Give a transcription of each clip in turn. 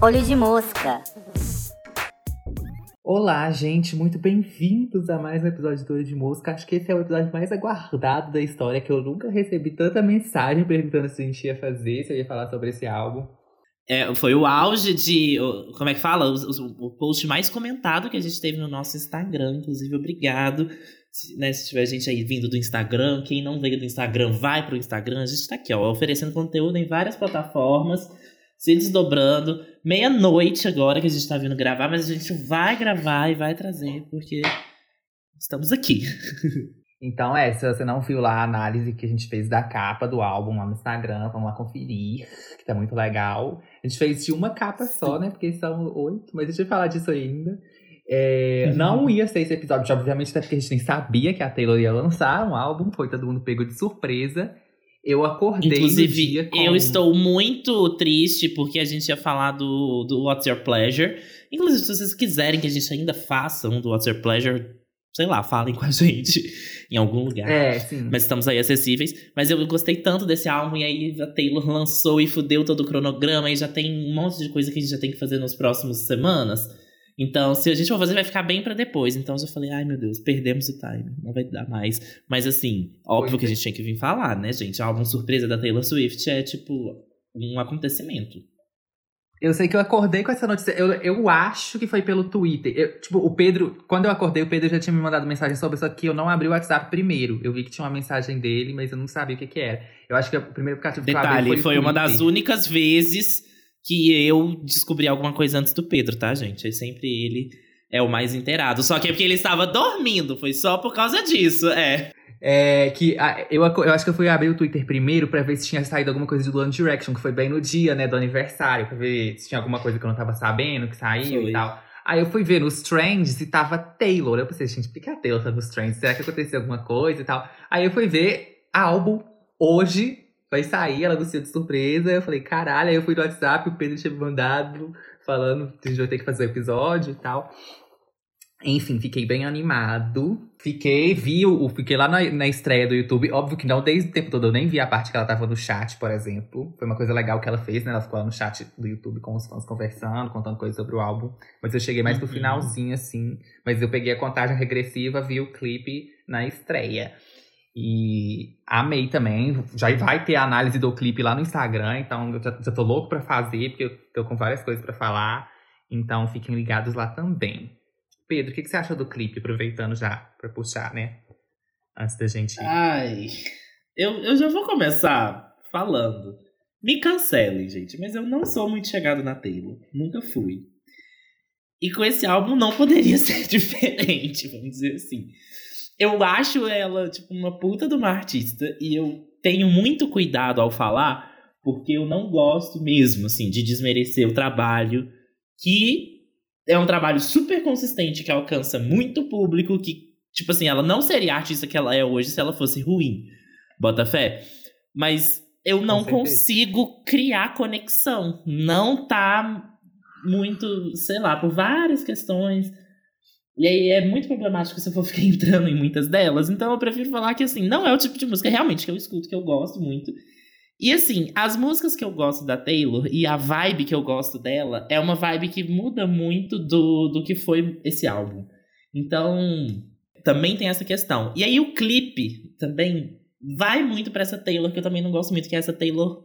Olho de mosca. Olá, gente, muito bem-vindos a mais um episódio do Olho de Mosca. Acho que esse é o episódio mais aguardado da história, que eu nunca recebi tanta mensagem perguntando se a gente ia fazer, se eu ia falar sobre esse álbum. É, foi o auge de. Como é que fala? O, o, o, post mais comentado que a gente teve no nosso Instagram. Inclusive, obrigado. Se, né, se tiver gente aí vindo do Instagram, quem não veio do Instagram, vai pro Instagram. A gente tá aqui, ó, oferecendo conteúdo em várias plataformas, se desdobrando. Meia-noite agora que a gente tá vindo gravar, mas a gente vai gravar e vai trazer, porque estamos aqui. Então, é, se você não viu lá a análise que a gente fez da capa do álbum lá no Instagram, vamos lá conferir, que tá muito legal. A gente fez de uma capa só, né? Porque são oito, mas deixa eu falar disso ainda. É, uhum. Não ia ser esse episódio, obviamente, até porque a gente nem sabia que a Taylor ia lançar um álbum, foi todo mundo pego de surpresa. Eu acordei Inclusive, com... eu estou muito triste porque a gente ia falar do, do What's Your Pleasure. Inclusive, se vocês quiserem que a gente ainda faça um do What's Your Pleasure, sei lá, falem com a gente em algum lugar. É, sim. Mas estamos aí acessíveis. Mas eu gostei tanto desse álbum, e aí a Taylor lançou e fudeu todo o cronograma, e já tem um monte de coisa que a gente já tem que fazer nas próximas semanas. Então, se a gente for fazer, vai ficar bem para depois. Então, eu já falei, ai meu Deus, perdemos o time, não vai dar mais. Mas assim, óbvio que a gente tinha que vir falar, né, gente? O álbum surpresa da Taylor Swift é tipo um acontecimento. Eu sei que eu acordei com essa notícia. Eu, eu acho que foi pelo Twitter. Eu, tipo, o Pedro, quando eu acordei, o Pedro já tinha me mandado mensagem sobre isso aqui. Eu não abri o WhatsApp primeiro. Eu vi que tinha uma mensagem dele, mas eu não sabia o que, que era. Eu acho que o primeiro aplicativo Detalhe, que eu abri foi, foi uma das únicas vezes que eu descobri alguma coisa antes do Pedro, tá, gente? É sempre ele é o mais inteirado. Só que é porque ele estava dormindo. Foi só por causa disso, é. É, que eu, eu acho que eu fui abrir o Twitter primeiro pra ver se tinha saído alguma coisa do One Direction, que foi bem no dia, né, do aniversário, pra ver se tinha alguma coisa que eu não tava sabendo, que saiu foi. e tal. Aí eu fui ver nos trends e tava Taylor. Eu pensei, gente, por que a Taylor tá nos trends? Será que aconteceu alguma coisa e tal? Aí eu fui ver álbum hoje, vai sair, ela anunciou de surpresa. Eu falei, caralho, aí eu fui no WhatsApp, o Pedro tinha me mandado, falando que a gente vai ter que fazer o episódio e tal. Enfim, fiquei bem animado. Fiquei, vi o. Fiquei lá na, na estreia do YouTube. Óbvio que não desde o tempo todo, eu nem vi a parte que ela tava no chat, por exemplo. Foi uma coisa legal que ela fez, né? Ela ficou lá no chat do YouTube com os fãs conversando, contando coisas sobre o álbum. Mas eu cheguei mais uhum. pro finalzinho, assim. Mas eu peguei a contagem regressiva, vi o clipe na estreia. E amei também. Já vai ter a análise do clipe lá no Instagram, então eu já, já tô louco pra fazer, porque eu tô com várias coisas para falar. Então fiquem ligados lá também. Pedro, o que, que você achou do clipe, aproveitando já pra puxar, né? Antes da gente. Ai. Eu, eu já vou começar falando. Me cancelem, gente, mas eu não sou muito chegado na Taylor. Nunca fui. E com esse álbum não poderia ser diferente, vamos dizer assim. Eu acho ela, tipo, uma puta de uma artista. E eu tenho muito cuidado ao falar, porque eu não gosto mesmo, assim, de desmerecer o trabalho que é um trabalho super consistente que alcança muito público, que, tipo assim, ela não seria a artista que ela é hoje se ela fosse ruim. Bota fé. Mas eu não consigo criar conexão. Não tá muito, sei lá, por várias questões. E aí é muito problemático se eu for ficar entrando em muitas delas. Então eu prefiro falar que, assim, não é o tipo de música realmente que eu escuto, que eu gosto muito. E assim, as músicas que eu gosto da Taylor e a vibe que eu gosto dela é uma vibe que muda muito do, do que foi esse álbum. Então, também tem essa questão. E aí o clipe também vai muito para essa Taylor que eu também não gosto muito, que é essa Taylor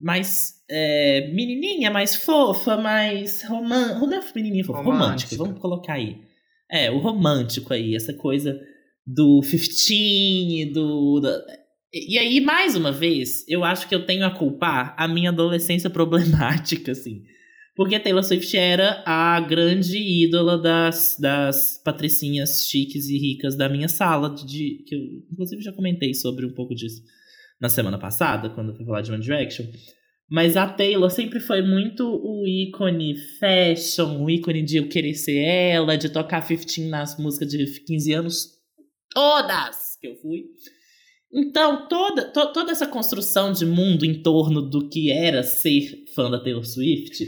mais é, menininha, mais fofa, mais romântica. Não é menininha fofa, romântica. Vamos colocar aí. É, o romântico aí, essa coisa do 15, do. E aí, mais uma vez, eu acho que eu tenho a culpar a minha adolescência problemática, assim. Porque Taylor Swift era a grande ídola das, das patricinhas chiques e ricas da minha sala, de, que eu, inclusive, já comentei sobre um pouco disso na semana passada, quando eu fui falar de One Direction. Mas a Taylor sempre foi muito o ícone fashion, o ícone de eu querer ser ela, de tocar 15 nas músicas de 15 anos, todas que eu fui. Então, toda, to, toda essa construção de mundo em torno do que era ser fã da Taylor Swift,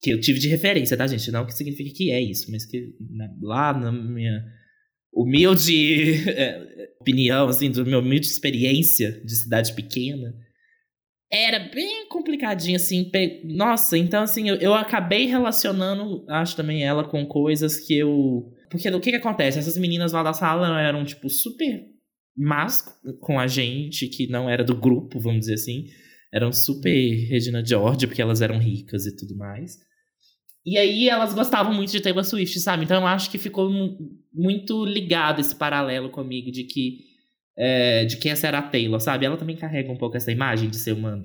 que eu tive de referência, tá, gente? Não que significa que é isso, mas que né, lá na minha humilde é, opinião, assim, do meu humilde experiência de cidade pequena, era bem complicadinho, assim. Pe... Nossa, então, assim, eu, eu acabei relacionando, acho também ela, com coisas que eu. Porque o que que acontece? Essas meninas lá da sala eram, tipo, super más com a gente, que não era do grupo, vamos dizer assim. Eram super Regina George, porque elas eram ricas e tudo mais. E aí elas gostavam muito de Taylor Swift, sabe? Então eu acho que ficou muito ligado esse paralelo comigo de que é, de que essa era a Taylor, sabe? Ela também carrega um pouco essa imagem de ser uma,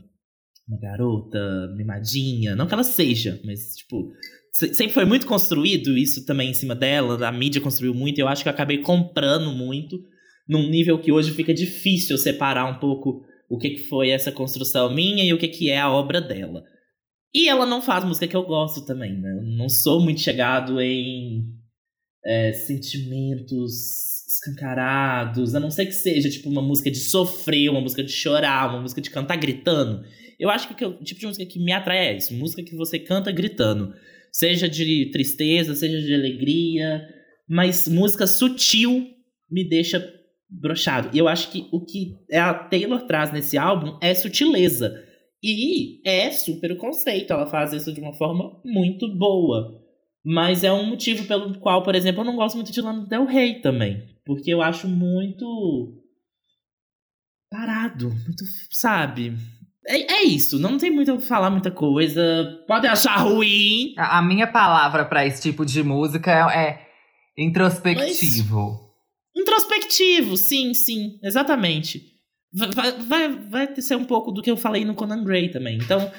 uma garota mimadinha. Não que ela seja, mas, tipo, sempre foi muito construído isso também em cima dela. A mídia construiu muito. E eu acho que eu acabei comprando muito num nível que hoje fica difícil separar um pouco o que, que foi essa construção minha e o que, que é a obra dela. E ela não faz música que eu gosto também, né? Eu não sou muito chegado em é, sentimentos escancarados, a não ser que seja tipo uma música de sofrer, uma música de chorar, uma música de cantar gritando. Eu acho que o tipo de música que me atrai é isso, música que você canta gritando. Seja de tristeza, seja de alegria, mas música sutil me deixa brochado. E eu acho que o que a Taylor traz nesse álbum é sutileza. E é super o conceito, ela faz isso de uma forma muito boa. Mas é um motivo pelo qual, por exemplo, eu não gosto muito de Lana Del Rey também. Porque eu acho muito. parado. Muito. sabe? É, é isso, não tem muito o que falar muita coisa. Pode achar ruim. A, a minha palavra para esse tipo de música é, é introspectivo. Mas, introspectivo, sim, sim, exatamente vai, vai, vai ser um pouco do que eu falei no Conan Gray também. Então,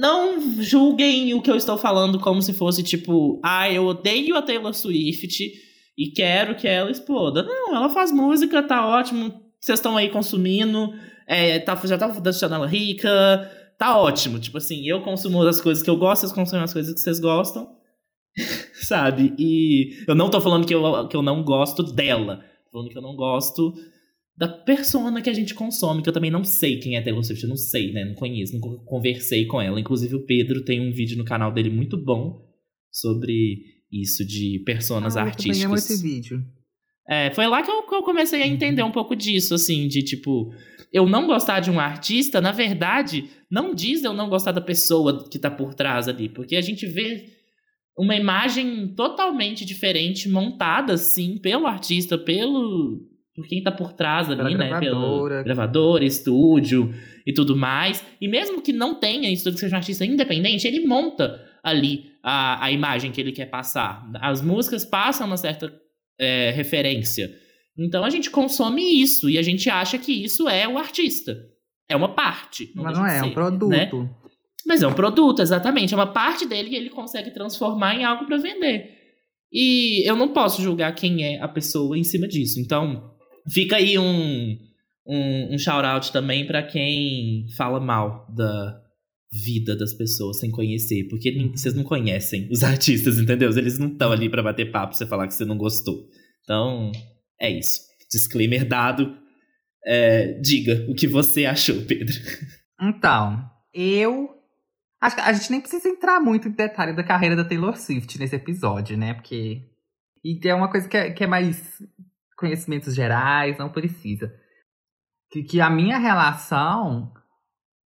não julguem o que eu estou falando como se fosse tipo, ah, eu odeio a Taylor Swift e quero que ela exploda. Não, ela faz música, tá ótimo, vocês estão aí consumindo, é, tá, já tá deixando ela rica, tá ótimo. Tipo assim, eu consumo as coisas que eu gosto, vocês consumem as coisas que vocês gostam, sabe? E eu não tô falando que eu, que eu não gosto dela, tô falando que eu não gosto da persona que a gente consome, que eu também não sei quem é Taylor Swift, eu não sei, né? Não conheço, não conversei com ela. Inclusive, o Pedro tem um vídeo no canal dele muito bom sobre isso de personas ah, artísticas. Eu esse vídeo. É, foi lá que eu, que eu comecei a uhum. entender um pouco disso, assim, de tipo, eu não gostar de um artista, na verdade, não diz eu não gostar da pessoa que tá por trás ali, porque a gente vê uma imagem totalmente diferente montada, assim, pelo artista, pelo por quem tá por trás ali, Pela né? Pelo gravador, estúdio e tudo mais. E mesmo que não tenha isso, que seja um artista independente, ele monta ali a, a imagem que ele quer passar. As músicas passam uma certa é, referência. Então a gente consome isso e a gente acha que isso é o artista. É uma parte. Não Mas não é, é um produto. Né? Mas é um produto, exatamente. É uma parte dele que ele consegue transformar em algo para vender. E eu não posso julgar quem é a pessoa em cima disso. Então, Fica aí um, um, um shout-out também para quem fala mal da vida das pessoas sem conhecer. Porque vocês não conhecem os artistas, entendeu? Eles não estão ali para bater papo você falar que você não gostou. Então, é isso. Disclaimer dado. É, diga o que você achou, Pedro. Então, eu. Acho que a gente nem precisa entrar muito em detalhe da carreira da Taylor Swift nesse episódio, né? Porque. E é uma coisa que é, que é mais conhecimentos gerais, não precisa. Que, que a minha relação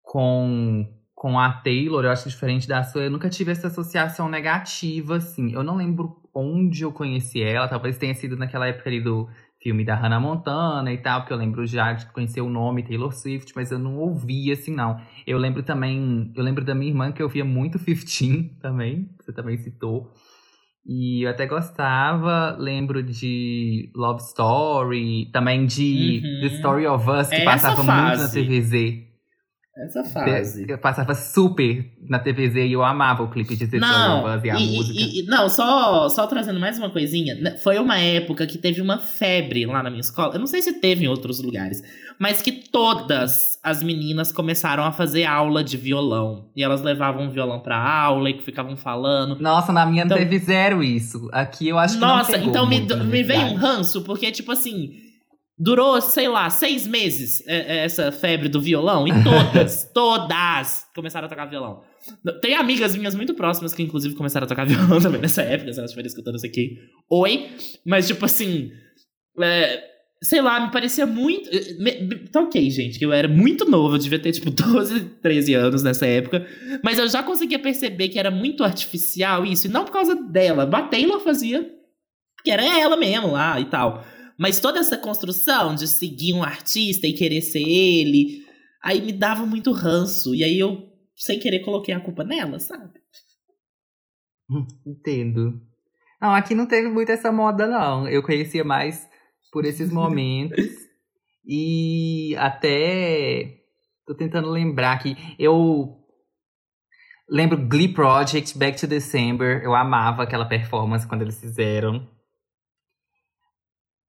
com, com a Taylor, eu acho diferente da sua, eu nunca tive essa associação negativa, assim. Eu não lembro onde eu conheci ela, talvez tenha sido naquela época ali do filme da Hannah Montana e tal, porque eu lembro já de conhecer o nome Taylor Swift, mas eu não ouvia assim, não. Eu lembro também, eu lembro da minha irmã que eu via muito 15 também, que você também citou. E eu até gostava, lembro de Love Story, também de uhum. The Story of Us, que Essa passava fase. muito na TVZ. Essa fase. Eu passava super na TVZ e eu amava o clipe de Us e a e, música. E, não, só, só trazendo mais uma coisinha. Né, foi uma época que teve uma febre lá na minha escola. Eu não sei se teve em outros lugares. Mas que todas as meninas começaram a fazer aula de violão. E elas levavam o violão pra aula e ficavam falando. Nossa, na minha então, teve zero isso. Aqui eu acho que Nossa, não então me, me veio um ranço, porque, tipo assim Durou, sei lá, seis meses é, é, essa febre do violão. E todas, todas começaram a tocar violão. Tem amigas minhas muito próximas que, inclusive, começaram a tocar violão também nessa época. Se elas estiverem escutando isso aqui, oi. Mas, tipo assim, É, sei lá, me parecia muito. Tá ok, gente, que eu era muito novo, eu devia ter tipo 12, 13 anos nessa época. Mas eu já conseguia perceber que era muito artificial isso, e não por causa dela. A Taylor fazia, que era ela mesmo lá e tal. Mas toda essa construção de seguir um artista e querer ser ele, aí me dava muito ranço. E aí eu, sem querer, coloquei a culpa nela, sabe? Entendo. Não, aqui não teve muito essa moda, não. Eu conhecia mais por esses momentos. e até. Tô tentando lembrar que eu. Lembro Glee Project, Back to December. Eu amava aquela performance quando eles fizeram.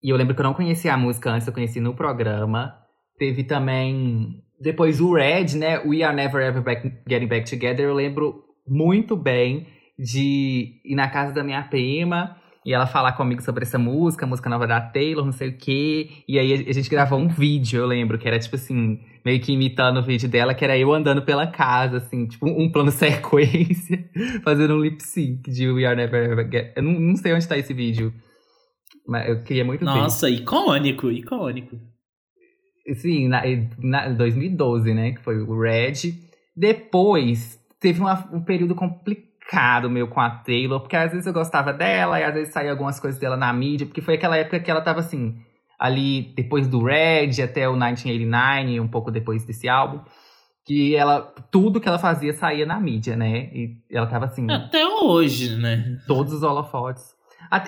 E eu lembro que eu não conhecia a música antes, eu conheci no programa. Teve também. Depois o Red, né? We Are Never Ever back, Getting Back Together. Eu lembro muito bem de ir na casa da minha prima e ela falar comigo sobre essa música, música nova da Taylor, não sei o quê. E aí a gente gravou um vídeo, eu lembro, que era tipo assim, meio que imitando o vídeo dela, que era eu andando pela casa, assim, tipo um plano sequência, fazendo um lip sync de We Are Never Ever Get. Eu não, não sei onde tá esse vídeo. Mas eu queria muito Nossa, ver. icônico, icônico. Sim, na, na 2012, né? Que foi o Red. Depois, teve uma, um período complicado meu com a Taylor, porque às vezes eu gostava dela e às vezes saía algumas coisas dela na mídia, porque foi aquela época que ela tava assim, ali depois do Red até o 1989, um pouco depois desse álbum, que ela tudo que ela fazia saía na mídia, né? E ela tava assim, até hoje, né? Todos os holofotes.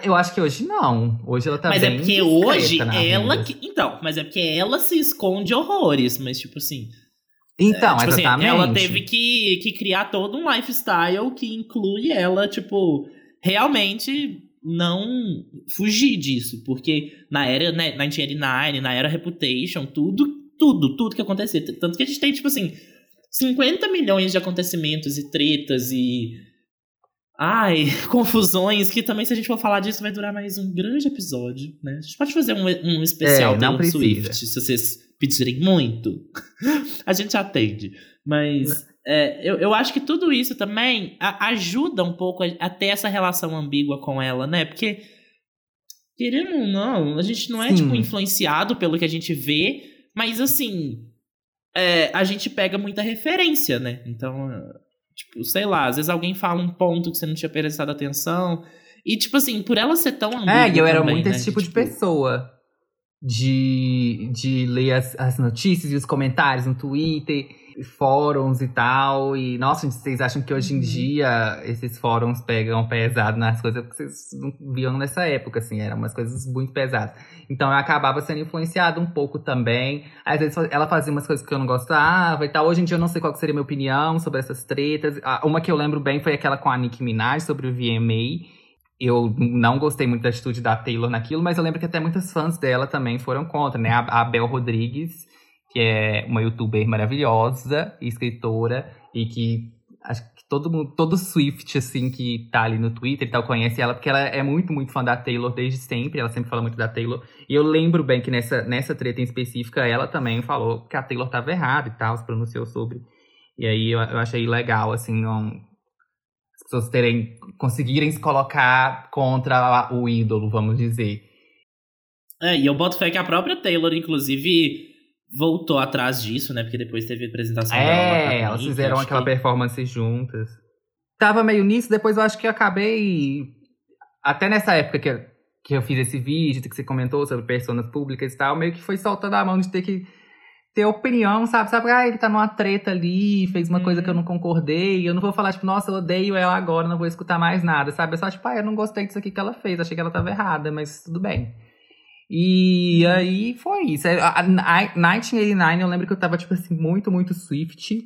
Eu acho que hoje não. Hoje ela tá Mas é porque hoje ela que, então, mas é porque ela se esconde horrores, mas tipo assim, então, é, tipo assim, exatamente. Assim, ela teve que, que criar todo um lifestyle que inclui ela, tipo, realmente não fugir disso. Porque na era né, 1989, na era Reputation, tudo, tudo, tudo que acontecia. Tanto que a gente tem, tipo assim, 50 milhões de acontecimentos e tretas e. Ai, confusões, que também, se a gente for falar disso, vai durar mais um grande episódio, né? A gente pode fazer um, um especial é, não precisa. Swift, se vocês pedirem muito, a gente atende. Mas é, eu, eu acho que tudo isso também a, ajuda um pouco a, a, ter essa relação ambígua com ela, né? Porque, querendo ou não, a gente não é, tipo, influenciado pelo que a gente vê, mas assim, é, a gente pega muita referência, né? Então, tipo, sei lá, às vezes alguém fala um ponto que você não tinha prestado atenção. E, tipo assim, por ela ser tão ambígua. É, e eu era também, muito né? esse tipo de, tipo, pessoa de, de ler as, as notícias e os comentários no Twitter, fóruns e tal. E, nossa, vocês acham que hoje em uhum. dia esses fóruns pegam pesado nas coisas porque vocês não viam nessa época, assim, eram umas coisas muito pesadas. Então eu acabava sendo influenciada um pouco também. Às vezes ela fazia umas coisas que eu não gostava e tal. Hoje em dia eu não sei qual seria a minha opinião sobre essas tretas. Uma que eu lembro bem foi aquela com a Nicki Minaj sobre o VMA eu não gostei muito da atitude da Taylor naquilo, mas eu lembro que até muitas fãs dela também foram contra, né? A, a Bel Rodrigues, que é uma youtuber maravilhosa, escritora, e que acho que todo mundo, todo Swift, assim, que tá ali no Twitter e tal, conhece ela, porque ela é muito, muito fã da Taylor desde sempre, ela sempre fala muito da Taylor. E eu lembro bem que nessa, nessa treta em específica, ela também falou que a Taylor tava errada e tal, se pronunciou sobre. E aí eu, eu achei legal, assim, um, pessoas terem conseguirem se colocar contra o ídolo, vamos dizer. É, e eu boto fé que a própria Taylor, inclusive, voltou atrás disso, né? Porque depois teve a apresentação É, elas fizeram aquela que... performance juntas. Tava meio nisso, depois eu acho que eu acabei. Até nessa época que eu, que eu fiz esse vídeo, que você comentou sobre pessoas públicas e tal, meio que foi soltando a mão de ter que ter opinião, sabe? Sabe, ah, ele tá numa treta ali, fez uma coisa que eu não concordei. Eu não vou falar, tipo, nossa, eu odeio ela agora, não vou escutar mais nada, sabe? É só, tipo, ah, eu não gostei disso aqui que ela fez, achei que ela tava errada, mas tudo bem. E aí foi isso. A, a, a 1989, eu lembro que eu tava, tipo assim, muito, muito Swift.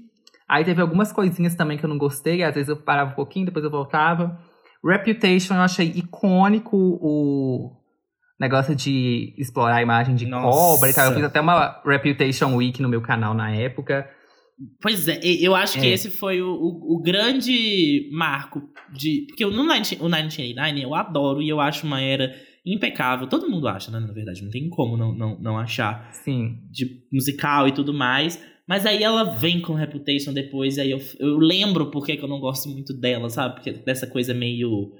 Aí teve algumas coisinhas também que eu não gostei, às vezes eu parava um pouquinho, depois eu voltava. Reputation, eu achei icônico o, negócio de explorar a imagem de Nossa. cobra e tal. Eu fiz até uma Reputation Week no meu canal na época. Pois é, eu acho é. que esse foi o, o, o, grande marco de. Porque no 1989 eu adoro e eu acho uma era impecável. Todo mundo acha, né? Na verdade, não tem como não, não, não achar. Sim. De musical e tudo mais. Mas aí ela vem com Reputation depois, e aí eu, eu lembro porque que eu não gosto muito dela, sabe? Porque dessa coisa meio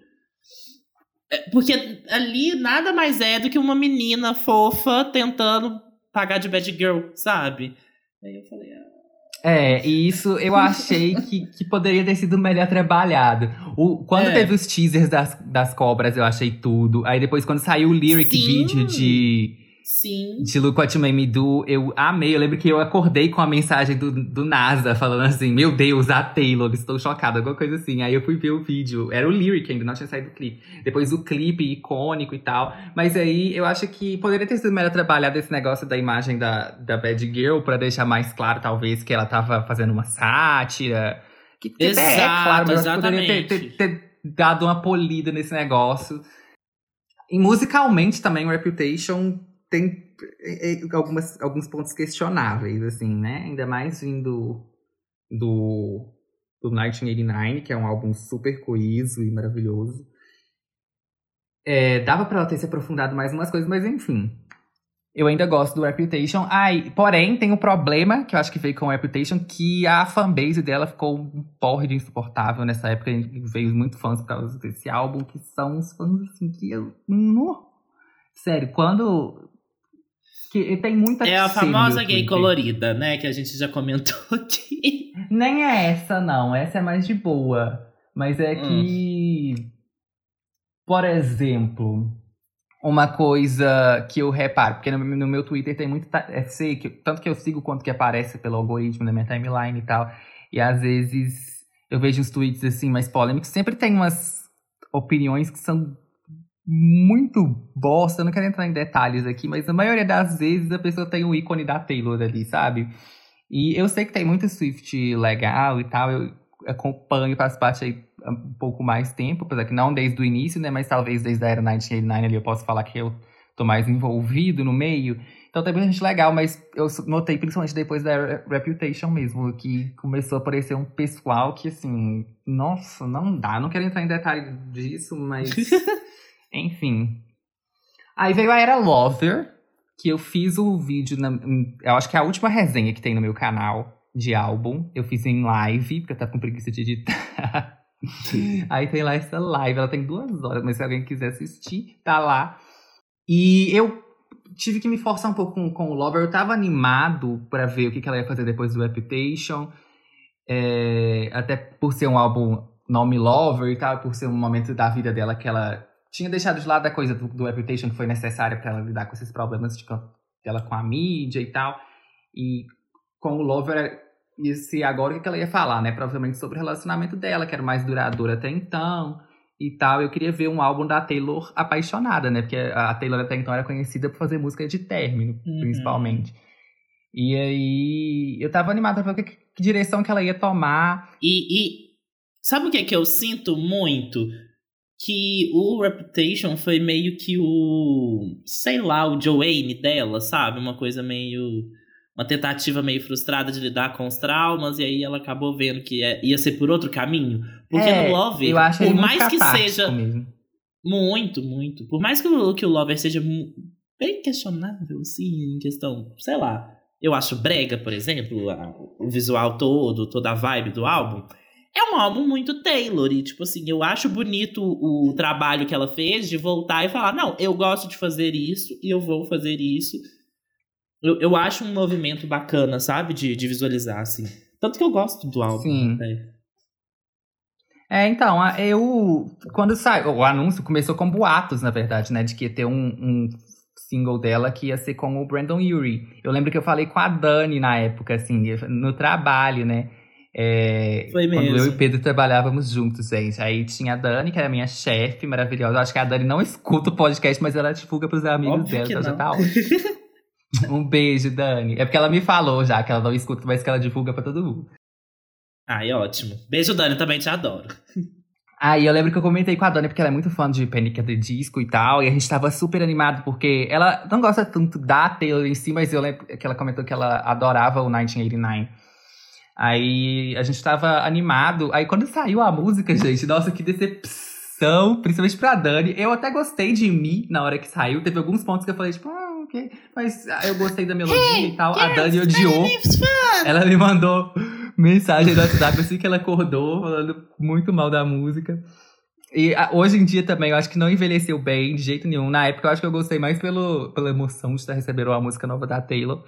É, porque ali nada mais é do que uma menina fofa tentando pagar de bad girl, sabe? Aí eu falei, ah. É, e isso eu achei que, que poderia ter sido melhor trabalhado. O, quando É. teve os teasers das, das cobras, eu achei tudo. Aí depois, quando saiu o lyric Sim. vídeo de, Sim. de Look What You Made Me Do, eu amei. Eu lembro que eu acordei com a mensagem do, do NASA falando assim: Meu Deus, a Taylor, estou chocada, alguma coisa assim. Aí eu fui ver o vídeo. Era o lyric ainda, não tinha saído o clipe. Depois o clipe icônico e tal. Mas aí eu acho que poderia ter sido melhor trabalhado esse negócio da imagem da, da Bad Girl pra deixar mais claro, talvez, que ela tava fazendo uma sátira. Que, que é Exato, claro, mas que poderia ter, exatamente. ter- ter dado uma polida nesse negócio. E musicalmente também, o Reputation tem é, é, algumas, alguns pontos questionáveis, assim, né? Ainda mais vindo do, do 1989, que é um álbum super coeso e maravilhoso. É, dava pra ela ter se aprofundado mais umas coisas, mas enfim. Eu ainda gosto do Reputation. Ai, porém, tem um problema que eu acho que veio com o Reputation, que a fanbase dela ficou um porre de insuportável nessa época. Veio muito fãs por causa desse álbum, que são os fãs, assim, que eu... No. Sério, quando... Que tem muita É a famosa gay colorida, né? Que a gente já comentou aqui. Nem é essa, não. Essa é mais de boa. Mas é Hum. que. Por exemplo, uma coisa que eu reparo, porque no, no meu Twitter tem muito FC, que, tanto que eu sigo quanto que aparece pelo algoritmo da minha timeline e tal. E às vezes eu vejo uns tweets assim mais polêmicos, sempre tem umas opiniões que são muito bosta, eu não quero entrar em detalhes aqui, mas a maioria das vezes a pessoa tem o ícone da Taylor ali, sabe? E eu sei que tem muito Swift legal e tal, eu acompanho, faço parte aí um pouco mais tempo, apesar que não desde o início, né, mas talvez desde a era 1989 ali eu posso falar que eu tô mais envolvido no meio. Então tem muita gente legal, mas eu notei principalmente depois da Re- Reputation mesmo, que começou a aparecer um pessoal que assim, nossa, não dá, não quero entrar em detalhe disso, mas enfim. Aí veio a era Lover, que eu fiz o vídeo, na, eu acho que é a última resenha que tem no meu canal de álbum. Eu fiz em live, porque eu tava com preguiça de editar. Aí tem lá essa live, ela tem duas horas, mas se alguém quiser assistir, tá lá. E eu tive que me forçar um pouco com, com o Lover. Eu tava animado pra ver o que, que ela ia fazer depois do Reputation. É, até por ser um álbum nome Lover e tal, por ser um momento da vida dela que ela tinha deixado de lado a coisa do, do Reputation que foi necessária pra ela lidar com esses problemas de, dela com a mídia e tal. E com o Lover ia ser agora o que que ela ia falar, né? Provavelmente sobre o relacionamento dela, que era mais duradouro até então e tal. Eu queria ver um álbum da Taylor apaixonada, né? Porque a Taylor até então era conhecida por fazer música de término, Uhum. principalmente. E aí eu tava animada pra ver que, que direção que ela ia tomar. E, e sabe o que é que eu sinto muito? Que o Reputation foi meio que o. Sei lá, o Joanne dela, sabe? Uma coisa meio. Uma tentativa meio frustrada de lidar com os traumas, e aí ela acabou vendo que é- ia ser por outro caminho. Porque É, no Lover, eu acho por mais que seja. mesmo. Muito, muito. Por mais que o, que o Lover seja bem questionável, assim, em questão, sei lá. Eu acho brega, por exemplo, a- o visual todo, toda a vibe do álbum. É um álbum muito Taylor. E, tipo assim, eu acho bonito o trabalho que ela fez de voltar e falar: não, eu gosto de fazer isso e eu vou fazer isso. Eu, eu acho um movimento bacana, sabe? De, de visualizar, assim. Tanto que eu gosto do álbum. Sim. até. É, então, eu. Quando saiu. O anúncio começou com boatos, na verdade, né? De que ia ter um, um single dela que ia ser com o Brandon Urie. Eu lembro que eu falei com a Dani na época, assim, no trabalho, né? É, Foi Quando mesmo. eu e o Pedro trabalhávamos juntos, gente. Aí tinha a Dani, que era minha chefe maravilhosa. Acho que a Dani não escuta o podcast, mas ela divulga pros amigos Óbvio dela. Então já tá ótimo. Um beijo, Dani. É porque ela me falou já que ela não escuta, mas que ela divulga pra todo mundo. Ai, ótimo. Beijo, Dani, também te adoro. Aí eu lembro que eu comentei com a Dani, porque ela é muito fã de Panic! the Disco e tal, e a gente tava super animado, porque ela não gosta tanto da Taylor em si, mas eu lembro que ela comentou que ela adorava o 1989. Aí a gente tava animado, aí quando saiu a música, gente, nossa, que decepção, principalmente pra Dani. Eu até gostei de mim na hora que saiu, teve alguns pontos que eu falei, tipo, ah, ok, mas ah, eu gostei da melodia e tal. A Dani odiou. Ela me mandou mensagem no WhatsApp assim que ela acordou, falando muito mal da música. E a, hoje em dia também, eu acho que não envelheceu bem de jeito nenhum. Na época, eu acho que eu gostei mais pelo, pela emoção de estar recebendo a música nova da Taylor.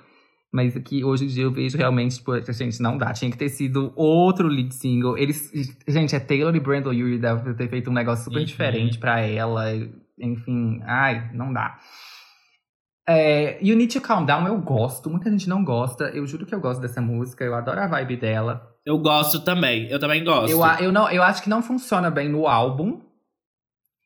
Mas aqui, hoje em dia, eu vejo realmente, tipo, gente, não dá. Tinha que ter sido outro lead single. Eles, gente, é Taylor e Brandon Urie devem ter feito um negócio super uhum. diferente para ela. Enfim, ai, não dá. É, you Need to Calm Down eu gosto, muita gente não gosta. Eu juro que eu gosto dessa música, eu adoro a vibe dela. Eu gosto também, eu também gosto. Eu, eu, não, eu acho que não funciona bem no álbum.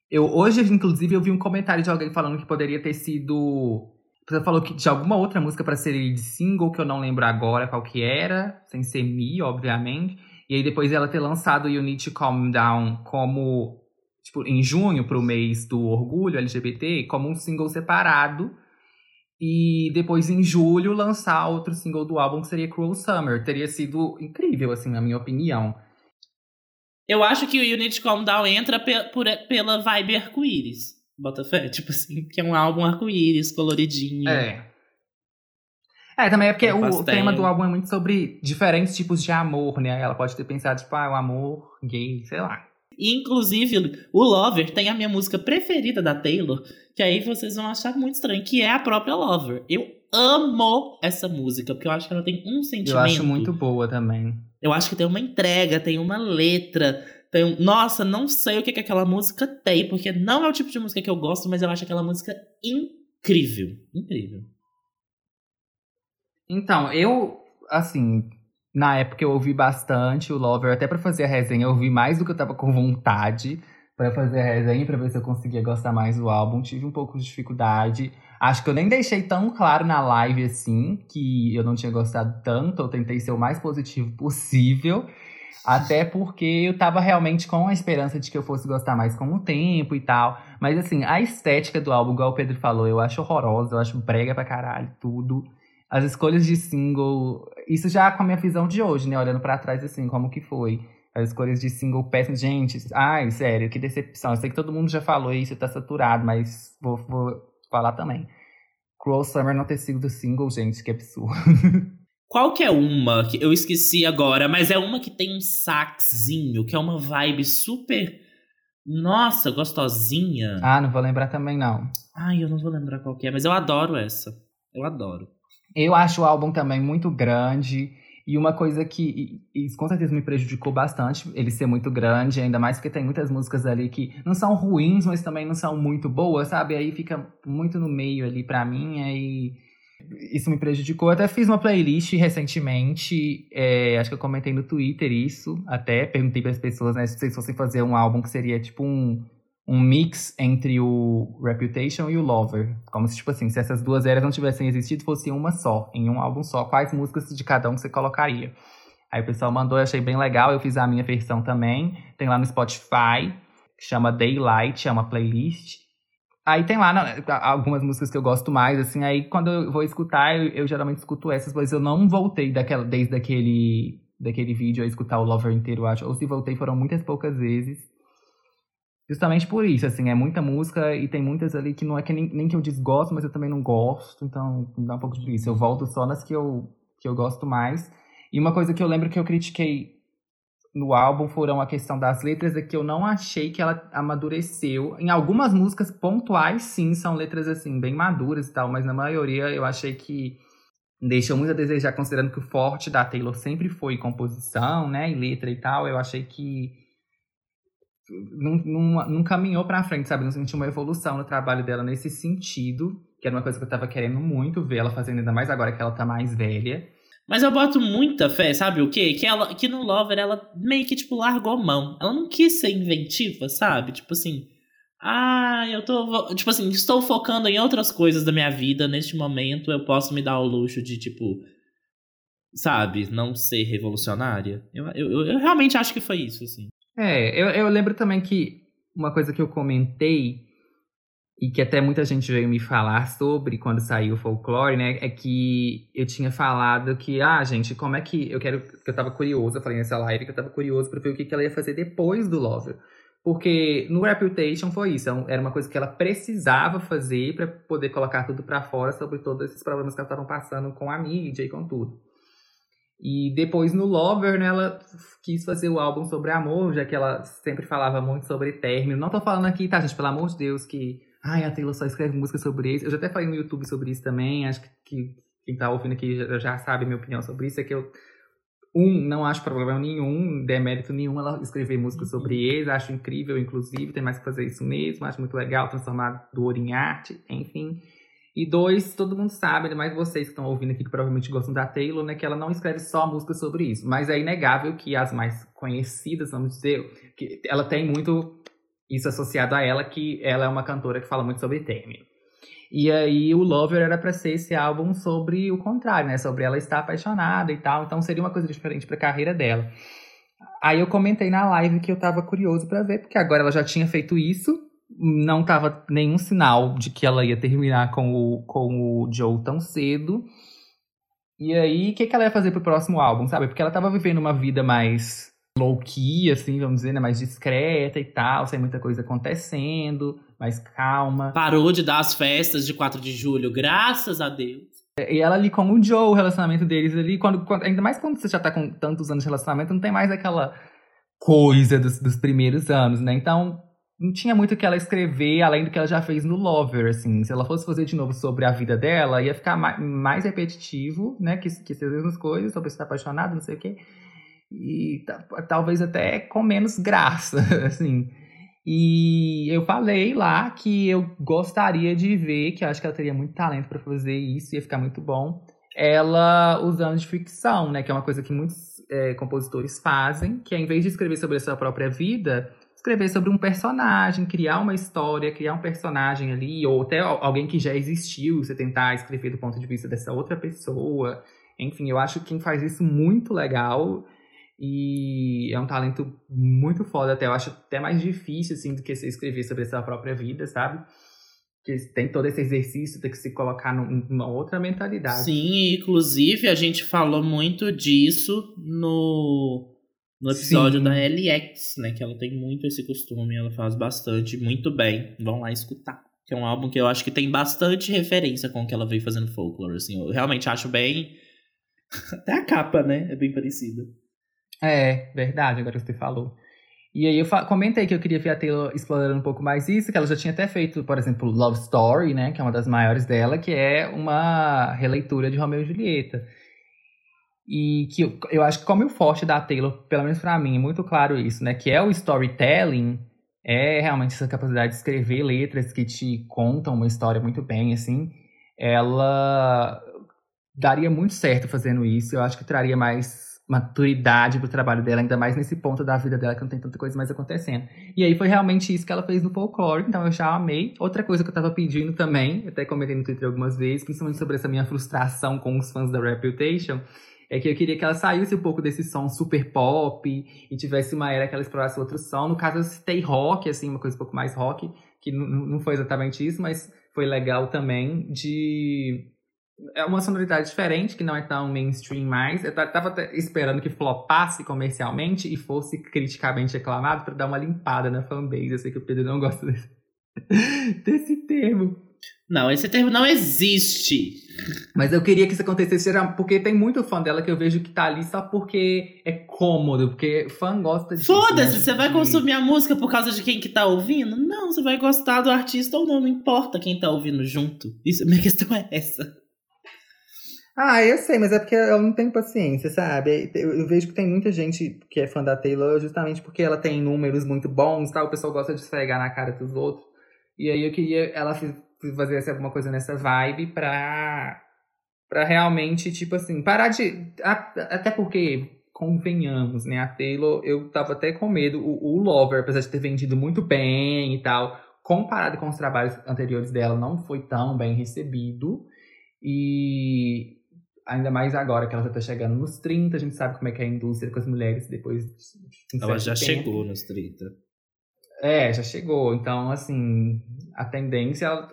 Eu, hoje, inclusive, eu vi um comentário de alguém falando que poderia ter sido. Você falou que de alguma outra música para ser de single, que eu não lembro agora qual que era, sem ser Me, obviamente. E aí depois ela ter lançado You Need to Calm Down como, tipo, em junho, pro mês do orgulho LGBT, como um single separado e depois, em julho, lançar outro single do álbum que seria Cruel Summer. Teria sido incrível, assim, na minha opinião. Eu acho que o Unit Calm Down entra pe por, pela vibe arco-íris. Bota fé, tipo assim, que é um álbum arco-íris, coloridinho. É. É, também é porque o, o tema do álbum é muito sobre diferentes tipos de amor, né? Ela pode ter pensado, tipo, ah, o amor gay, sei lá. Inclusive, o Lover tem a minha música preferida da Taylor, que aí vocês vão achar muito estranho, que é a própria Lover. Eu amo essa música, porque eu acho que ela tem um sentimento. Eu acho muito boa também. Eu acho que tem uma entrega, tem uma letra, tem um... Nossa, não sei o que, que aquela música tem, porque não é o tipo de música que eu gosto, mas eu acho aquela música incrível. Incrível. Então, eu, assim, na época eu ouvi bastante o Lover, até para fazer a resenha, eu ouvi mais do que eu tava com vontade para fazer a resenha, pra ver se eu conseguia gostar mais do álbum. Tive um pouco de dificuldade. Acho que eu nem deixei tão claro na live assim que eu não tinha gostado tanto. Eu tentei ser o mais positivo possível. Até porque eu tava realmente com a esperança de que eu fosse gostar mais com o tempo e tal. Mas assim, a estética do álbum, igual o Pedro falou, eu acho horrorosa, eu acho brega pra caralho, tudo as escolhas de single. Isso já com a minha visão de hoje, né? Olhando para trás, assim, como que foi. As escolhas de single péssimas. Gente, ai, sério, que decepção. Eu sei que todo mundo já falou isso, tá saturado, mas vou, vou falar também. Cruel Summer não ter sido do single, gente, que absurdo. Qual que é uma que eu esqueci agora, mas é uma que tem um saxzinho, que é uma vibe super. Nossa, gostosinha. Ah, não vou lembrar também, não. Ai, eu não vou lembrar qual que é, mas eu adoro essa. Eu adoro. Eu acho o álbum também muito grande. E uma coisa que isso com certeza me prejudicou bastante, ele ser muito grande, ainda mais porque tem muitas músicas ali que não são ruins, mas também não são muito boas, sabe? Aí fica muito no meio ali para mim, aí isso me prejudicou. Eu até fiz uma playlist recentemente, é, acho que eu comentei no Twitter isso, até perguntei para as pessoas, né, se vocês fossem fazer um álbum que seria tipo um um mix entre o Reputation e o Lover. Como se, tipo assim, se essas duas eras não tivessem existido, fosse uma só, em um álbum só. Quais músicas de cada um você colocaria? Aí o pessoal mandou, eu achei bem legal, eu fiz a minha versão também. Tem lá no Spotify, que chama Daylight, é uma playlist. Aí tem lá algumas músicas que eu gosto mais, assim, aí quando eu vou escutar, eu, eu geralmente escuto essas, mas eu não voltei daquela, desde aquele, daquele vídeo a escutar o Lover inteiro, acho. Ou se voltei, foram muitas poucas vezes. Justamente por isso, assim, é muita música e tem muitas ali que não é que nem, nem que eu desgosto, mas eu também não gosto, então me dá um pouco de isso. Eu volto só nas que eu, que eu gosto mais. E uma coisa que eu lembro que eu critiquei no álbum foram a questão das letras, é que eu não achei que ela amadureceu. Em algumas músicas pontuais, sim, são letras assim, bem maduras e tal, mas na maioria eu achei que deixou muito a desejar, considerando que o forte da Taylor sempre foi composição, né, e letra e tal. Eu achei que não, não, não caminhou pra frente, sabe? Não senti uma evolução no trabalho dela nesse sentido, que era uma coisa que eu tava querendo muito ver ela fazendo, ainda mais agora que ela tá mais velha. Mas eu boto muita fé, sabe o quê? Que, ela, que no Lover ela meio que, tipo, largou mão. Ela não quis ser inventiva, sabe? Tipo assim. Ah, eu tô. Tipo assim, estou focando em outras coisas da minha vida neste momento. Eu posso me dar o luxo de, tipo. Sabe? Não ser revolucionária. Eu, eu, eu realmente acho que foi isso, assim. É, eu, eu lembro também que uma coisa que eu comentei e que até muita gente veio me falar sobre quando saiu o folclore, né? É que eu tinha falado que, ah, gente, como é que. Eu quero. que eu tava curioso, eu falei nessa live que eu tava curioso pra ver o que, que ela ia fazer depois do Lover. Porque no Reputation foi isso, é era uma coisa que ela precisava fazer para poder colocar tudo para fora sobre todos esses problemas que ela estavam passando com a mídia e com tudo. E depois no Lover, né, ela quis fazer o álbum sobre amor, já que ela sempre falava muito sobre término. Não tô falando aqui, tá, gente, pelo amor de Deus, que ai, a Taylor só escreve música sobre isso. Eu já até falei no YouTube sobre isso também, acho que quem tá ouvindo aqui já, já sabe a minha opinião sobre isso, é que eu um, não acho problema nenhum, demérito nenhum ela escrever música uhum. sobre eles, acho incrível, inclusive, tem mais que fazer isso mesmo, acho muito legal transformar dor em arte, enfim. E dois, todo mundo sabe, ainda mais vocês que estão ouvindo aqui, que provavelmente gostam da Taylor, né? Que ela não escreve só música sobre isso. Mas é inegável que as mais conhecidas, vamos dizer, que ela tem muito isso associado a ela, que ela é uma cantora que fala muito sobre término. E aí o Lover era para ser esse álbum sobre o contrário, né? Sobre ela estar apaixonada e tal. Então seria uma coisa diferente para a carreira dela. Aí eu comentei na live que eu tava curioso para ver, porque agora ela já tinha feito isso não tava nenhum sinal de que ela ia terminar com o, com o Joe tão cedo. E aí, o que, que ela ia fazer pro próximo álbum, sabe? Porque ela tava vivendo uma vida mais low-key, assim, vamos dizer, né? Mais discreta e tal, sem muita coisa acontecendo, mais calma. Parou de dar as festas de 4 de julho, graças a Deus. E ela ali com o Joe, o relacionamento deles ali, quando, quando, ainda mais quando você já tá com tantos anos de relacionamento, não tem mais aquela coisa dos, dos primeiros anos, né? Então, não tinha muito o que ela escrever, além do que ela já fez no Lover, assim. Se ela fosse fazer de novo sobre a vida dela, ia ficar mais, mais repetitivo, né? Que, que as mesmas coisas, sobre estar apaixonado, não sei o quê. E talvez até com menos graça, assim. E eu falei lá que eu gostaria de ver, que eu acho que ela teria muito talento para fazer isso, ia ficar muito bom. Ela usando de ficção, né? Que é uma coisa que muitos é, compositores fazem, que é em vez de escrever sobre a sua própria vida, escrever sobre um personagem, criar uma história, criar um personagem ali, ou até alguém que já existiu, você tentar escrever do ponto de vista dessa outra pessoa. Enfim, eu acho que quem faz isso muito legal e é um talento muito foda até. Eu acho até mais difícil, assim, do que você escrever sobre a sua própria vida, sabe? Porque tem todo esse exercício, tem que se colocar numa outra mentalidade. Sim, inclusive a gente falou muito disso no no episódio Sim. da LX, né? Que ela tem muito esse costume, ela faz bastante, muito bem. Vão lá escutar. Que é um álbum que eu acho que tem bastante referência com o que ela veio fazendo folklore, assim. Eu realmente acho bem. Até a capa, né? É bem parecida. É, verdade, agora você falou. E aí eu comentei que eu queria ver a Taylor explorando um pouco mais isso, que ela já tinha até feito, por exemplo, Love Story, né? Que é uma das maiores dela, que é uma releitura de Romeo e Julieta. E que eu, eu acho que como o forte da Taylor, pelo menos para mim, é muito claro isso, né? Que é o storytelling, é realmente essa capacidade de escrever letras que te contam uma história muito bem, assim. Ela daria muito certo fazendo isso. Eu acho que traria mais maturidade pro trabalho dela, ainda mais nesse ponto da vida dela que não tem tanta coisa mais acontecendo. E aí foi realmente isso que ela fez no folclore, então eu já amei. Outra coisa que eu tava pedindo também, até comentei no Twitter algumas vezes, principalmente sobre essa minha frustração com os fãs da Reputation, é que eu queria que ela saísse um pouco desse som super pop e tivesse uma era que ela explorasse outro som. No caso, eu citei rock, assim, uma coisa um pouco mais rock, que não foi exatamente isso, mas foi legal também de. É uma sonoridade diferente, que não é tão mainstream mais. Eu tava esperando que flopasse comercialmente e fosse criticamente reclamado para dar uma limpada na fanbase. Eu sei que o Pedro não gosta desse, desse termo. Não, esse termo não existe. Mas eu queria que isso acontecesse, porque tem muito fã dela que eu vejo que tá ali só porque é cômodo, porque fã gosta de. Foda-se, né? você vai consumir a música por causa de quem que tá ouvindo? Não, você vai gostar do artista ou não, não importa quem tá ouvindo junto. Isso, minha questão é essa. Ah, eu sei, mas é porque eu não tenho paciência, sabe? Eu, eu, vejo que tem muita gente que é fã da Taylor justamente porque ela tem números muito bons, tal. O pessoal gosta de esfregar na cara dos outros. E aí eu queria. Ela fazer alguma coisa nessa vibe pra, pra realmente, tipo assim, parar de. Até porque, convenhamos, né? A Taylor, eu tava até com medo. O, o Lover, apesar de ter vendido muito bem e tal, comparado com os trabalhos anteriores dela, não foi tão bem recebido. E ainda mais agora que ela já tá chegando nos 30, a gente sabe como é que é a indústria com as mulheres depois de Ela já tempo. chegou nos 30. É, já chegou. Então, assim, a tendência é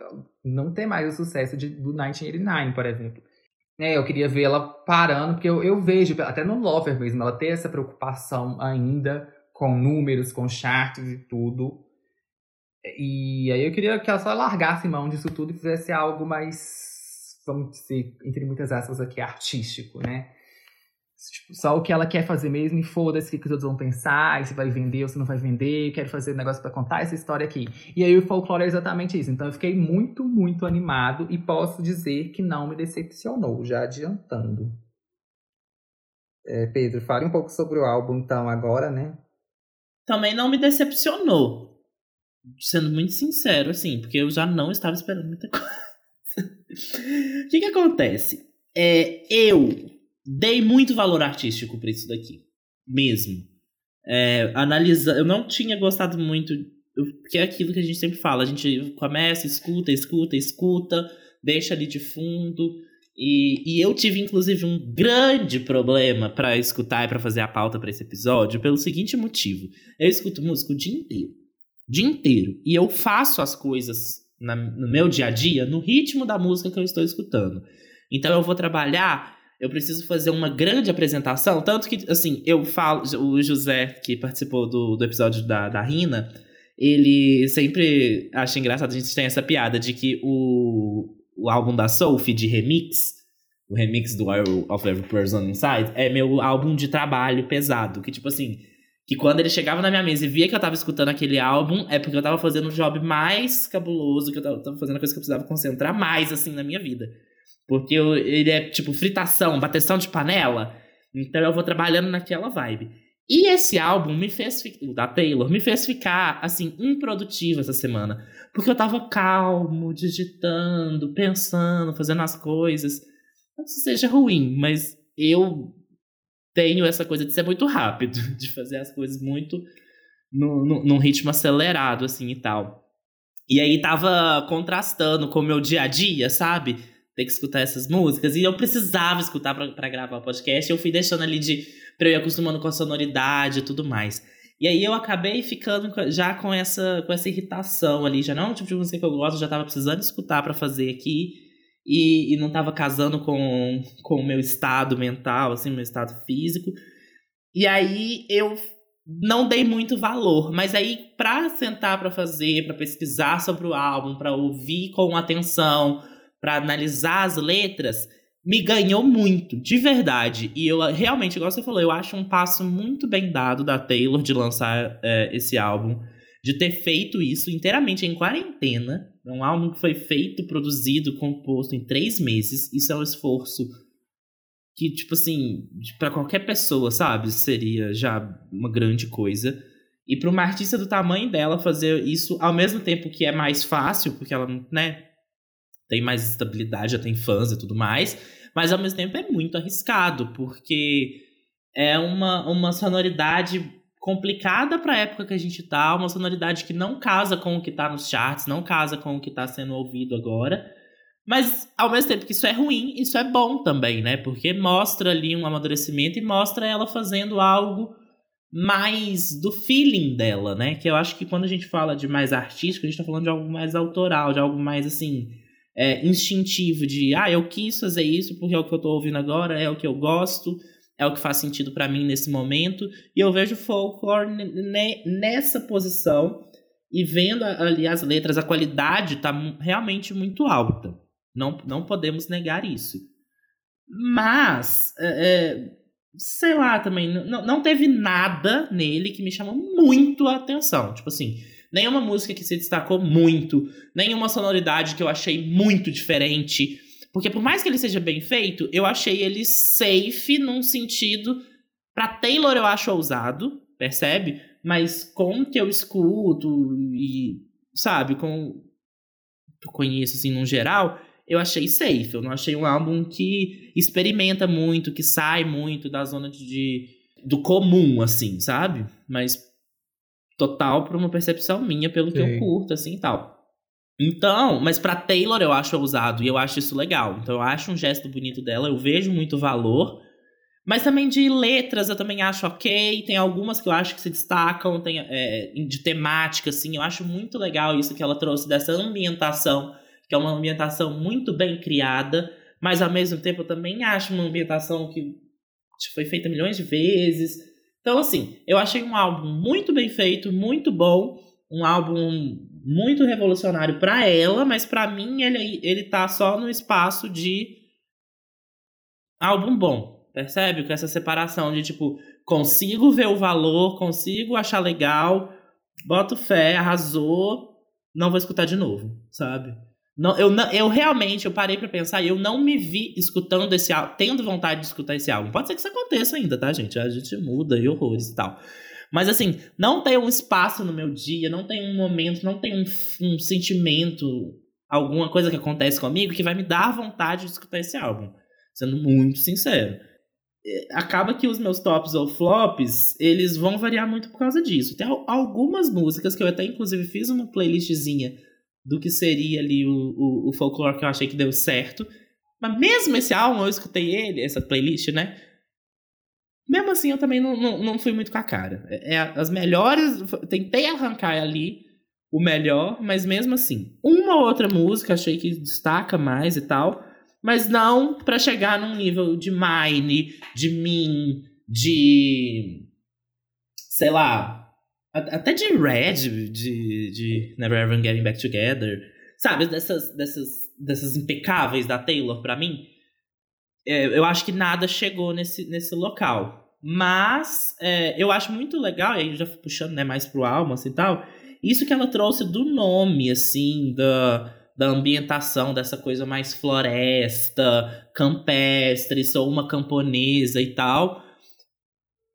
não ter mais o sucesso de, do 1989, por exemplo. É, eu queria ver ela parando, porque eu, eu vejo, até no Lover mesmo, ela ter essa preocupação ainda com números, com charts e tudo. E aí eu queria que ela só largasse mão disso tudo e fizesse algo mais, vamos dizer, entre muitas aspas aqui, artístico, né? Tipo, só o que ela quer fazer mesmo e foda-se o que, que os outros vão pensar, e se vai vender ou se não vai vender, quero fazer um negócio para contar essa história aqui. E aí o folclore é exatamente isso. Então eu fiquei muito, muito animado e posso dizer que não me decepcionou, já adiantando. É, Pedro, fale um pouco sobre o álbum então agora, né? Também não me decepcionou. Sendo muito sincero, assim, porque eu já não estava esperando muita coisa. O que que acontece? É, eu dei muito valor artístico para isso daqui. Mesmo. É, analisa, eu não tinha gostado muito, porque é aquilo que a gente sempre fala, a gente começa, escuta, escuta, escuta, deixa ali de fundo. E, e eu tive, inclusive, um grande problema para escutar e para fazer a pauta para esse episódio, pelo seguinte motivo: eu escuto música o dia inteiro. Dia inteiro. E eu faço as coisas na, no meu dia a dia no ritmo da música que eu estou escutando. Então eu vou trabalhar, eu preciso fazer uma grande apresentação. Tanto que, assim, eu falo, o José, que participou do, do episódio da, da Rina, ele sempre acha engraçado, a gente tem essa piada de que o, o álbum da Sophie de remix, o remix do All of Every Person Inside, é meu álbum de trabalho pesado. Que, tipo assim, que quando ele chegava na minha mesa e via que eu tava escutando aquele álbum, é porque eu tava fazendo o job mais cabuloso, que eu tava, tava fazendo a coisa que eu precisava concentrar mais, assim, na minha vida. Porque eu, ele é tipo fritação, bateção de panela. Então eu vou trabalhando naquela vibe. E esse álbum me fez, o da Taylor, me fez ficar, assim, improdutivo essa semana. Porque eu tava calmo, digitando, pensando, fazendo as coisas. Não que seja ruim, mas eu tenho essa coisa de ser muito rápido, de fazer as coisas muito no, no, num ritmo acelerado, assim, e tal. E aí tava contrastando com o meu dia a dia, sabe? ter que escutar essas músicas. E eu precisava escutar para gravar o podcast. Eu fui deixando ali de. pra eu ir acostumando com a sonoridade e tudo mais. E aí eu acabei ficando já com essa, com essa irritação ali. Já não é um tipo de música que eu gosto, já tava precisando escutar para fazer aqui. E, e não tava casando com, com o meu estado mental, assim, meu estado físico. E aí eu não dei muito valor, mas aí para sentar para fazer, para pesquisar sobre o álbum, para ouvir com atenção, para analisar as letras, me ganhou muito, de verdade. E eu realmente, igual você falou, eu acho um passo muito bem dado da Taylor de lançar é, esse álbum, de ter feito isso inteiramente em quarentena. É um álbum que foi feito, produzido, composto em três meses. Isso é um esforço que, tipo assim, para qualquer pessoa, sabe, seria já uma grande coisa. E para uma artista do tamanho dela fazer isso ao mesmo tempo que é mais fácil, porque ela, né, tem mais estabilidade, já tem fãs e tudo mais, mas ao mesmo tempo é muito arriscado, porque é uma, uma sonoridade complicada para a época que a gente tá, uma sonoridade que não casa com o que tá nos charts, não casa com o que tá sendo ouvido agora. Mas ao mesmo tempo que isso é ruim, isso é bom também, né? Porque mostra ali um amadurecimento e mostra ela fazendo algo mais do feeling dela, né? Que eu acho que quando a gente fala de mais artístico, a gente tá falando de algo mais autoral, de algo mais assim, é, instintivo de, ah, eu quis fazer isso porque é o que eu tô ouvindo agora, é o que eu gosto, é o que faz sentido para mim nesse momento. E eu vejo folklore nessa posição e vendo ali as letras, a qualidade tá realmente muito alta. Não, não podemos negar isso. Mas, é, é, sei lá também, não, não teve nada nele que me chamou muito a atenção. Tipo assim, nenhuma música que se destacou muito, nenhuma sonoridade que eu achei muito diferente. Porque por mais que ele seja bem feito, eu achei ele safe num sentido. Pra Taylor eu acho ousado, percebe? Mas com o que eu escuto e, sabe, com que eu conheço assim no geral, eu achei safe. Eu não achei um álbum que experimenta muito, que sai muito da zona de, do comum, assim, sabe? Mas total por uma percepção minha, pelo Sim. que eu curto, assim e tal. Então, mas pra Taylor eu acho ousado e eu acho isso legal. Então eu acho um gesto bonito dela, eu vejo muito valor. Mas também de letras eu também acho ok. Tem algumas que eu acho que se destacam, tem é, de temática, assim. Eu acho muito legal isso que ela trouxe dessa ambientação, que é uma ambientação muito bem criada. Mas ao mesmo tempo eu também acho uma ambientação que foi feita milhões de vezes então, assim, eu achei um álbum muito bem feito, muito bom, um álbum muito revolucionário para ela, mas para mim ele, ele tá só no espaço de álbum bom. percebe? Com essa separação de tipo, consigo ver o valor, consigo achar legal, boto fé, arrasou, não vou escutar de novo, sabe? Não, eu, não, eu realmente, eu parei para pensar e eu não me vi escutando esse álbum, tendo vontade de escutar esse álbum. Pode ser que isso aconteça ainda, tá, gente? A gente muda e horrores e tal. Mas assim, não tem um espaço no meu dia, não tem um momento, não tem um, um sentimento, alguma coisa que acontece comigo que vai me dar vontade de escutar esse álbum. Sendo muito sincero. Acaba que os meus tops ou flops, eles vão variar muito por causa disso. Tem algumas músicas que eu até inclusive fiz uma playlistzinha do que seria ali o, o, o folclore que eu achei que deu certo. Mas mesmo esse álbum, eu escutei ele, essa playlist, né? Mesmo assim, eu também não, não, não fui muito com a cara. É, é, as melhores. Tentei arrancar ali o melhor, mas mesmo assim. Uma outra música achei que destaca mais e tal. Mas não para chegar num nível de Mine, de Min, de. Sei lá. Até de Red, de, de Never Ever Getting Back Together. Sabe, dessas, dessas, dessas impecáveis da Taylor para mim é, eu acho que nada chegou nesse, nesse local. Mas é, eu acho muito legal, e aí já puxando né, mais pro Almas e tal, isso que ela trouxe do nome, assim, da, da ambientação, dessa coisa mais floresta, campestre, sou uma camponesa e tal.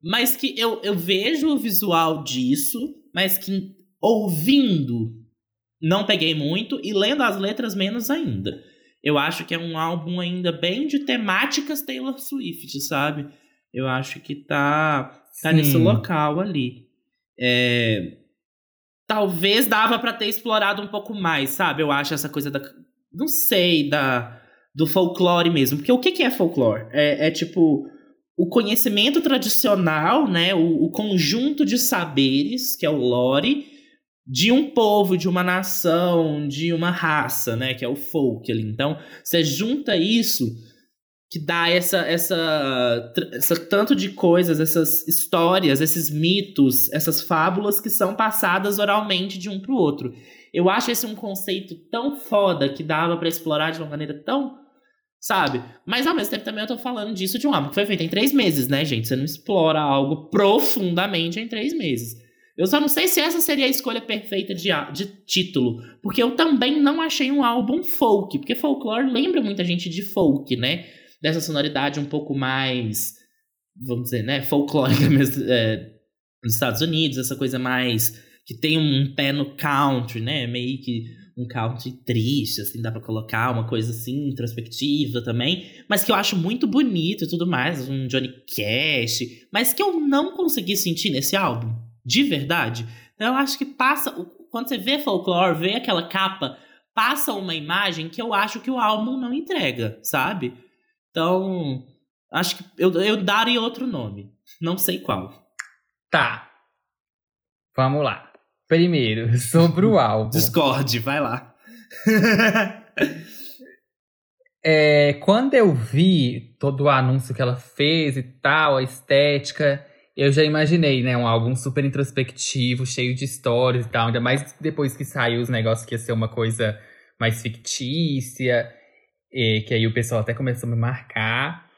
Mas que eu, eu vejo o visual disso, mas que ouvindo não peguei muito e lendo as letras menos ainda eu acho que é um álbum ainda bem de temáticas Taylor Swift, sabe? Eu acho que tá, tá nesse local ali. É, talvez dava para ter explorado um pouco mais, sabe? Eu acho essa coisa da. Não sei, da do folclore mesmo. Porque o que, que é folclore? É, é tipo o conhecimento tradicional, né? O, o conjunto de saberes, que é o lore de um povo, de uma nação, de uma raça, né, que é o folk ali. Então, você junta isso que dá essa essa, essa tanto de coisas, essas histórias, esses mitos, essas fábulas que são passadas oralmente de um pro outro. Eu acho esse um conceito tão foda que dava para explorar de uma maneira tão sabe? Mas ao mesmo tempo também eu tô falando disso de um álbum que foi feito em três meses, né, gente? Você não explora algo profundamente em três meses. Eu só não sei se essa seria a escolha perfeita de, de título, porque eu também não achei um álbum folk, porque folklore lembra muita gente de folk, né? Dessa sonoridade um pouco mais, vamos dizer, né, folclórica mesmo, é, nos Estados Unidos, essa coisa mais que tem um pé no country, né? Meio que um country triste, assim, dá pra colocar uma coisa assim, introspectiva também, mas que eu acho muito bonito e tudo mais, um Johnny Cash, mas que eu não consegui sentir nesse álbum de verdade. Então eu acho que passa. Quando você vê folklore, vê aquela capa, passa uma imagem que eu acho que o álbum não entrega, sabe? Então, acho que eu, eu daria outro nome. Não sei qual. Tá. Vamos lá. Primeiro, sobre o álbum. Discord, vai lá. é, quando eu vi todo o anúncio que ela fez e tal, a estética, eu já imaginei, né, um álbum super introspectivo, cheio de histórias e tal, ainda mais depois que saiu os negócios que ia ser uma coisa mais fictícia, e que aí o pessoal até começou a me marcar.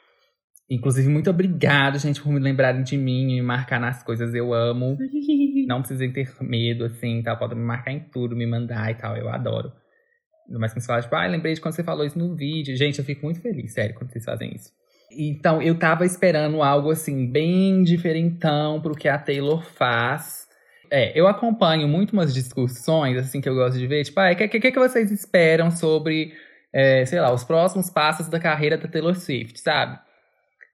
Inclusive, muito obrigado, gente, por me lembrarem de mim e me marcar nas coisas eu amo. Não precisem ter medo, assim, tal. Podem me marcar em tudo, me mandar e tal. Eu adoro. Mais que você fala, tipo, ah, lembrei de quando você falou isso no vídeo. Gente, eu fico muito feliz, sério, quando vocês fazem isso. Então, eu tava esperando algo assim, bem diferentão pro que a Taylor faz. É, eu acompanho muito umas discussões, assim, que eu gosto de ver, tipo, ah, o que, que, que vocês esperam sobre, é, sei lá, os próximos passos da carreira da Taylor Swift, sabe?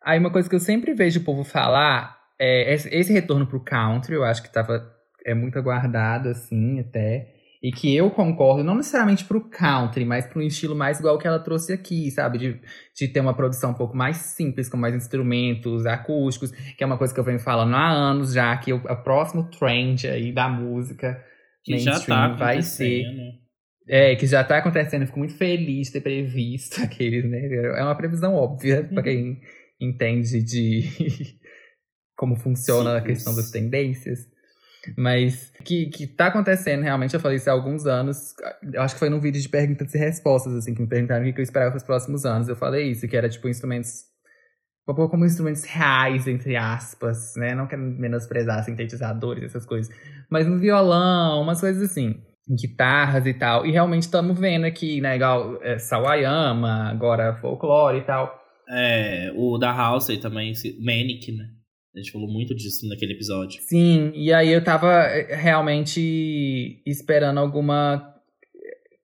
Aí uma coisa que eu sempre vejo o povo falar é esse retorno pro country, eu acho que tava, é muito aguardado, assim, até. E que eu concordo, não necessariamente pro country, mas para um estilo mais igual que ela trouxe aqui, sabe? De, de ter uma produção um pouco mais simples, com mais instrumentos acústicos, que é uma coisa que eu venho falando há anos já, que o, próximo trend aí da música que mainstream tá vai ser. É, que já tá acontecendo, eu fico muito feliz de ter previsto aqueles, né? É uma previsão óbvia para quem entende de como funciona Sim, a questão das tendências. Mas que, que tá acontecendo realmente, eu falei isso há alguns anos. Eu acho que foi num vídeo de perguntas e respostas, assim, que me perguntaram o que eu esperava para os próximos anos. Eu falei isso, que era tipo instrumentos como instrumentos reais, entre aspas, né? Não quero menosprezar sintetizadores, essas coisas. Mas no violão, umas coisas assim. Guitarras e tal. E realmente estamos vendo aqui, né? Igual é, Sawayama, agora folclore e tal. É, o da House aí também, Manic, né? A gente falou muito disso naquele episódio. Sim, e aí eu tava é, realmente esperando alguma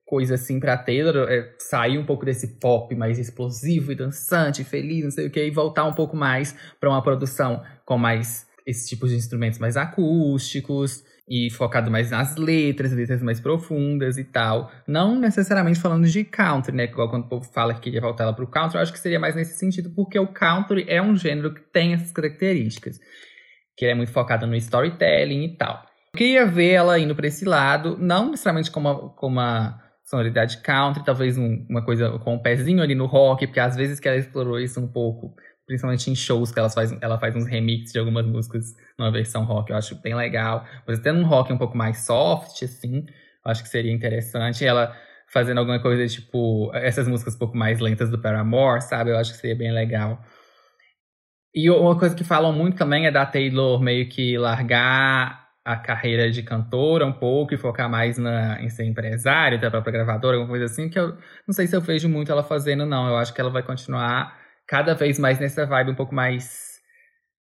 coisa assim pra Taylor, é, sair um pouco desse pop mais explosivo e dançante, feliz, não sei o que, e voltar um pouco mais para uma produção com mais esse tipo de instrumentos mais acústicos e focado mais nas letras, letras mais profundas e tal. Não necessariamente falando de country, né? Igual quando o povo fala que queria voltar ela pro country, eu acho que seria mais nesse sentido, porque o country é um gênero que tem essas características. Que é muito focado no storytelling e tal. Eu queria ver ela indo para esse lado, não necessariamente como uma, como uma sonoridade country, talvez um, uma coisa com um pezinho ali no rock, porque às vezes que ela explorou isso um pouco, principalmente em shows que ela faz, ela faz uns remixes de algumas músicas numa versão rock, eu acho bem legal. Mas tendo um rock um pouco mais soft, assim, eu acho que seria interessante. Ela fazendo alguma coisa tipo essas músicas um pouco mais lentas do Paramore, sabe? Eu acho que seria bem legal. E uma coisa que falam muito também é da Taylor meio que largar a carreira de cantora um pouco e focar mais na, em ser empresária, da própria gravadora, alguma coisa assim, que eu não sei se eu vejo muito ela fazendo, não. Eu acho que ela vai continuar cada vez mais nessa vibe um pouco mais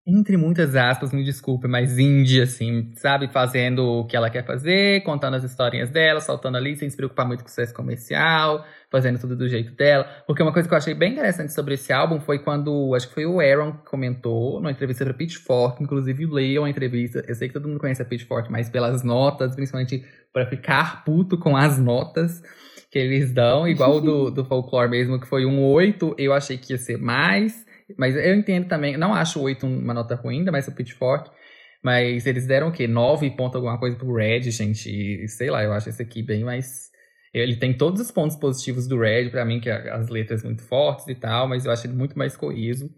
entre muitas aspas, me desculpe, mais indie, assim, sabe? Fazendo o que ela quer fazer, contando as historinhas dela, soltando ali, sem se preocupar muito com o sucesso comercial, fazendo tudo do jeito dela. Porque uma coisa que eu achei bem interessante sobre esse álbum foi quando, acho que foi o Aaron que comentou, numa entrevista pra Pitchfork, inclusive leiam a entrevista. Eu sei que todo mundo conhece a Pitchfork, mas pelas notas, principalmente para ficar puto com as notas que eles dão, igual o do, do folklore mesmo, que foi um 8, eu achei que ia ser mais. Mas eu entendo também, não acho o 8 uma nota ruim, ainda mais o Pitchfork. Mas eles deram o quê? 9 ponto alguma coisa pro Red, gente. E sei lá, eu acho esse aqui bem mais. Ele tem todos os pontos positivos do Red, para mim, que é as letras muito fortes e tal, mas eu acho ele muito mais coeso.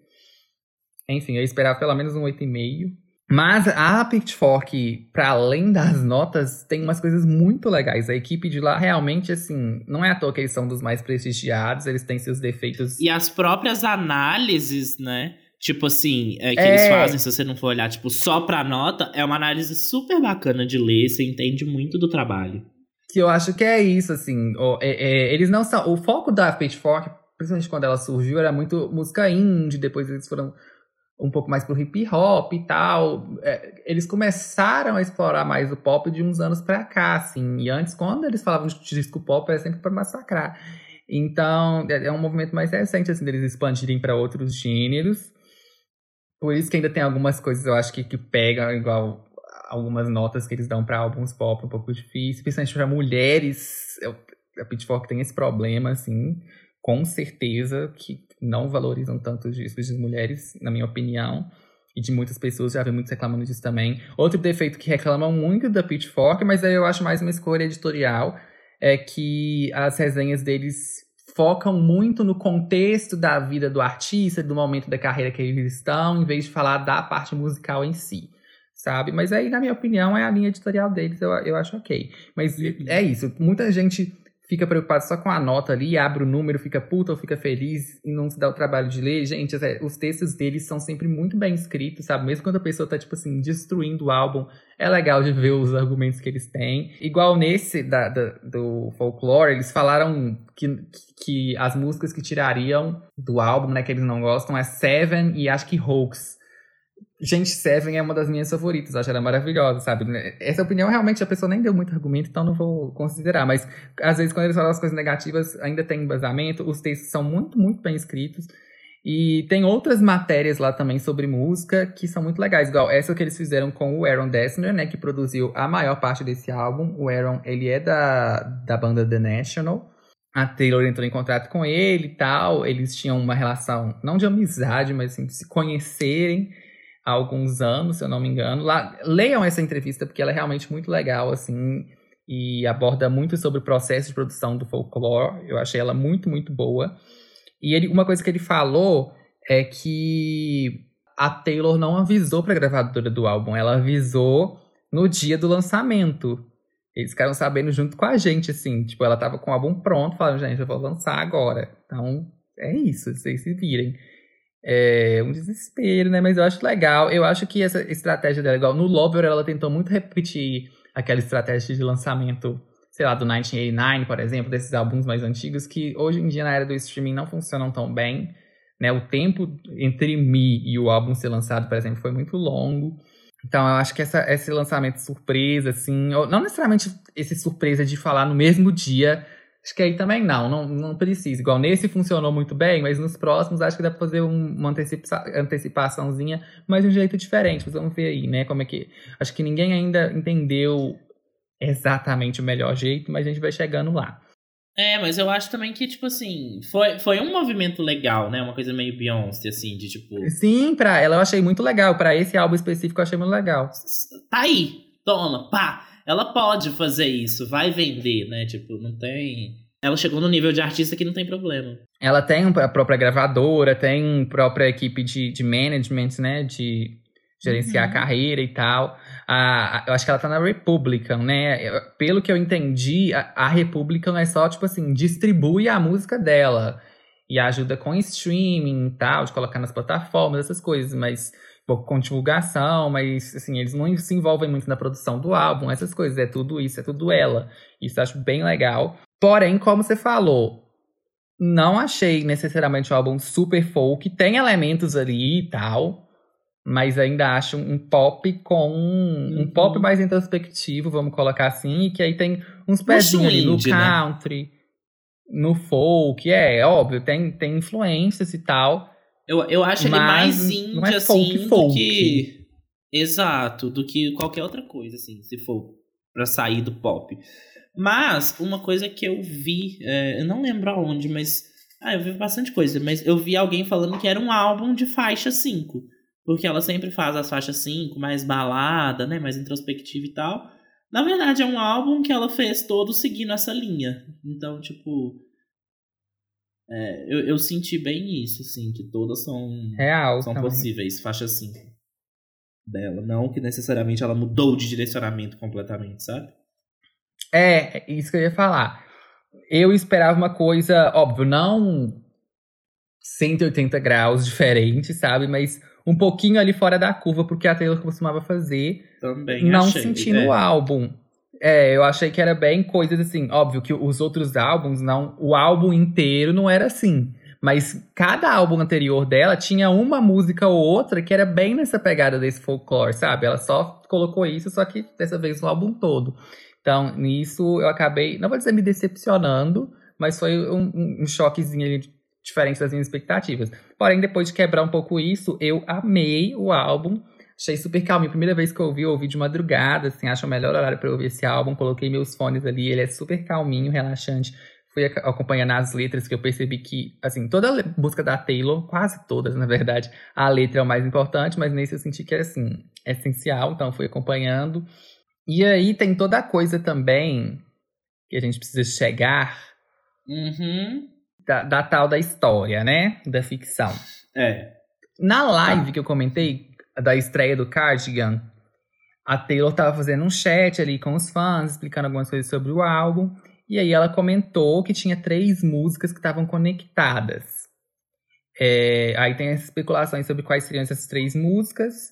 Enfim, eu esperava pelo menos um 8,5. Mas a Pitchfork, para além das notas, tem umas coisas muito legais. A equipe de lá realmente, assim, não é à toa que eles são dos mais prestigiados, eles têm seus defeitos. E as próprias análises, né? Tipo assim, é, que é... eles fazem, se você não for olhar, tipo, só pra nota, é uma análise super bacana de ler, você entende muito do trabalho. Que eu acho que é isso, assim. é, é, eles não são. O foco da Pitchfork, principalmente quando ela surgiu, era muito música indie, depois eles foram um pouco mais pro hip hop e tal. É, eles começaram a explorar mais o pop de uns anos pra cá, assim. E antes, quando eles falavam de disco pop, era sempre para massacrar. Então, é, é um movimento mais recente, assim, deles expandirem para outros gêneros. Por isso que ainda tem algumas coisas, eu acho que, que pegam, igual algumas notas que eles dão para álbuns pop um pouco difícil, principalmente para mulheres. A Pitchfork tem esse problema, assim, com certeza, que não valorizam tanto os discos de mulheres, na minha opinião. E de muitas pessoas, já vi muitos reclamando disso também. Outro defeito que reclamam muito da Pitchfork, mas aí eu acho mais uma escolha editorial, é que as resenhas deles focam muito no contexto da vida do artista, do momento da carreira que eles estão, em vez de falar da parte musical em si, sabe? Mas aí, na minha opinião, é a linha editorial deles, eu, eu acho ok. Mas é isso, muita gente fica preocupado só com a nota ali, abre o número, fica puta ou fica feliz e não se dá o trabalho de ler. Gente, os textos deles são sempre muito bem escritos, sabe? Mesmo quando a pessoa tá, tipo assim, destruindo o álbum, é legal de ver os argumentos que eles têm. Igual nesse da, da do folklore, eles falaram que, que as músicas que tirariam do álbum, né, que eles não gostam, é Seven e acho que Hoax. Gente, Seven é uma das minhas favoritas, acho ela maravilhosa, sabe? Essa opinião realmente a pessoa nem deu muito argumento, então não vou considerar. Mas às vezes, quando eles falam as coisas negativas, ainda tem embasamento, os textos são muito, muito bem escritos. E tem outras matérias lá também sobre música que são muito legais, igual essa que eles fizeram com o Aaron Dessner, né, que produziu a maior parte desse álbum. O Aaron, ele é da, da banda The National. A Taylor entrou em contato com ele e tal. Eles tinham uma relação, não de amizade, mas assim, de se conhecerem há alguns anos, se eu não me engano. Lá, leiam essa entrevista, porque ela é realmente muito legal, assim, e aborda muito sobre o processo de produção do folklore. Eu achei ela muito, muito boa. E ele, uma coisa que ele falou é que a Taylor não avisou para a gravadora do álbum, ela avisou no dia do lançamento. Eles ficaram sabendo junto com a gente, assim. Tipo, ela tava com o álbum pronto, falando, gente, eu vou lançar agora. Então, é isso, vocês se virem. É um desespero, né? Mas eu acho legal. Eu acho que essa estratégia dela, igual no Lover, ela tentou muito repetir aquela estratégia de lançamento, sei lá, do 1989, por exemplo, desses álbuns mais antigos, que hoje em dia na era do streaming não funcionam tão bem. Né? O tempo entre Me e o álbum ser lançado, por exemplo, foi muito longo. Então, eu acho que essa, esse lançamento surpresa, assim, não necessariamente esse surpresa de falar no mesmo dia, acho que aí também não, não, não precisa. Igual nesse funcionou muito bem, mas nos próximos acho que dá pra fazer um, uma antecipa antecipaçãozinha, mas de um jeito diferente. Vamos ver aí, né, como é que. Acho que ninguém ainda entendeu exatamente o melhor jeito, mas a gente vai chegando lá. É, mas eu acho também que, tipo assim, foi, foi um movimento legal, né? Uma coisa meio Beyoncé, assim, de tipo. Sim, pra ela eu achei muito legal. para esse álbum específico eu achei muito legal. Tá aí, toma, pá. Ela pode fazer isso, vai vender, né? Tipo, não tem. Ela chegou no nível de artista que não tem problema. Ela tem a própria gravadora, tem própria equipe de, de management, né? De gerenciar uhum. a carreira e tal. A, eu acho que ela tá na Republican, né? Pelo que eu entendi, a, a Republican é só, tipo assim, distribui a música dela. E ajuda com streaming e tal, de colocar nas plataformas, essas coisas, mas pouco com divulgação, mas assim, eles não se envolvem muito na produção do álbum, essas coisas, é tudo isso, é tudo ela. Isso eu acho bem legal. Porém, como você falou, não achei necessariamente o álbum super folk, tem elementos ali e tal, mas ainda acho um pop com um, um pop uhum. mais introspectivo, vamos colocar assim, e que aí tem uns pezinhos ali no né? country, né? no folk, é, óbvio, tem, tem influências e tal. Eu, eu acho ele mais indie, é assim, folk, folk. do que... Exato, do que qualquer outra coisa, assim, se for pra sair do pop. Mas, uma coisa que eu vi, é, eu não lembro aonde, mas... Ah, eu vi bastante coisa, mas eu vi alguém falando que era um álbum de faixa 5. Porque ela sempre faz as faixas 5, mais balada, né? Mais introspectiva e tal. Na verdade, é um álbum que ela fez todo seguindo essa linha. Então, tipo. É, eu, eu senti bem isso, assim, que todas são, Real, são possíveis, faixa 5 dela. Não que necessariamente ela mudou de direcionamento completamente, sabe? É, é isso que eu ia falar. Eu esperava uma coisa, óbvio, não 180 graus diferente, sabe? Mas um pouquinho ali fora da curva, porque a Taylor costumava fazer. Também Não achei, senti é. no álbum. É, eu achei que era bem coisas assim. Óbvio que os outros álbuns, não. O álbum inteiro não era assim. Mas cada álbum anterior dela tinha uma música ou outra que era bem nessa pegada desse folclore, sabe? Ela só colocou isso, só que dessa vez no álbum todo. Então, nisso eu acabei, não vou dizer me decepcionando, mas foi um, um choquezinho ali diferente das minhas expectativas. Porém, depois de quebrar um pouco isso, eu amei o álbum. Achei super calmo. A primeira vez que eu ouvi, eu ouvi de madrugada, assim, acho o melhor horário para ouvir esse álbum. Coloquei meus fones ali, ele é super calminho, relaxante. Fui acompanhando as letras que eu percebi que, assim, toda a música da Taylor, quase todas, na verdade, a letra é o mais importante, mas nesse eu senti que era, assim, essencial, então fui acompanhando. E aí tem toda a coisa também que a gente precisa chegar. Uhum da, da, tal da história, né? Da ficção. É. Na live que eu comentei, da estreia do Cardigan, a Taylor tava fazendo um chat ali com os fãs, explicando algumas coisas sobre o álbum. E aí ela comentou que tinha três músicas que estavam conectadas. É, aí tem as especulações sobre quais seriam essas três músicas.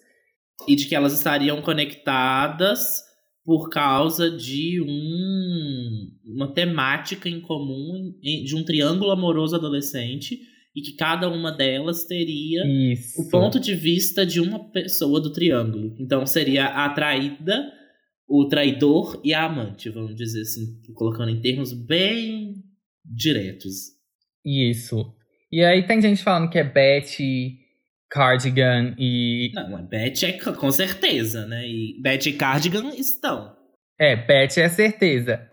E de que elas estariam conectadas por causa de um, uma temática em comum de um triângulo amoroso adolescente e que cada uma delas teria Isso. o ponto de vista de uma pessoa do triângulo. Então seria a traída, o traidor e a amante, vamos dizer assim, colocando em termos bem diretos. Isso. E aí tem gente falando que é Betty Cardigan e. Não, a Beth é com certeza, né? E Beth e Cardigan estão. É, Beth é certeza.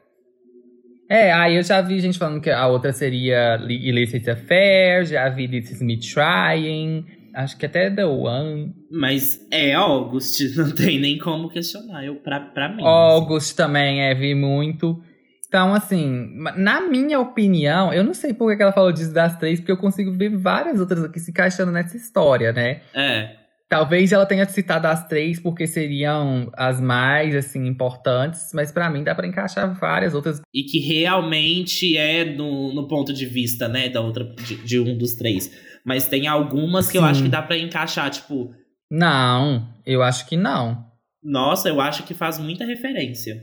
É, aí eu já vi gente falando que a outra seria Illicit Affair, já vi This Is Me Trying, acho que até The One. Mas é August, não tem nem como questionar, eu, pra, pra mim. August assim. também, é, vi muito. Então, assim, na minha opinião, eu não sei por que ela falou disso das três, porque eu consigo ver várias outras aqui se encaixando nessa história, né? É. Talvez ela tenha citado as três porque seriam as mais, assim, importantes, mas para mim dá para encaixar várias outras. E que realmente é no, no ponto de vista, né, da outra, de, de um dos três. Mas tem algumas que eu Sim. acho que dá pra encaixar, tipo, Não, eu acho que não. nossa, eu acho que faz muita referência.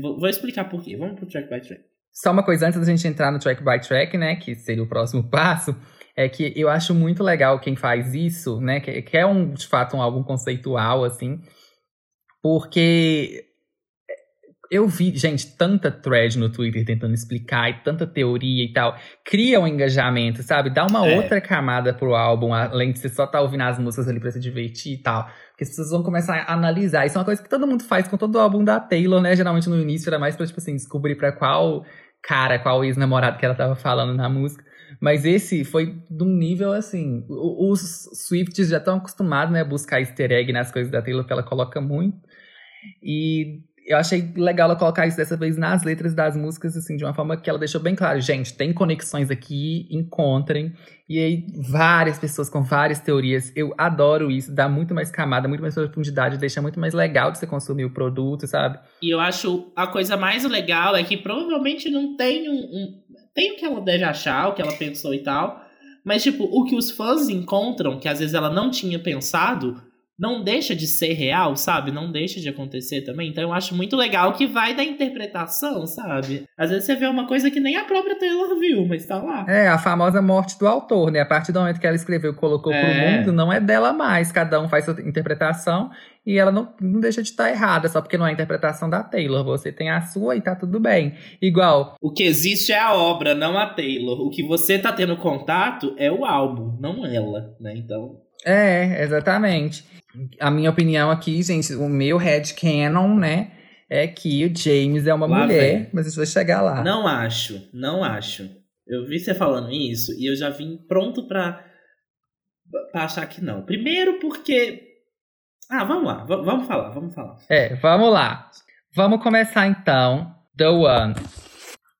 Vou, vou explicar por quê. Vamos pro track by track. Só uma coisa antes da gente entrar no track by track, né, que seria o próximo passo, é que eu acho muito legal quem faz isso, né, que, que é um, de fato um álbum conceitual, assim, porque eu vi, gente, tanta thread no Twitter tentando explicar e tanta teoria e tal, cria um engajamento, sabe? Dá uma É. outra camada pro álbum, além de você só estar ouvindo as músicas ali pra se divertir e tal. Porque as pessoas vão começar a analisar. Isso é uma coisa que todo mundo faz com todo o álbum da Taylor, né? Geralmente no início era mais pra, tipo assim, descobrir pra qual cara, qual ex-namorado que ela tava falando na música. Mas esse foi de um nível assim. Os Swifts já estão acostumados, né, a buscar easter egg nas coisas da Taylor, que ela coloca muito. E eu achei legal ela colocar isso dessa vez nas letras das músicas, assim, de uma forma que ela deixou bem claro. Gente, tem conexões aqui, encontrem. E aí, várias pessoas com várias teorias. Eu adoro isso, dá muito mais camada, muito mais profundidade, deixa muito mais legal de você consumir o produto, sabe? E eu acho a coisa mais legal é que provavelmente não tem um, um- Tem o que ela deve achar, o que ela pensou e tal. Mas, tipo, o que os fãs encontram, que às vezes ela não tinha pensado, não deixa de ser real, sabe? Não deixa de acontecer também. Então eu acho muito legal que vai da interpretação, sabe? Às vezes você vê uma coisa que nem a própria Taylor viu, mas tá lá. É, a famosa morte do autor, né? A partir do momento que ela escreveu e colocou É. pro mundo, não é dela mais. Cada um faz sua interpretação e ela não, não deixa de estar errada, só porque não é a interpretação da Taylor. Você tem a sua e tá tudo bem. Igual, O que existe é a obra, não a Taylor. O que você tá tendo contato é o álbum, não ela, né? Então. É, exatamente. A minha opinião aqui, gente, o meu headcanon, né, é que o James é uma Lá mulher, vem. mas isso vai chegar lá. Não acho, não acho. Eu vi você falando isso e eu já vim pronto pra, pra achar que não. Primeiro porque. Ah, vamos lá, vamos falar, vamos falar. É, vamos lá. Vamos começar então. The One.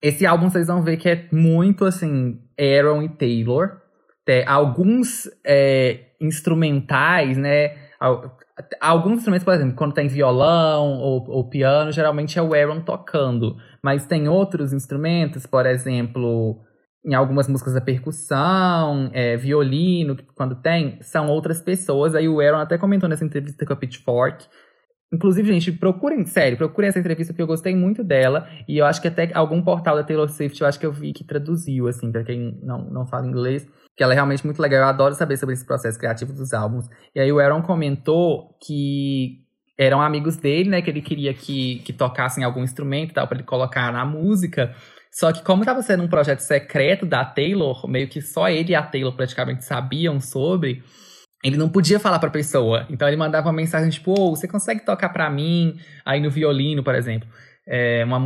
Esse álbum vocês vão ver que é muito assim, Aaron e Taylor. Tem alguns é, instrumentais, né? al- Alguns instrumentos, por exemplo, quando tem violão ou, ou piano, geralmente é o Aaron tocando. Mas tem outros instrumentos, por exemplo, em algumas músicas da percussão, é, violino, quando tem, são outras pessoas. Aí o Aaron até comentou nessa entrevista com a Pitchfork. Inclusive, gente, procurem, sério, procurem essa entrevista porque eu gostei muito dela. E eu acho que até algum portal da Taylor Swift, eu acho que eu vi que traduziu, assim, pra quem não, não fala inglês. Que ela é realmente muito legal. Eu adoro saber sobre esse processo criativo dos álbuns. E aí o Aaron comentou que eram amigos dele, né? Que ele queria que, que tocassem algum instrumento e tal, pra ele colocar na música. Só que como tava sendo um projeto secreto da Taylor, meio que só ele e a Taylor praticamente sabiam sobre, ele não podia falar pra pessoa. Então ele mandava uma mensagem tipo, ô, você consegue tocar pra mim? Aí no violino, por exemplo. É, uma,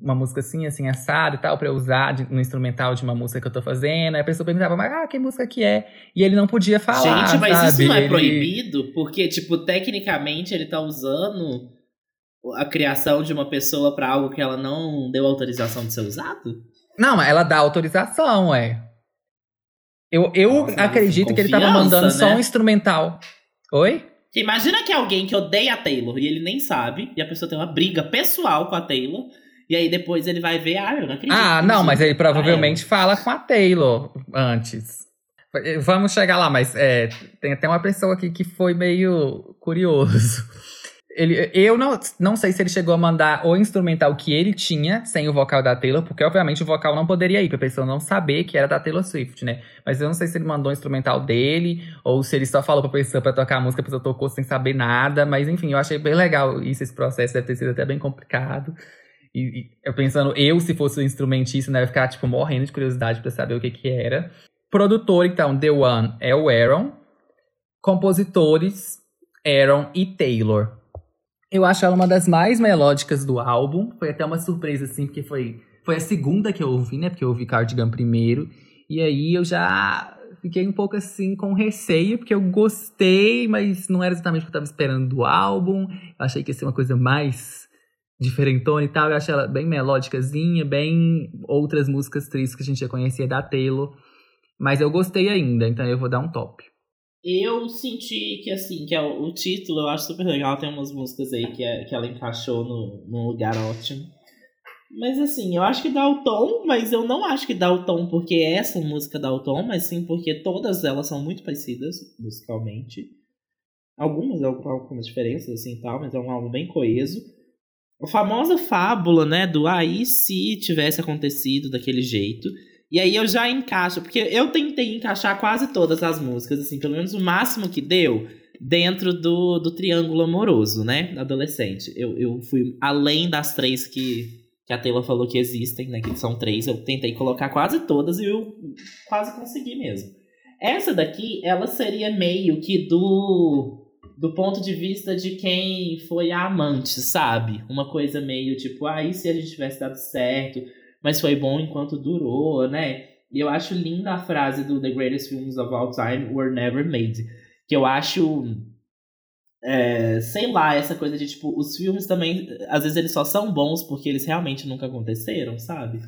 uma música assim, assim, assada e tal, pra eu usar de- no instrumental de uma música que eu tô fazendo. Aí a pessoa perguntava, mas ah, que música que é? E ele não podia falar. Gente, mas sabe? isso não é proibido? Porque, tipo, tecnicamente ele tá usando a criação de uma pessoa pra algo que ela não deu autorização de ser usado? Não, mas ela dá autorização, é. Eu, eu Nossa, mas acredito que ele tava mandando só né? um instrumental. Oi? Imagina que alguém que odeia a Taylor e ele nem sabe, e a pessoa tem uma briga pessoal com a Taylor, e aí depois ele vai ver, ah, eu não acredito. Ah, não, mas ele provavelmente fala com a Taylor antes. Vamos chegar lá, mas é, tem até uma pessoa aqui que foi meio curioso. Ele, eu não, não sei se ele chegou a mandar o instrumental que ele tinha, sem o vocal da Taylor, porque obviamente o vocal não poderia ir, pra pessoa não saber que era da Taylor Swift, né? Mas eu não sei se ele mandou o instrumental dele, ou se ele só falou pra pessoa pra tocar a música, a pessoa tocou sem saber nada. Mas enfim, eu achei bem legal isso, esse processo deve ter sido até bem complicado. E, e eu pensando, eu, se fosse o instrumentista, né, eu ia ficar, tipo, morrendo de curiosidade pra saber o que que era. Produtor, então, The One é o Aaron. Compositores, Aaron e Taylor. Eu acho ela uma das mais melódicas do álbum. Foi até uma surpresa, assim, porque foi, foi a segunda que eu ouvi, né? Porque eu ouvi Cardigan primeiro. E aí eu já fiquei um pouco assim com receio, porque eu gostei, mas não era exatamente o que eu tava esperando do álbum. Eu achei que ia ser uma coisa mais diferentona e tal. Eu achei ela bem melódicazinha, bem outras músicas tristes que a gente já conhecia da Taylor. Mas eu gostei ainda, então eu vou dar um top. Eu senti que, assim, que é o, o título eu acho super legal. Tem umas músicas aí que, é- que ela encaixou no, num lugar ótimo. Mas assim, eu acho que dá o tom, mas eu não acho que dá o tom porque essa música dá o tom, mas sim porque todas elas são muito parecidas musicalmente. Algumas algumas diferenças assim tal, mas é um álbum bem coeso. A famosa fábula, né, do aí se tivesse acontecido daquele jeito. E aí eu já encaixo, porque eu tentei encaixar quase todas as músicas, assim, pelo menos o máximo que deu, dentro do, do triângulo amoroso, né, adolescente. Eu, eu fui além das três que, que a Taylor falou que existem, né, que são três, eu tentei colocar quase todas e eu quase consegui mesmo. Essa daqui, ela seria meio que do do ponto de vista de quem foi a amante, sabe? Uma coisa meio tipo, ah, e se a gente tivesse dado certo? Mas foi bom enquanto durou, né? E eu acho linda a frase do The Greatest Films of All Time Were Never Made. Que eu acho. É, sei lá, essa coisa de tipo, os filmes também, às vezes eles só são bons porque eles realmente nunca aconteceram, sabe?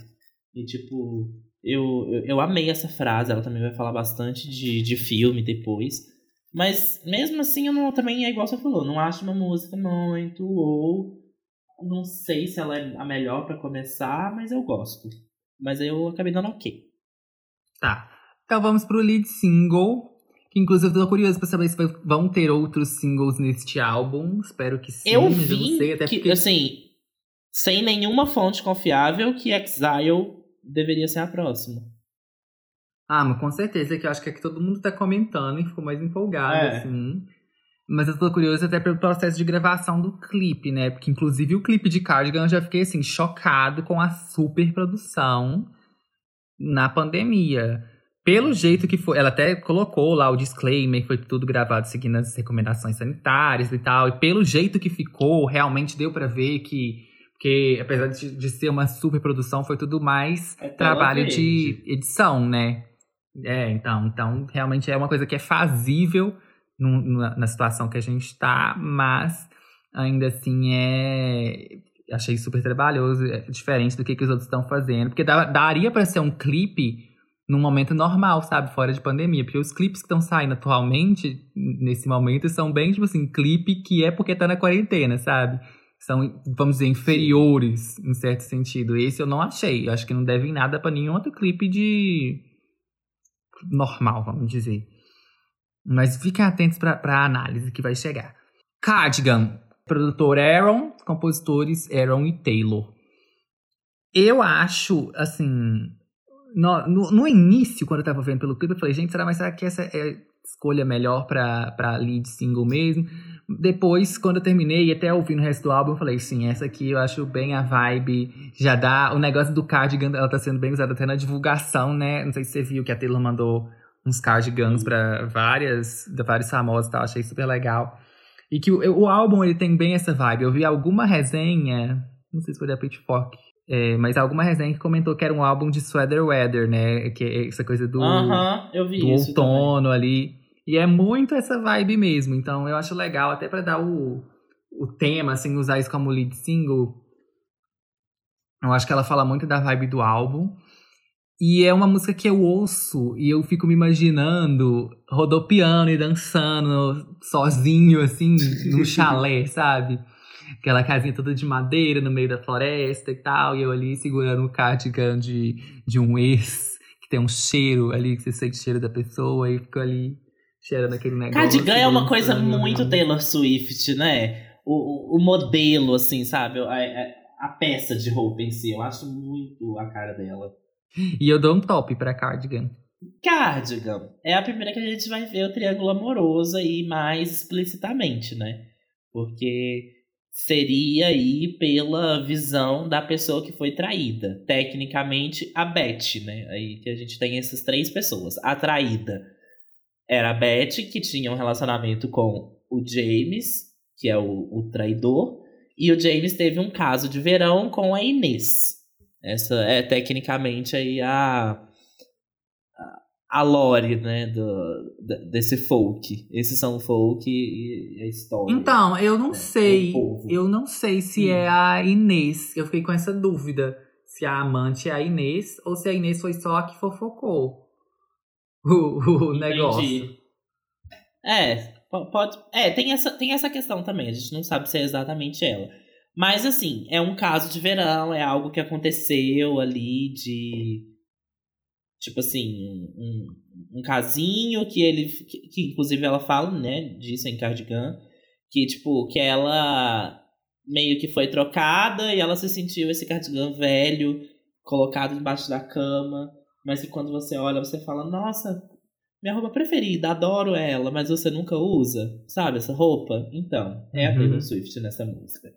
E tipo, eu, eu, eu amei essa frase, ela também vai falar bastante de, de filme depois. Mas mesmo assim, eu não, também é igual você falou, não acho uma música muito ou não sei se ela é a melhor para começar, mas eu gosto. Mas eu acabei dando ok. Tá. Então vamos pro lead single. Que inclusive eu tô curioso pra saber se vão ter outros singles neste álbum. Espero que sim. Eu vi não sei, até que, porque... assim, sem nenhuma fonte confiável, que Exile deveria ser a próxima. Ah, mas com certeza, que eu acho que é que todo mundo tá comentando e ficou mais empolgado, é. assim. Mas eu tô curioso até pelo processo de gravação do clipe, né? Porque, inclusive, o clipe de Cardigan eu já fiquei, assim, chocado com a super produção na pandemia. Pelo jeito que foi, ela até colocou lá o disclaimer, que foi tudo gravado seguindo as recomendações sanitárias e tal. E pelo jeito que ficou, realmente deu para ver que, que apesar de, de, ser uma super produção, foi tudo mais é trabalho de edição, né? É, então, então realmente é uma coisa que é fazível na, na situação que a gente está, mas ainda assim é. Achei super trabalhoso, é diferente do que, que os outros estão fazendo. Porque dá, daria para ser um clipe num momento normal, sabe? Fora de pandemia. Porque os clipes que estão saindo atualmente, nesse momento, são bem, tipo assim, clipe que é porque tá na quarentena, sabe? São, vamos dizer, inferiores, em certo sentido. Esse eu não achei. Eu acho que não deve nada para nenhum outro clipe de. normal, vamos dizer. Mas fiquem atentos para a análise que vai chegar. Cardigan, produtor Aaron, compositores Aaron e Taylor. Eu acho, assim. No, no, no, início, quando eu tava vendo pelo clipe, eu falei, gente, será, mas será que essa é a escolha melhor pra lead single mesmo? Depois, quando eu terminei, e até ouvindo o resto do álbum, eu falei, sim, essa aqui eu acho bem a vibe. Já dá. O negócio do cardigan, ela tá sendo bem usada até na divulgação, né? Não sei se você viu que a Taylor mandou uns cardigans para várias, vários famosos, tá? Achei super legal. E que o, o álbum ele tem bem essa vibe. Eu vi alguma resenha, não sei se foi da Pitchfork, é, mas alguma resenha que comentou que era um álbum de sweater weather, né? Que é essa coisa do, uh -huh, eu vi do isso outono também. ali. E é muito essa vibe mesmo. Então eu acho legal, até para dar o, o tema, assim, usar isso como lead single. Eu acho que ela fala muito da vibe do álbum. E é uma música que eu ouço e eu fico me imaginando rodopiando e dançando sozinho, assim, num chalé, sabe? Aquela casinha toda de madeira no meio da floresta e tal. E eu ali segurando o cardigan de, de um ex, que tem um cheiro ali, que você sente o cheiro da pessoa e fico ali cheirando aquele negócio. Cardigan é uma coisa muito Taylor Swift, né? O, o, o modelo, assim, sabe? A, a, a peça de roupa em si. Eu acho muito a cara dela. E eu dou um top pra Cardigan. Cardigan é a primeira que a gente vai ver o triângulo amoroso aí mais explicitamente, né? Porque seria aí pela visão da pessoa que foi traída. Tecnicamente, a Beth, né? Aí que a gente tem essas três pessoas. A traída era a Beth, que tinha um relacionamento com o James, que é o, o traidor. E o James teve um caso de verão com a Inês. Essa é tecnicamente aí a a lore, né, do, desse folk. Esses são folk e, a história. Então, eu não é, sei. Eu não sei se é a Inês. Eu fiquei com essa dúvida. Se a amante é a Inês ou se a Inês foi só a que fofocou o, o negócio. É, pode. É, tem essa, tem essa questão também. A gente não sabe se é exatamente ela. Mas assim, é um caso de verão, é algo que aconteceu ali de. Tipo assim, um, um casinho que ele. Que, que, inclusive ela fala, né, disso em Cardigan. Que, tipo, que ela meio que foi trocada e ela se sentiu esse cardigan velho, colocado debaixo da cama. Mas que quando você olha, você fala, nossa, minha roupa preferida, adoro ela, mas você nunca usa, sabe, essa roupa? Então, é a Uhum. Taylor Swift nessa música.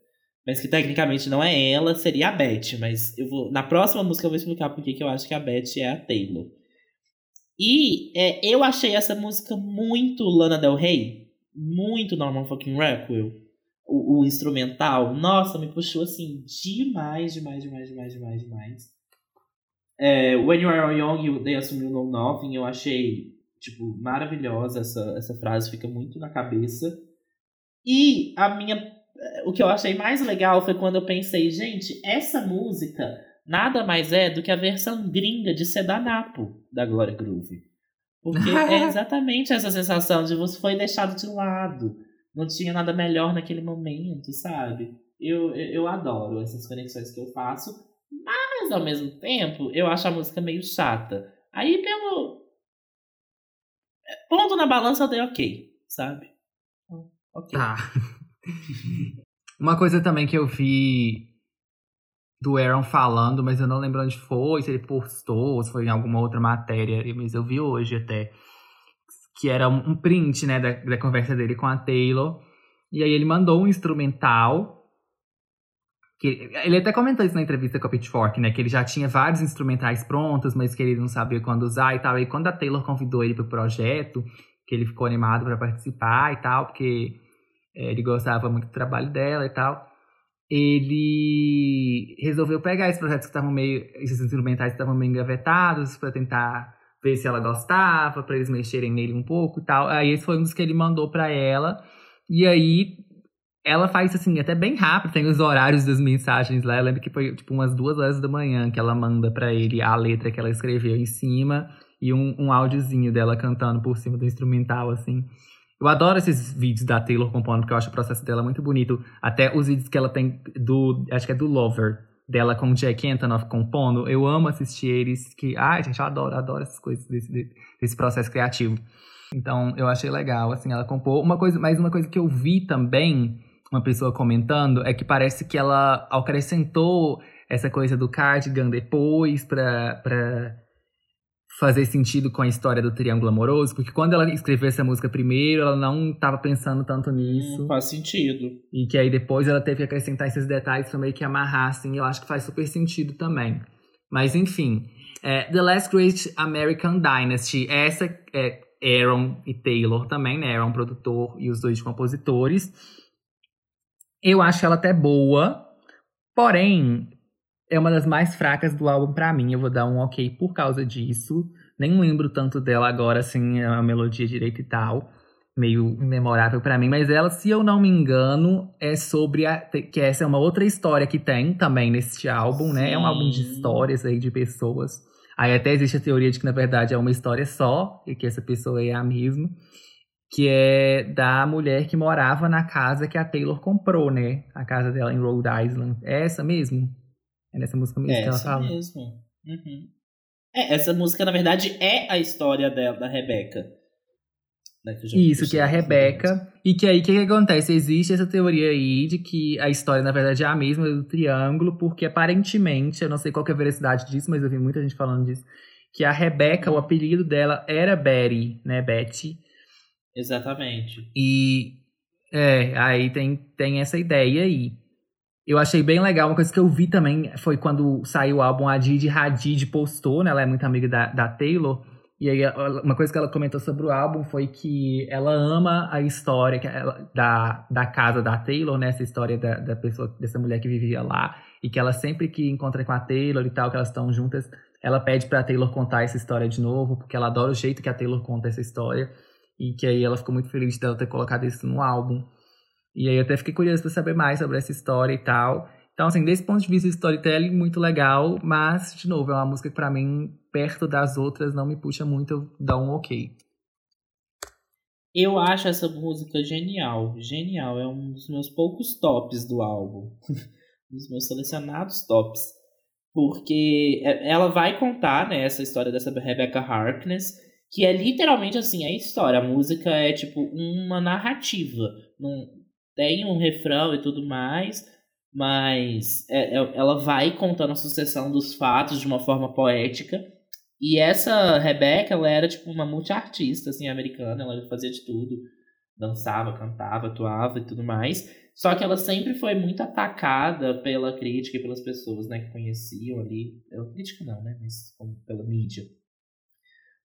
Mas que tecnicamente não é ela, seria a Beth. Mas eu vou. Na próxima música eu vou explicar por que eu acho que a Beth é a Taylor. E é, eu achei essa música muito Lana Del Rey. Muito Norman fucking Rockwell. O, o instrumental. Nossa, me puxou assim demais, demais, demais, demais, demais, demais. É, When You Are Young, You- They Assume You Know Nothing. Eu achei, tipo, maravilhosa essa, essa frase. Fica muito na cabeça. E a minha o que eu achei mais legal foi quando eu pensei, gente, essa música nada mais é do que a versão gringa de Sedanapo da Gloria Groove. Porque é exatamente essa sensação de você foi deixado de lado. Não tinha nada melhor naquele momento, sabe? Eu, eu, eu adoro essas conexões que eu faço, mas ao mesmo tempo eu acho a música meio chata. Aí pelo. Ponto na balança eu dei ok, sabe? Então, Ok. Tá. Uma coisa também que eu vi do Aaron falando, mas eu não lembro onde foi, se ele postou, se foi em alguma outra matéria, mas eu vi hoje até. Que era um print, né, da, da conversa dele com a Taylor. E aí ele mandou um instrumental. Que, ele até comentou isso na entrevista com a Pitchfork, né? Que ele já tinha vários instrumentais prontos, mas que ele não sabia quando usar e tal. E quando a Taylor convidou ele pro projeto, que ele ficou animado para participar e tal, porque ele gostava muito do trabalho dela e tal. Ele resolveu pegar esses projetos que estavam meio. esses instrumentais que estavam meio engavetados para tentar ver se ela gostava, para eles mexerem nele um pouco e tal. Aí esse foi um dos que ele mandou para ela. E aí ela faz assim, até bem rápido, tem os horários das mensagens lá. Eu lembro que foi tipo umas duas horas da manhã que ela manda para ele a letra que ela escreveu em cima e um, um áudiozinho dela cantando por cima do instrumental, assim. Eu adoro esses vídeos da Taylor compondo, porque eu acho o processo dela muito bonito. Até os vídeos que ela tem do. Acho que é do Lover, dela com o Jack Antonoff compondo. Eu amo assistir eles. Que, ai, gente, eu adoro, adoro essas coisas desse, desse processo criativo. Então, eu achei legal, assim, ela compor. Uma coisa, mais uma coisa que eu vi também, uma pessoa comentando, é que parece que ela acrescentou essa coisa do cardigan depois pra. pra fazer sentido com a história do triângulo amoroso, porque quando ela escreveu essa música primeiro, ela não estava pensando tanto nisso. Hum, faz sentido. E que aí depois ela teve que acrescentar esses detalhes pra meio que amarrar, assim, eu acho que faz super sentido também. Mas enfim, é, The Last Great American Dynasty, essa é Aaron e Taylor também, né? Aaron produtor e os dois compositores. Eu acho ela até boa, porém, é uma das mais fracas do álbum pra mim. Eu vou dar um ok por causa disso. Nem lembro tanto dela agora, assim, a melodia direita e tal. Meio memorável pra mim. Mas ela, se eu não me engano, é sobre a. Que essa é uma outra história que tem também neste álbum, né? É um álbum de Sim. histórias aí de pessoas. Aí até existe a teoria de que, na verdade, é uma história só, e que essa pessoa é a mesma. Que é da mulher que morava na casa que a Taylor comprou, né? A casa dela em Rhode Island. É essa mesmo? É nessa música mesmo É que ela essa fala? mesmo. Uhum. É, essa música, na verdade, é a história dela, da Rebeca. Né, Isso, que é a Rebeca. E que aí, o que, que acontece? Existe essa teoria aí de que a história, na verdade, é a mesma do triângulo, porque aparentemente, eu não sei qual que é a veracidade disso, mas eu vi muita gente falando disso, que a Rebeca, o apelido dela era Betty, né, Betty. Exatamente. E é, aí tem, tem essa ideia aí. Eu achei bem legal, uma coisa que eu vi também foi quando saiu o álbum, a Didi Hadid postou, né? Ela é muito amiga da, da Taylor. E aí, uma coisa que ela comentou sobre o álbum foi que ela ama a história ela- da, da casa da Taylor, né? Essa história da, da pessoa, dessa mulher que vivia lá. E que ela sempre que encontra com a Taylor e tal, que elas estão juntas, ela pede pra Taylor contar essa história de novo, porque ela adora o jeito que a Taylor conta essa história. E que aí ela ficou muito feliz dela ter colocado isso no álbum. E aí eu até fiquei curioso pra saber mais sobre essa história e tal. Então, assim, desse ponto de vista, storytelling, muito legal. Mas, de novo, é uma música que pra mim, perto das outras, não me puxa muito, dou um ok. Eu acho essa música genial. Genial. É um dos meus poucos tops do álbum. um dos meus selecionados tops. Porque é, ela vai contar né, essa história dessa Rebecca Harkness, que é literalmente assim, a história. A música é tipo uma narrativa. Não, tem um refrão e tudo mais, mas é, é, ela vai contando a sucessão dos fatos de uma forma poética. E essa Rebecca, ela era tipo uma multiartista, assim, americana, ela fazia de tudo. Dançava, cantava, atuava e tudo mais. Só que ela sempre foi muito atacada pela crítica e pelas pessoas, né, que conheciam ali. Pela crítica não, né, mas pela mídia.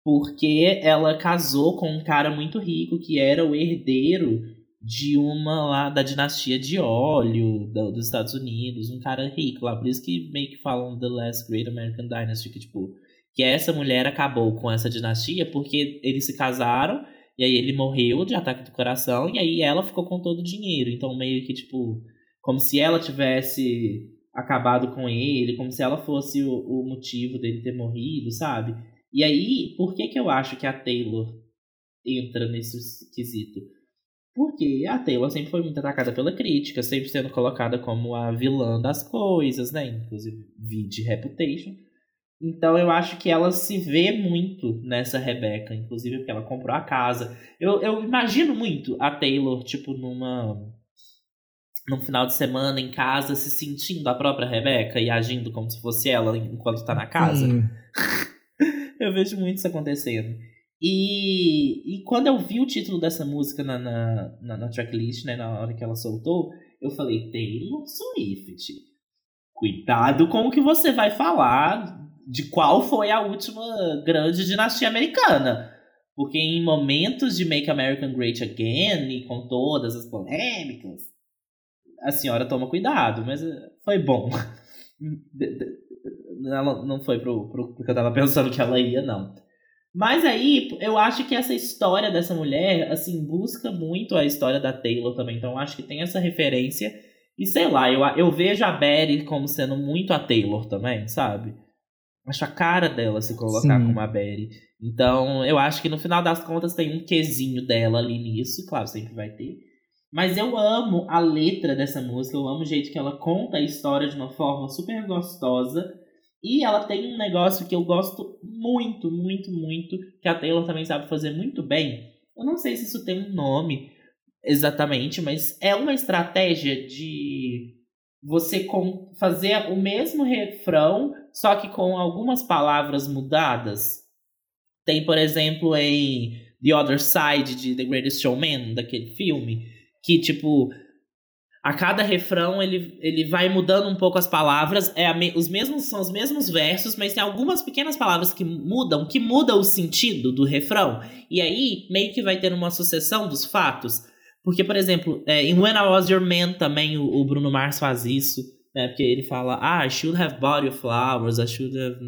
Porque ela casou com um cara muito rico que era o herdeiro de uma lá da dinastia de óleo do, dos Estados Unidos, um cara rico lá. Por isso que meio que falam The Last Great American Dynasty, que tipo que essa mulher acabou com essa dinastia porque eles se casaram e aí ele morreu de ataque do coração e aí ela ficou com todo o dinheiro. Então meio que tipo, como se ela tivesse acabado com ele, como se ela fosse o, o motivo dele ter morrido, sabe? E aí, por que que eu acho que a Taylor entra nesse quesito? Porque a Taylor sempre foi muito atacada pela crítica, sempre sendo colocada como a vilã das coisas, né? Inclusive, de Reputation. Então eu acho que ela se vê muito nessa Rebecca, inclusive porque ela comprou a casa. Eu, eu imagino muito a Taylor, tipo, numa. num final de semana em casa, se sentindo a própria Rebecca e agindo como se fosse ela enquanto tá na casa. eu vejo muito isso acontecendo. E, e quando eu vi o título dessa música na, na, na, na tracklist, né, na hora que ela soltou, eu falei, Taylor Swift. Cuidado com o que você vai falar de qual foi a última grande dinastia americana. Porque em momentos de Make America Great Again e com todas as polêmicas, a senhora toma cuidado, mas eh, foi bom. Ela não foi pro, pro que eu tava pensando que ela ia, não. Mas aí, eu acho que essa história dessa mulher, assim, busca muito a história da Taylor também. Então, eu acho que tem essa referência. E sei lá, eu, eu vejo a Betty como sendo muito a Taylor também, sabe? acho a cara dela se colocar Sim. como a Betty. Então, eu acho que no final das contas tem um quesinho dela ali nisso, claro, sempre vai ter. Mas eu amo a letra dessa música, eu amo o jeito que ela conta a história de uma forma super gostosa. E ela tem um negócio que eu gosto muito, muito, muito, que a Taylor também sabe fazer muito bem. Eu não sei se isso tem um nome exatamente, mas é uma estratégia de você fazer o mesmo refrão, só que com algumas palavras mudadas. Tem, por exemplo, em The Other Side de The Greatest Showman, daquele filme, que tipo a cada refrão ele, ele vai mudando um pouco as palavras, é me, os mesmos são os mesmos versos, mas tem algumas pequenas palavras que mudam, que muda o sentido do refrão. E aí meio que vai ter uma sucessão dos fatos. Porque, por exemplo, é, em When I Was Your Man também o, o Bruno Mars faz isso. Né? Porque ele fala, ah, I should have bought you flowers, I should have...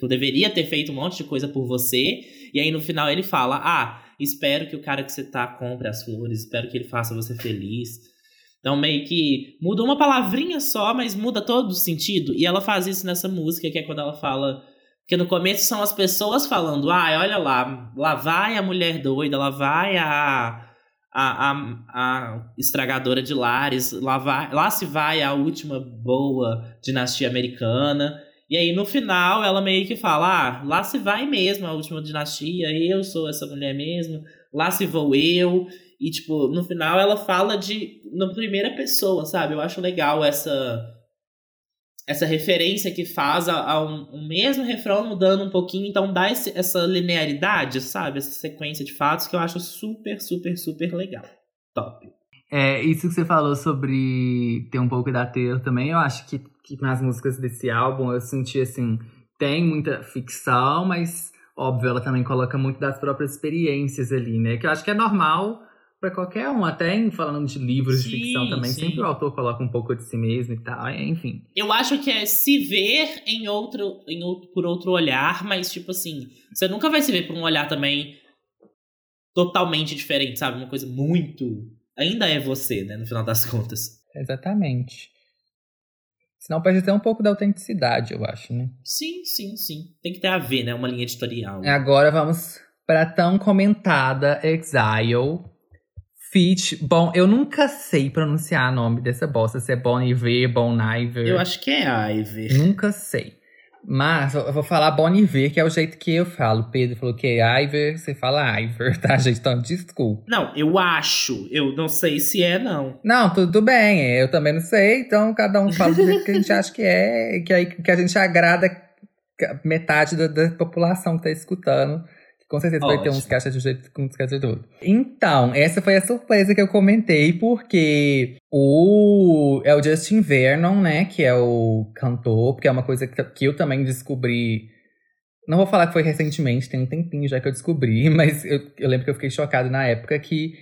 eu deveria ter feito um monte de coisa por você. E aí no final ele fala, ah, espero que o cara que você tá compre as flores, espero que ele faça você feliz. Então meio que muda uma palavrinha só, mas muda todo o sentido. E ela faz isso nessa música, que é quando ela fala... Porque no começo são as pessoas falando, ah, olha lá, lá vai a mulher doida, lá vai a a, a, a estragadora de lares, lá, vai, lá se vai a última boa dinastia americana. E aí, no final, ela meio que fala: ah, lá se vai mesmo a última dinastia, eu sou essa mulher mesmo, lá se vou eu. E, tipo, no final ela fala de. na primeira pessoa, sabe? Eu acho legal essa essa referência que faz a, a um, mesmo refrão mudando um pouquinho, então dá esse, essa linearidade, sabe? Essa sequência de fatos que eu acho super, super, super legal. Top. É, isso que você falou sobre ter um pouco da Taylor também, eu acho que, que nas músicas desse álbum eu senti assim, tem muita ficção, mas óbvio, ela também coloca muito das próprias experiências ali, né? Que eu acho que é normal para qualquer um, até em, falando de livros sim, de ficção também, sim. sempre o autor coloca um pouco de si mesmo e tal, enfim. Eu acho que é se ver em outro, em outro, por outro olhar, mas tipo assim, você nunca vai se ver por um olhar também totalmente diferente, sabe? Uma coisa muito. Ainda é você, né, no final das contas. Exatamente. Senão pode ter um pouco da autenticidade, eu acho, né? Sim, sim, sim. Tem que ter a ver, né? Uma linha editorial. Agora vamos pra tão comentada Exile. Feat. Bom, eu nunca sei pronunciar o nome dessa bosta, se é Bon Iver, Bon Iver. Eu acho que é Ivy. Nunca sei. Mas eu vou falar Bon Iver, que é o jeito que eu falo. Pedro falou que é Iver, você fala Iver, tá, gente? Então, desculpa. Não, eu acho. Eu não sei se é, não. Não, tudo bem, eu também não sei, então cada um fala do jeito que a gente acha que é, que, aí, que a gente agrada metade da, da população que tá escutando. Com certeza vai ter Ótimo. uns acham de jeito com acham de outro. Então, essa foi a surpresa que eu comentei, porque o é o Justin Vernon, né, que é o cantor, porque é uma coisa que, que eu também descobri. Não vou falar que foi recentemente, tem um tempinho já que eu descobri, mas eu, eu lembro que eu fiquei chocado na época que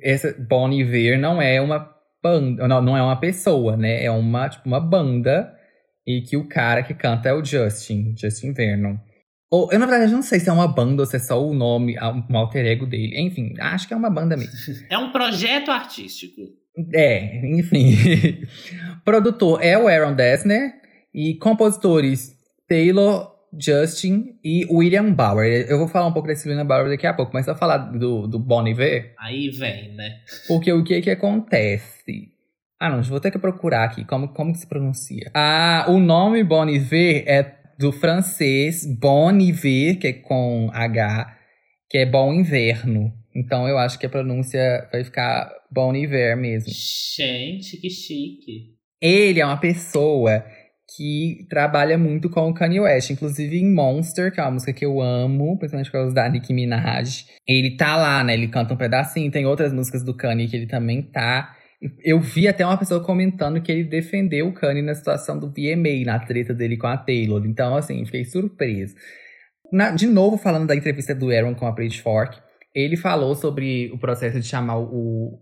essa Bon Iver não é uma banda, não, não é uma pessoa, né? É uma, tipo, uma banda e que o cara que canta é o Justin, Justin Vernon. Ou, eu, na verdade, não sei se é uma banda ou se é só o nome, um alter ego dele. Enfim, acho que é uma banda mesmo. É um projeto artístico. É, enfim. Produtor é o Aaron Dessner e compositores Taylor, Justin e William Bauer. Eu vou falar um pouco desse William Bauer daqui a pouco, mas só falar do, do Bon Iver, Aí vem, né? porque o que que acontece? Ah, não, vou ter que procurar aqui como, como que se pronuncia. Ah, o nome Bon Iver é do francês Bon Iver, que é com H, que é bom inverno. Então eu acho que a pronúncia vai ficar Bon Iver mesmo. Gente, que chique. Ele é uma pessoa que trabalha muito com o Kanye West, inclusive em Monster, que é uma música que eu amo, principalmente por causa da Nicki Minaj. Ele tá lá, né? Ele canta um pedacinho, tem outras músicas do Kanye que ele também tá. Eu vi até uma pessoa comentando que ele defendeu o Kanye na situação do VMA, na treta dele com a Taylor. Então, assim, fiquei surpreso. Na- de novo, falando da entrevista do Aaron com a Pitchfork, ele falou sobre o processo de chamar o,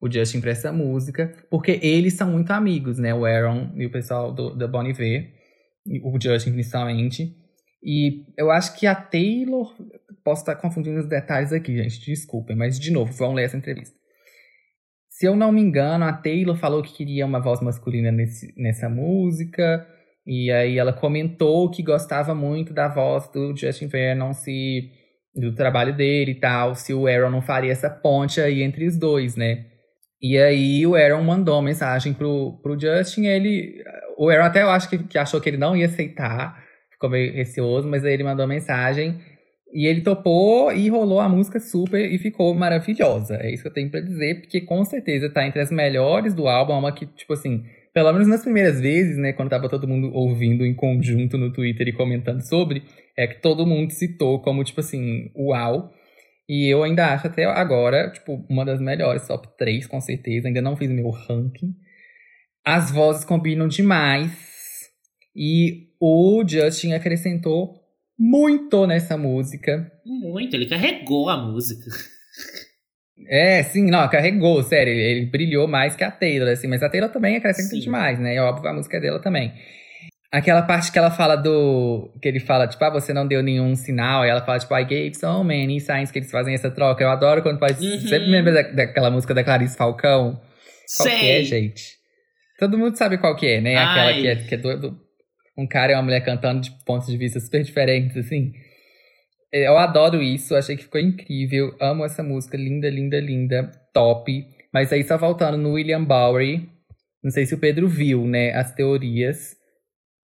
o Justin pra essa música, porque eles são muito amigos, né? O Aaron e o pessoal do, da Bon Iver, o Justin principalmente. E eu acho que a Taylor. Posso estar confundindo os detalhes aqui, gente, desculpem, mas de novo, vamos ler essa entrevista. Se eu não me engano, a Taylor falou que queria uma voz masculina nesse, nessa música. E aí ela comentou que gostava muito da voz do Justin Vernon, se do trabalho dele e tal, se o Aaron não faria essa ponte aí entre os dois, né? E aí o Aaron mandou mensagem pro, pro Justin, ele. O Aaron até eu acho que, que achou que ele não ia aceitar, ficou meio receoso, mas aí ele mandou mensagem. E ele topou e rolou a música super e ficou maravilhosa. É isso que eu tenho pra dizer, porque com certeza tá entre as melhores do álbum, é uma que, tipo assim, pelo menos nas primeiras vezes, né, quando tava todo mundo ouvindo em conjunto no Twitter e comentando sobre, é que todo mundo citou como, tipo assim, uau. E eu ainda acho até agora, tipo, uma das melhores, top 3, com certeza. Ainda não fiz meu ranking. As vozes combinam demais. E o Justin acrescentou muito nessa música. Muito, ele carregou a música. É, sim, não, carregou, sério. Ele, ele brilhou mais que a Taylor, assim. Mas a Taylor também acrescenta Sim. demais, né? É óbvio, a música é dela também. Aquela parte que ela fala do. Que ele fala, tipo, ah, você não deu nenhum sinal. E ela fala, tipo, I gave so many signs que eles fazem essa troca. Eu adoro quando faz. Uhum. Sempre me lembra da, daquela música da Clarice Falcão. Qual que é, Sei. gente? Todo mundo sabe qual que é, né? Aquela Ai. que é, que é do, do- um cara e uma mulher cantando de pontos de vista super diferentes, assim. Eu adoro isso, achei que ficou incrível. Amo essa música, linda, linda, linda, top. Mas aí só voltando no William Bowery, não sei se o Pedro viu, né, as teorias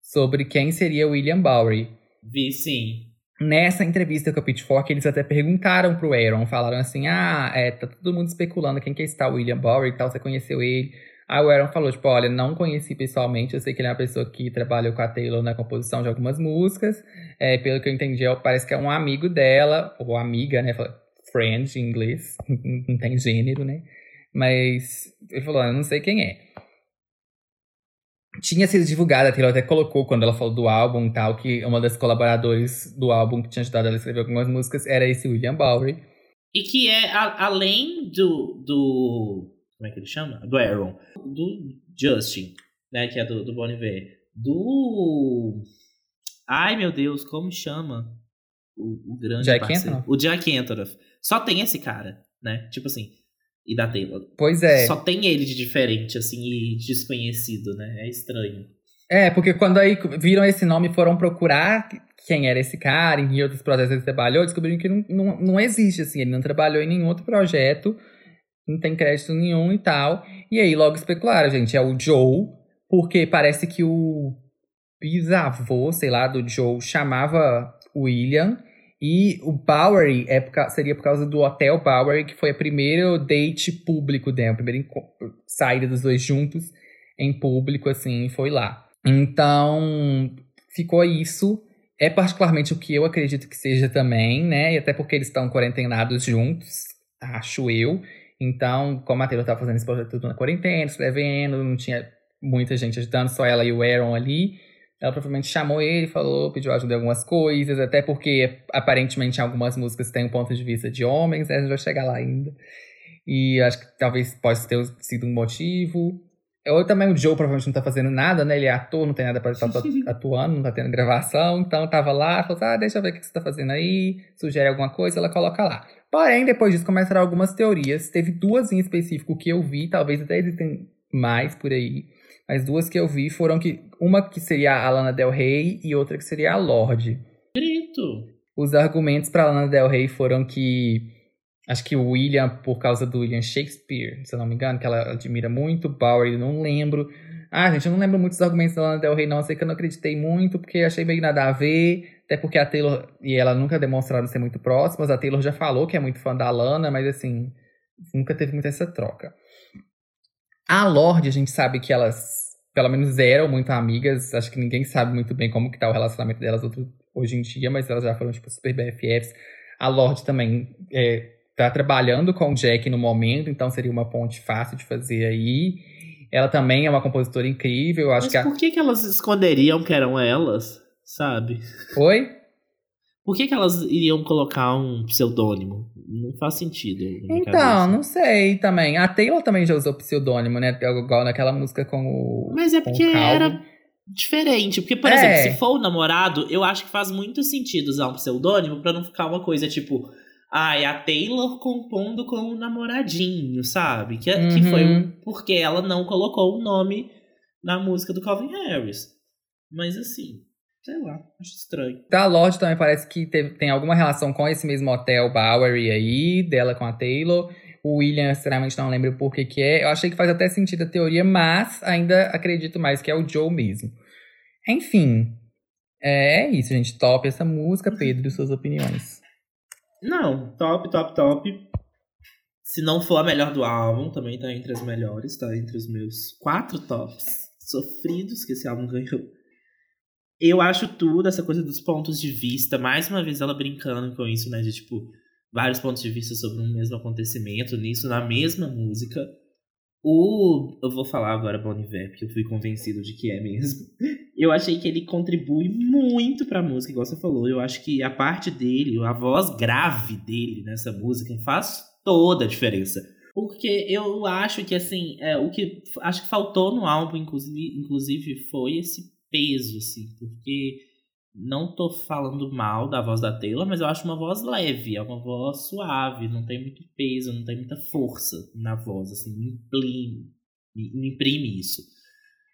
sobre quem seria o William Bowery. Vi sim. Nessa entrevista com a Pitchfork, eles até perguntaram pro Aaron, falaram assim, ah, é, tá todo mundo especulando quem que está o William Bowery e tal, você conheceu ele. Aí o Aaron falou, tipo, olha, não conheci pessoalmente, eu sei que ele é uma pessoa que trabalhou com a Taylor na composição de algumas músicas. É, pelo que eu entendi, é- parece que é um amigo dela, ou amiga, né? Fala, Friend em inglês, não tem gênero, né? Mas ele falou, eu não sei quem é. Tinha sido divulgada, a Taylor até colocou quando ela falou do álbum e tal, que uma das colaboradores do álbum que tinha ajudado ela a escrever algumas músicas era esse William Bowery. E que é a- além do, do. Como é que ele chama? Do Aaron. Do Justin, né? Que é do, do Bon Iver. Do. Ai, meu Deus, como chama? O, o grande Jack parceiro. Antonoff? O Jack Antonoff. Só tem esse cara, né? Tipo assim. E da Taylor. Pois é. Só tem ele de diferente, assim, e desconhecido, né? É estranho. É, porque quando aí viram esse nome e foram procurar quem era esse cara, em que outros projetos ele trabalhou, descobriram que não, não, não existe, assim, ele não trabalhou em nenhum outro projeto, não tem crédito nenhum e tal. E aí logo especularam, gente, é o Joe, porque parece que o bisavô, sei lá, do Joe chamava William, e o Bowery é por, seria por causa do Hotel Bowery, que foi a primeiro date público dele, a primeira saída dos dois juntos em público, assim, foi lá. Então, ficou isso. É particularmente o que eu acredito que seja também, né? E até porque eles estão quarentenados juntos, acho eu. Então, como a Taylor estava fazendo esse projeto tudo na quarentena, escrevendo, não tinha muita gente ajudando, só ela e o Aaron ali. Ela provavelmente chamou ele, falou, pediu ajuda em algumas coisas, até porque aparentemente algumas músicas têm um ponto de vista de homens, né? A gente vai chegar lá ainda. E acho que talvez possa ter sido um motivo. Ou também o Joe provavelmente não tá fazendo nada, né? Ele é ator, não tem nada pra estar atuando, não tá tendo gravação. Então tava lá, falou assim, ah, deixa eu ver o que você tá fazendo aí. Sugere alguma coisa, ela coloca lá. Porém, depois disso começaram algumas teorias. Teve duas em específico que eu vi, talvez até existem mais por aí as duas que eu vi foram que uma que seria a Lana Del Rey e outra que seria a Lorde. Grito. Os argumentos para Lana Del Rey foram que acho que o William por causa do William Shakespeare, se eu não me engano, que ela admira muito, Bowery, não lembro. Ah, gente, eu não lembro muito dos argumentos da Lana Del Rey, não. sei que eu não acreditei muito, porque achei meio nada a ver. Até porque a Taylor e ela nunca demonstraram ser muito próximas. A Taylor já falou que é muito fã da Lana, mas assim, nunca teve muito essa troca. A Lorde, a gente sabe que elas, pelo menos, eram muito amigas. Acho que ninguém sabe muito bem como que tá o relacionamento delas hoje em dia, mas elas já foram, tipo, super BFFs. A Lorde também é, tá trabalhando com o Jack no momento, então seria uma ponte fácil de fazer aí. Ela também é uma compositora incrível. Acho mas que a... por que, que elas esconderiam que eram elas, sabe? Oi? Por que, que elas iriam colocar um pseudônimo? Não faz sentido. Então, cabeça. não sei também. A Taylor também já usou pseudônimo, né? Igual naquela música com o. Mas é porque era diferente. Porque, por É. exemplo, se for o namorado, eu acho que faz muito sentido usar um pseudônimo pra não ficar uma coisa tipo. Ai, a Taylor compondo com o namoradinho, sabe? Que, que Uhum. foi um- porque ela não colocou o nome na música do Calvin Harris. Mas assim, sei lá, acho estranho. Da Lorde também parece que teve- tem alguma relação com esse mesmo hotel Bowery aí, dela com a Taylor. O William, sinceramente, não lembro por que que é. Eu achei que faz até sentido a teoria, mas ainda acredito mais que é o Joe mesmo. Enfim, é isso, gente. Top essa música, Pedro, suas opiniões. Não, top, top, top. Se não for a melhor do álbum, também tá entre as melhores, tá entre os meus quatro tops sofridos que esse álbum ganhou. Eu acho tudo, essa coisa dos pontos de vista, mais uma vez ela brincando com isso, né? De tipo, vários pontos de vista sobre um mesmo acontecimento, nisso, na mesma música. O. Eu vou falar agora Bon Iver, porque eu fui convencido de que é mesmo. Eu achei que ele contribui muito pra música, igual você falou. Eu acho que a parte dele, a voz grave dele nessa música faz toda a diferença. Porque eu acho que, assim, é, o que acho que faltou no álbum, inclusive, inclusive, foi esse peso, assim. Porque não tô falando mal da voz da Taylor, mas eu acho uma voz leve, é uma voz suave, não tem muito peso, não tem muita força na voz, assim, me imprime, me imprime isso.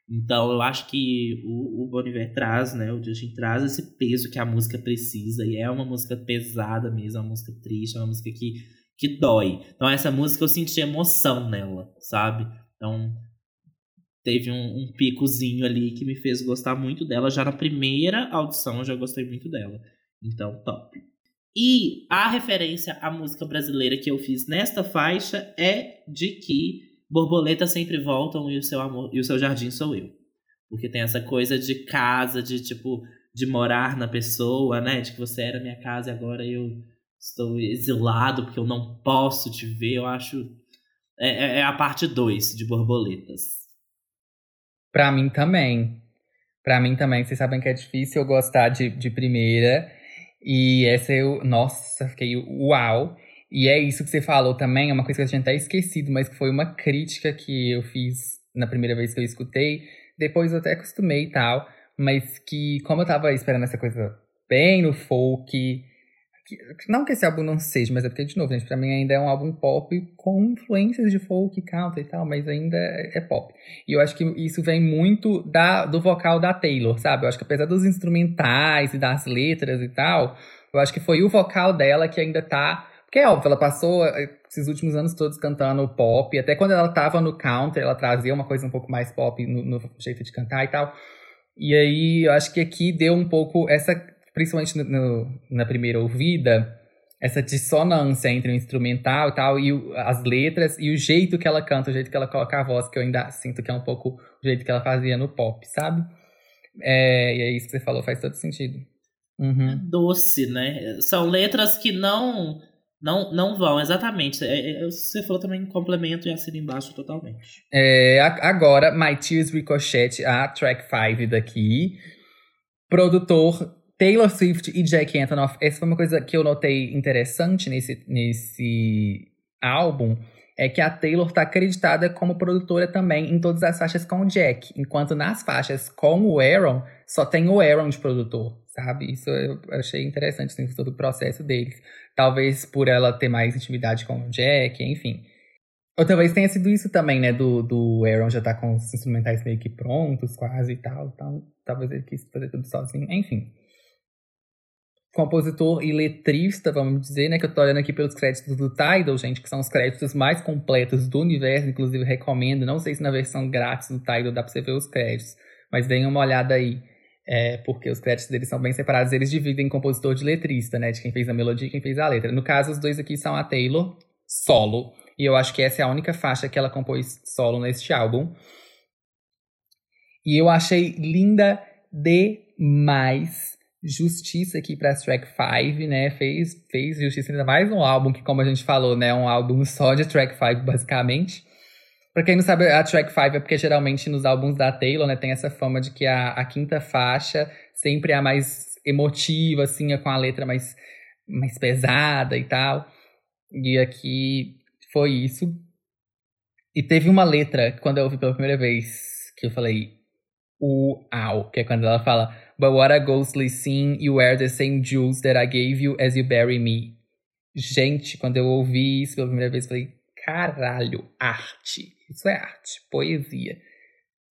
Então eu acho que o, o traz, né, o Justin traz esse peso que a música precisa, e é uma música pesada mesmo, é uma música triste, é uma música que, que dói. Então essa música eu senti emoção nela, sabe? Então teve um, um picozinho ali que me fez gostar muito dela. Já na primeira audição eu já gostei muito dela. Então, top. E a referência à música brasileira que eu fiz nesta faixa é de que borboletas sempre voltam e o seu amor e o seu jardim sou eu. Porque tem essa coisa de casa, de tipo, de morar na pessoa, né? De que você era minha casa e agora eu estou exilado porque eu não posso te ver. Eu acho. É, é- é a parte 2 de borboletas. Pra mim também. Pra mim também. Vocês sabem que é difícil eu gostar de, de primeira. E essa eu. Nossa, fiquei uau. E é isso que você falou também, é uma coisa que eu tinha até esquecido, mas que foi uma crítica que eu fiz na primeira vez que eu escutei. Depois eu até acostumei e tal. Mas que, como eu tava esperando essa coisa bem no folk, que- não que esse álbum não seja, mas é porque, de novo, gente, pra mim ainda é um álbum pop com influências de folk, country e tal, mas ainda é, é pop. E eu acho que isso vem muito da, do vocal da Taylor, sabe? Eu acho que apesar dos instrumentais e das letras e tal, eu acho que foi o vocal dela que ainda tá. Porque é óbvio, ela passou eh, esses últimos anos todos cantando pop, até quando ela tava no country, ela trazia uma coisa um pouco mais pop no, no jeito de cantar e tal. E aí, eu acho que aqui deu um pouco essa, principalmente no- no- na primeira ouvida, essa dissonância entre o instrumental e tal, e o- as letras, e o jeito que ela canta, o jeito que ela coloca a voz, que eu ainda sinto que é um pouco o jeito que ela fazia no pop, sabe? É, e é isso que você falou, faz todo sentido. Uhum. Doce, né? São letras que não não, não vão, exatamente. É, é, você falou também complemento e assina embaixo totalmente. É, agora, My Tears Ricochet, a track 5 daqui. Produtor Taylor Swift e Jack Antonoff. Essa foi uma coisa que eu notei interessante nesse, nesse álbum. É que a Taylor tá acreditada como produtora também em todas as faixas com o Jack. Enquanto nas faixas com o Aaron, só tem o Aaron de produtor, sabe? Isso eu achei interessante, assim, todo o processo deles. Talvez por ela ter mais intimidade com o Jack, enfim. Ou talvez tenha sido isso também, né? Do, do Aaron já tá com os instrumentais meio que prontos, quase e tal. Então, talvez ele quis fazer tudo sozinho. Enfim. Compositor e letrista, vamos dizer, né? Que eu tô olhando aqui pelos créditos do Tidal, gente, que são os créditos mais completos do universo. Inclusive, recomendo. Não sei se na versão grátis do Tidal dá pra você ver os créditos. Mas deem uma olhada aí. É, porque os créditos deles são bem separados. Eles dividem compositor de letrista, né? De quem fez a melodia e quem fez a letra. No caso, os dois aqui são a Taylor, solo. E eu acho que essa é a única faixa que ela compôs solo neste álbum. E eu achei linda demais. Justiça aqui para track 5, né? Fez, fez justiça ainda mais um álbum que, como a gente falou, né? Um álbum só de track 5, basicamente. Pra quem não sabe, a track 5 é porque geralmente nos álbuns da Taylor, né? Tem essa fama de que a, a quinta faixa sempre é a mais emotiva, assim, é com a letra mais, mais pesada e tal. E aqui foi isso. E teve uma letra, quando eu ouvi pela primeira vez, que eu falei, uau, que é quando ela fala But what a ghostly scene, you wear the same jewels that I gave you as you bury me. Gente, quando eu ouvi isso pela primeira vez, falei, caralho, arte. Isso é arte, poesia.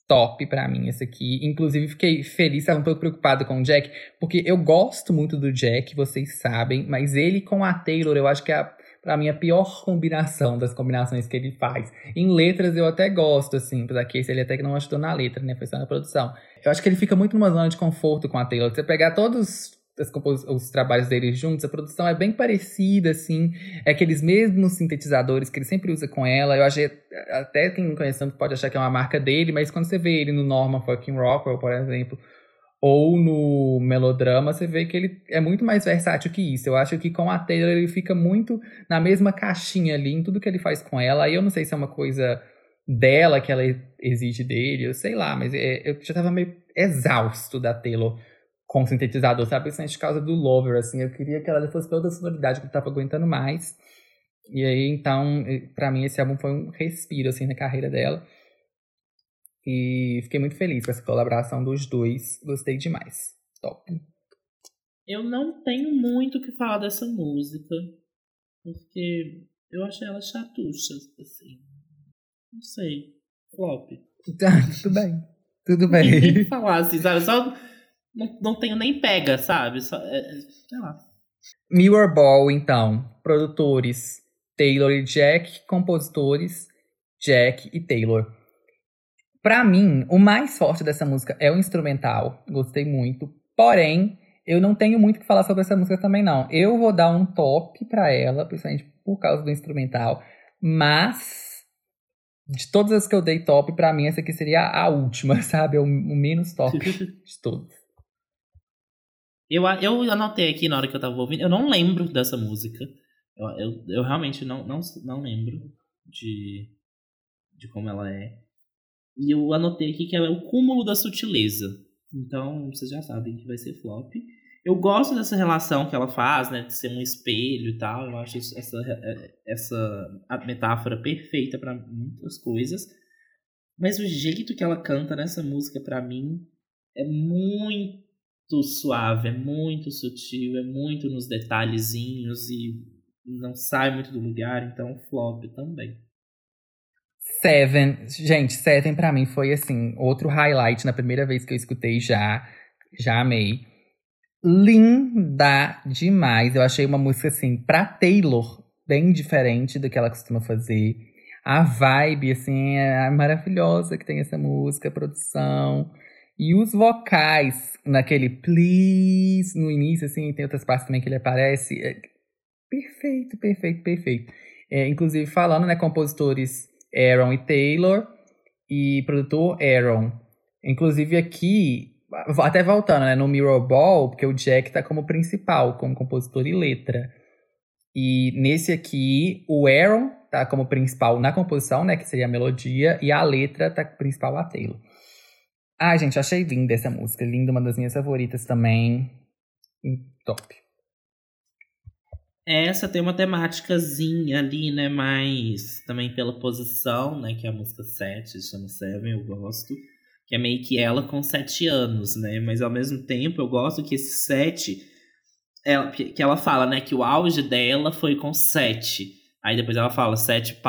Top pra mim esse aqui. Inclusive, fiquei feliz, estava um pouco preocupado com o Jack, porque eu gosto muito do Jack, vocês sabem, mas ele com a Taylor, eu acho que é a pra mim, a pior combinação das combinações que ele faz. Em letras eu até gosto, assim, apesar que esse ele até que não ajudou na letra, né? Foi só na produção. Eu acho que ele fica muito numa zona de conforto com a Taylor. Você pegar todos os, os trabalhos dele juntos, a produção é bem parecida, assim. É aqueles mesmos sintetizadores que ele sempre usa com ela. Eu achei, até quem conhece pode achar que é uma marca dele, mas quando você vê ele no Norman Fucking Rockwell, por exemplo, ou no melodrama, você vê que ele é muito mais versátil que isso. Eu acho que com a Taylor ele fica muito na mesma caixinha ali, em tudo que ele faz com ela. Aí eu não sei se é uma coisa dela que ela exige dele, eu sei lá, mas é- eu já tava meio exausto da Taylor com sintetizador, sabe? Principalmente por causa do Lover, assim. Eu queria que ela fosse pra outra sonoridade que eu tava aguentando mais. E aí, então, pra mim, esse álbum foi um respiro, assim, na carreira dela. E fiquei muito feliz com essa colaboração dos dois. Gostei demais. Top. Eu não tenho muito o que falar dessa música, porque eu achei ela chatucha, assim. Não sei. Flop. Tá, tudo bem. Tudo tem nem bem. falar, assim, sabe? Só não, não tenho nem pega, sabe? Só, é, é, sei lá. Mirror Ball, então. Produtores Taylor e Jack. Compositores Jack e Taylor. Pra mim, o mais forte dessa música é o instrumental. Gostei muito. Porém, eu não tenho muito o que falar sobre essa música também, não. Eu vou dar um top pra ela, principalmente por causa do instrumental. Mas, de todas as que eu dei top, pra mim essa aqui seria a última, sabe? É o, menos top de todos. Eu, eu anotei aqui na hora que eu tava ouvindo, eu não lembro dessa música. Eu, eu, eu realmente não, não, não lembro de, de como ela é. E eu anotei aqui que é o cúmulo da sutileza. Então, vocês já sabem que vai ser flop. Eu gosto dessa relação que ela faz, né? De ser um espelho e tal. Eu acho essa, essa a metáfora perfeita pra muitas coisas. Mas o jeito que ela canta nessa música, pra mim, é muito suave, é muito sutil, é muito nos detalhezinhos e não sai muito do lugar, então flop também. Seven, gente, Seven pra mim foi assim, outro highlight na primeira vez que eu escutei já, já amei. Linda demais, eu achei uma música assim, pra Taylor, bem diferente do que ela costuma fazer. A vibe, assim, é maravilhosa que tem essa música, a produção. E os vocais, naquele please, no início, assim, tem outras partes também que ele aparece. É perfeito, perfeito, perfeito. É, inclusive, falando, né, compositores Aaron e Taylor, e produtor Aaron. Inclusive, aqui, até voltando, né, no Mirror Ball, porque o Jack tá como principal, como compositor e letra. E nesse aqui, o Aaron tá como principal na composição, né, que seria a melodia, e a letra tá principal a Taylor. Ai, gente, achei linda essa música, linda, uma das minhas favoritas também. Top. Essa tem uma temáticazinha ali, né, mais também pela posição, né, que é a música 7, chama Seven, eu gosto. Que é meio que ela com 7 anos, né, mas ao mesmo tempo eu gosto que esse 7 ela, que ela fala, né, que o auge dela foi com sete. Aí depois ela fala sete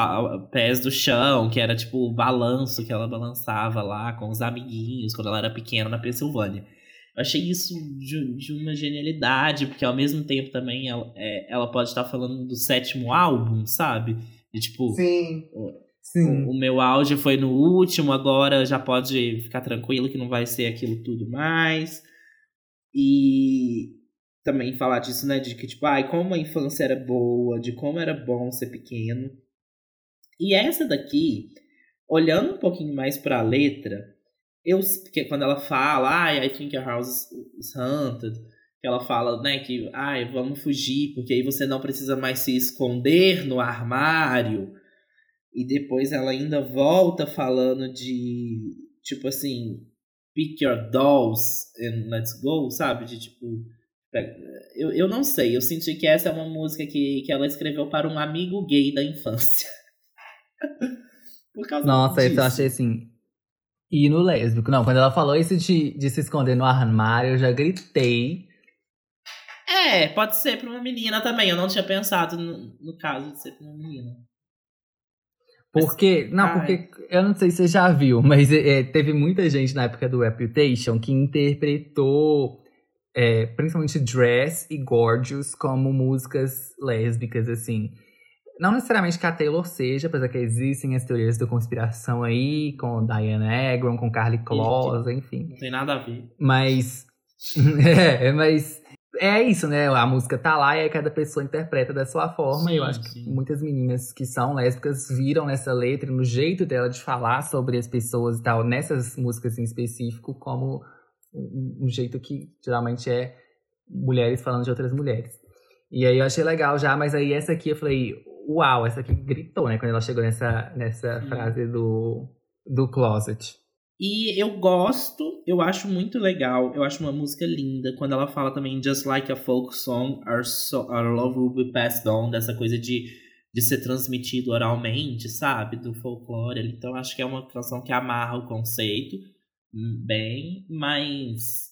pés do chão, que era tipo o balanço que ela balançava lá com os amiguinhos quando ela era pequena na Pensilvânia. Eu achei isso de, de uma genialidade, porque ao mesmo tempo também ela, é, ela pode estar falando do sétimo álbum, sabe? De tipo. Sim. O, Sim. O, o meu auge foi no último, agora já pode ficar tranquilo que não vai ser aquilo tudo mais. E também falar disso, né? De que, tipo, ai, como a infância era boa, de como era bom ser pequeno. E essa daqui, olhando um pouquinho mais pra letra, eu, porque quando ela fala, ai, I think your house is haunted, que ela fala, né, que, ai, vamos fugir, porque aí você não precisa mais se esconder no armário. E depois ela ainda volta falando de, tipo assim, pick your dolls and let's go, sabe? De tipo, eu, eu não sei, eu senti que essa é uma música que, que ela escreveu para um amigo gay da infância. Por causa Nossa, disso. isso eu achei assim. E no lésbico. Não, quando ela falou isso de, de se esconder no armário, eu já gritei. É, pode ser para uma menina também. Eu não tinha pensado no, no caso de ser para uma menina. Porque, não, Ai. porque eu não sei se você já viu, mas é, teve muita gente na época do Reputation que interpretou é, principalmente Dress e Gorgeous como músicas lésbicas, assim. Não necessariamente que a Taylor seja, apesar que existem as teorias da conspiração aí, com Diana Agron, com Carly Claus, enfim. Não tem nada a ver. Mas. é, mas. É isso, né? A música tá lá e aí cada pessoa interpreta da sua forma. e eu Sim, acho que sim. muitas meninas que são lésbicas viram nessa letra, no jeito dela de falar sobre as pessoas e tal, nessas músicas em específico, como um jeito que geralmente é mulheres falando de outras mulheres. E aí eu achei legal já, mas aí essa aqui eu falei, uau, essa aqui gritou, né? Quando ela chegou nessa, nessa Sim. frase do, do closet. E eu gosto, eu acho muito legal, eu acho uma música linda quando ela fala também Just like a folk song, our, so, our love will be passed on, dessa coisa de, de ser transmitido oralmente, sabe? Do folclore. Então eu acho que é uma canção que amarra o conceito hum, bem, mas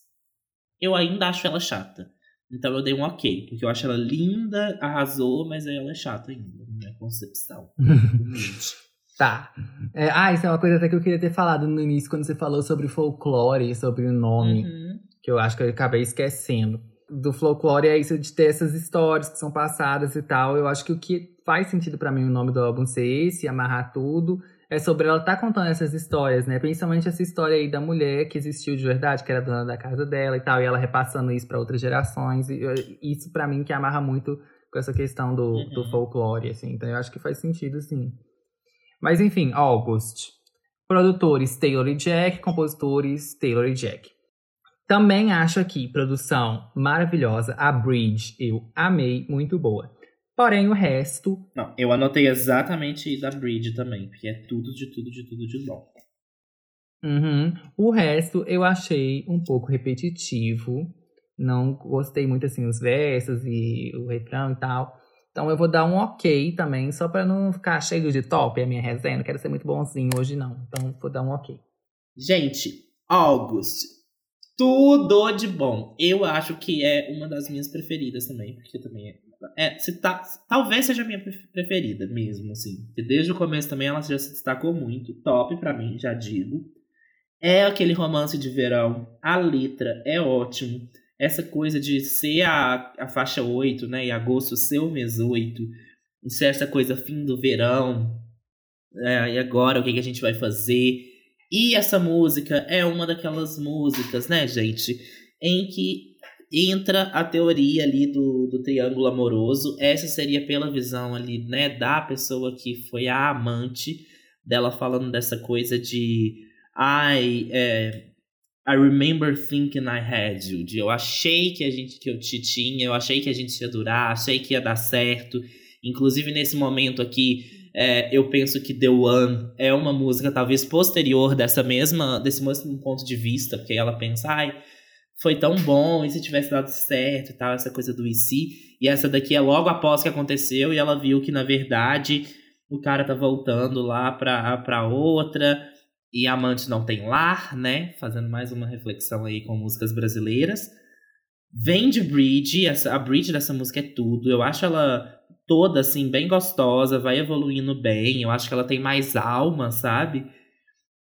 eu ainda acho ela chata. Então eu dei um ok, porque eu acho ela linda, arrasou, mas ela é chata ainda, concepção. Tá. É, ah, isso é uma coisa até que eu queria ter falado no início, quando você falou sobre folclore, sobre o nome, Uhum. que eu acho que eu acabei esquecendo. Do folclore é isso de ter essas histórias que são passadas e tal. Eu acho que o que faz sentido pra mim o nome do álbum ser esse, amarrar tudo, é sobre ela estar contando essas histórias, né? Principalmente essa história aí da mulher que existiu de verdade, que era dona da casa dela e tal, e ela repassando isso pra outras gerações. E eu- isso pra mim que amarra muito com essa questão do, Uhum. do folclore, assim. Então eu acho que faz sentido, sim. Mas enfim, August. Produtores Taylor e Jack, compositores Taylor e Jack. Também acho aqui produção maravilhosa. A Bridge eu amei, muito boa. Porém, o resto. Não, eu anotei exatamente da Bridge também, porque é tudo de tudo de tudo de bom. uhum, o resto eu achei um pouco repetitivo. Não gostei muito assim os versos e o refrão e tal. Então eu vou dar um ok também, só pra não ficar cheio de top a minha resenha. Não quero ser muito bonzinho hoje, não. Então vou dar um ok. Gente, August. tudo de bom. Eu acho que é uma das minhas preferidas também, porque também é. é se tá, talvez seja a minha preferida mesmo, assim. Porque desde o começo também ela já se destacou muito. Top pra mim, já digo. É aquele romance de verão. A letra é ótimo. Essa coisa de ser a, a faixa 8, né? E agosto ser o mês 8. Ser essa coisa fim do verão. É, e agora o que, que a gente vai fazer? E essa música é uma daquelas músicas, né, gente, em que entra a teoria ali do, do triângulo amoroso. Essa seria pela visão ali, né, da pessoa que foi a amante dela falando dessa coisa de I, é, I remember thinking I had you. De eu achei que a gente que eu te tinha, eu achei que a gente ia durar, achei que ia dar certo. Inclusive nesse momento aqui, é, eu penso que The One é uma música talvez posterior dessa mesma, desse mesmo ponto de vista, porque ela pensa, ai, foi tão bom, e se tivesse dado certo e tal, essa coisa do IC. E essa daqui é logo após que aconteceu, e ela viu que, na verdade, o cara tá voltando lá pra, pra outra, e amante não tem lar, né? Fazendo mais uma reflexão aí com músicas brasileiras. Vem de Bridge, a Bridge dessa música é tudo. Eu acho ela toda, assim, bem gostosa, vai evoluindo bem. Eu acho que ela tem mais alma, sabe?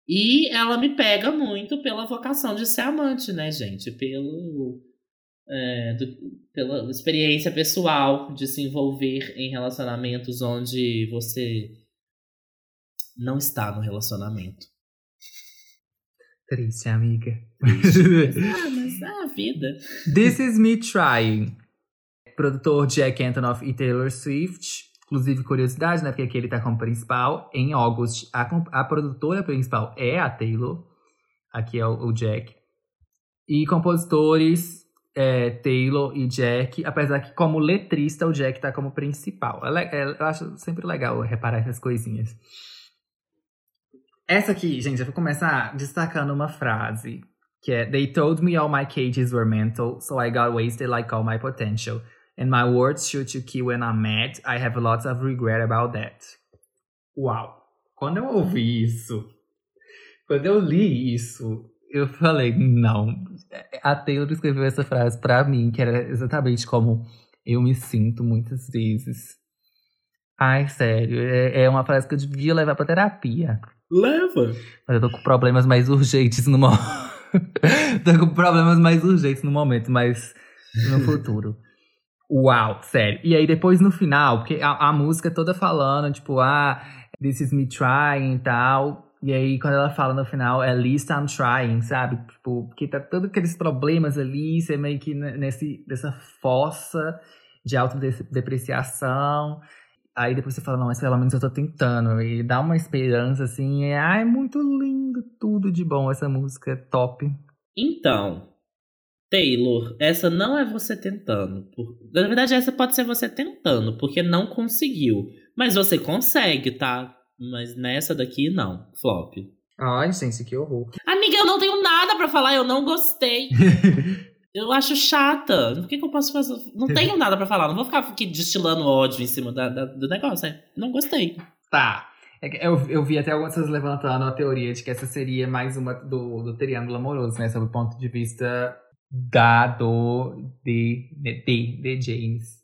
E ela me pega muito pela vocação de ser amante, né, gente? Pelo. É, do, pela experiência pessoal de se envolver em relacionamentos onde você não está no relacionamento. Triste, amiga. Triste. ah, mas é a vida. This is me trying produtor Jack Antonoff e Taylor Swift. Inclusive, curiosidade, né? Porque aqui ele tá como principal. Em August, a, a produtora principal é a Taylor. Aqui é o, o Jack. E compositores é, Taylor e Jack. Apesar que, como letrista, o Jack tá como principal. É, é, eu acho sempre legal reparar essas coisinhas. Essa aqui, gente, eu vou começar destacando uma frase. Que é They told me all my cages were mental, so I got wasted like all my potential. And my words shoot to kill when I'm mad. I have lots of regret about that. Uau! Quando eu ouvi isso, quando eu li isso, eu falei, não. A Taylor escreveu essa frase pra mim, que era exatamente como eu me sinto muitas vezes. Ai, sério, é, é uma frase que eu devia levar pra terapia. Leva! Mas eu tô com problemas mais urgentes no momento. tô com problemas mais urgentes no momento, mas no futuro. Uau, sério. E aí depois no final, porque a, a música toda falando, tipo, ah, this is me trying e tal. E aí quando ela fala no final, at least I'm trying, sabe? Tipo, porque tá todos aqueles problemas ali, você meio que nesse, nessa fossa de autodepreciação. Aí depois você fala, não, mas pelo menos eu tô tentando. E dá uma esperança, assim. É, ai, muito lindo, tudo de bom essa música, top. Então, Taylor, essa não é você tentando. Por... Na verdade, essa pode ser você tentando, porque não conseguiu. Mas você consegue, tá? Mas nessa daqui, não. Flop. Ai, gente, que horror. Amiga, eu não tenho nada para falar, eu não gostei. eu acho chata. O que, que eu posso fazer? Não tenho nada para falar. Não vou ficar aqui destilando ódio em cima da, da, do negócio. É. Não gostei. Tá. É eu, eu vi até algumas pessoas levantando a teoria de que essa seria mais uma do, do triângulo amoroso, né? Sob o ponto de vista da, do, de, de, de James.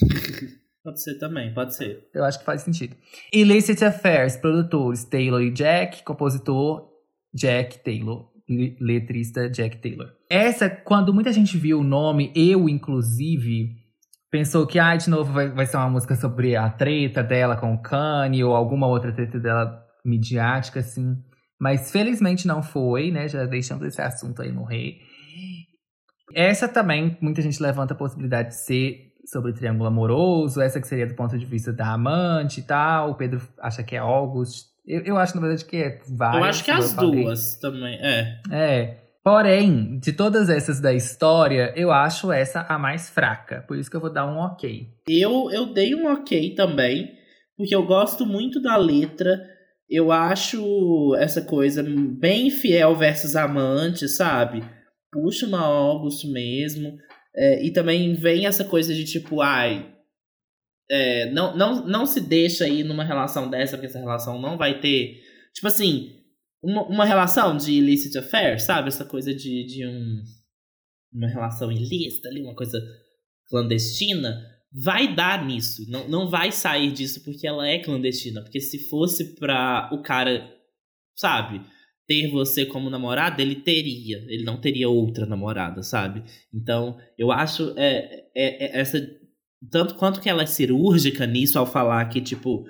Pode ser também, pode ser. Eu acho que faz sentido. Illicit Affairs, produtores Taylor e Jack, compositor Jack Taylor, letrista Jack Taylor. Essa, quando muita gente viu o nome, eu inclusive, pensou que, ah, de novo vai, vai ser uma música sobre a treta dela com o Kanye ou alguma outra treta dela midiática, assim. Mas felizmente não foi, né? Já deixamos esse assunto aí morrer. Essa também, muita gente levanta a possibilidade de ser sobre triângulo amoroso, essa que seria do ponto de vista da amante e tal. O Pedro acha que é August. Eu, eu acho, na verdade, que é várias. Eu acho que é as duas também, é. É. Porém, de todas essas da história, eu acho essa a mais fraca. Por isso que eu vou dar um ok. Eu, eu dei um ok também, porque eu gosto muito da letra. Eu acho essa coisa bem fiel versus amante, sabe? puxa uma August mesmo. É, e também vem essa coisa de tipo, ai, é, não, não, não se deixa aí numa relação dessa, porque essa relação não vai ter. Tipo assim, uma, uma relação de illicit affair, sabe? Essa coisa de, de um, uma relação ilícita ali, uma coisa clandestina, vai dar nisso. Não, não vai sair disso porque ela é clandestina. Porque se fosse pra o cara, sabe, ter você como namorada, ele teria. Ele não teria outra namorada, sabe? Então, eu acho é, é, é essa. Tanto quanto que ela é cirúrgica nisso ao falar que, tipo.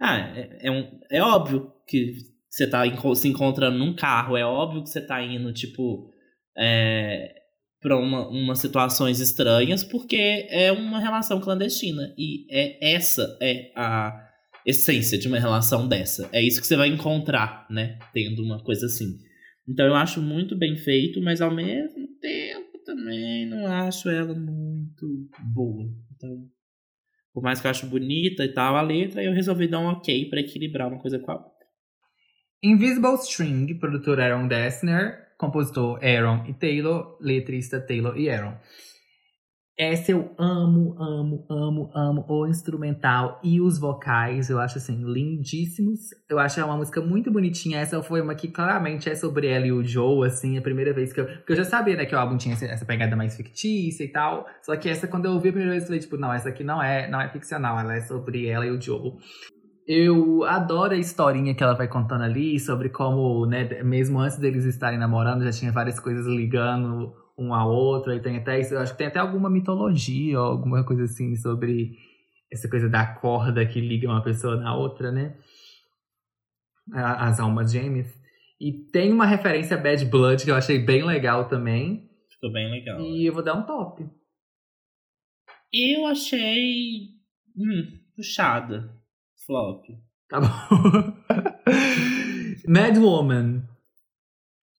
Ah, é, é, um, é óbvio que você tá se encontrando num carro, é óbvio que você tá indo, tipo. É, para uma, umas situações estranhas, porque é uma relação clandestina. E é essa é a essência de uma relação dessa. É isso que você vai encontrar, né? Tendo uma coisa assim. Então eu acho muito bem feito, mas ao mesmo tempo também não acho ela muito boa. Então, por mais que eu acho bonita e tal a letra, eu resolvi dar um ok para equilibrar uma coisa com a outra. Invisible String, produtor Aaron Dessner, compositor Aaron e Taylor, letrista Taylor e Aaron. Essa eu amo, amo, amo, amo o instrumental e os vocais, eu acho assim, lindíssimos. Eu acho é uma música muito bonitinha. Essa foi uma que claramente é sobre ela e o Joe, assim, a primeira vez que eu. Porque eu já sabia, né, que o álbum tinha essa pegada mais fictícia e tal. Só que essa, quando eu ouvi a primeira vez, eu falei, tipo, não, essa aqui não é, não é ficcional, ela é sobre ela e o Joe. Eu adoro a historinha que ela vai contando ali sobre como, né, mesmo antes deles estarem namorando, já tinha várias coisas ligando um ao outro. Aí tem até isso, eu acho que tem até alguma mitologia, ou alguma coisa assim sobre essa coisa da corda que liga uma pessoa na outra, né? As almas gêmeas. E tem uma referência a Bad Blood que eu achei bem legal também. Ficou bem legal. E eu vou dar um top. Eu achei. Hum, puxada. Flop. Tá bom. Mad Woman.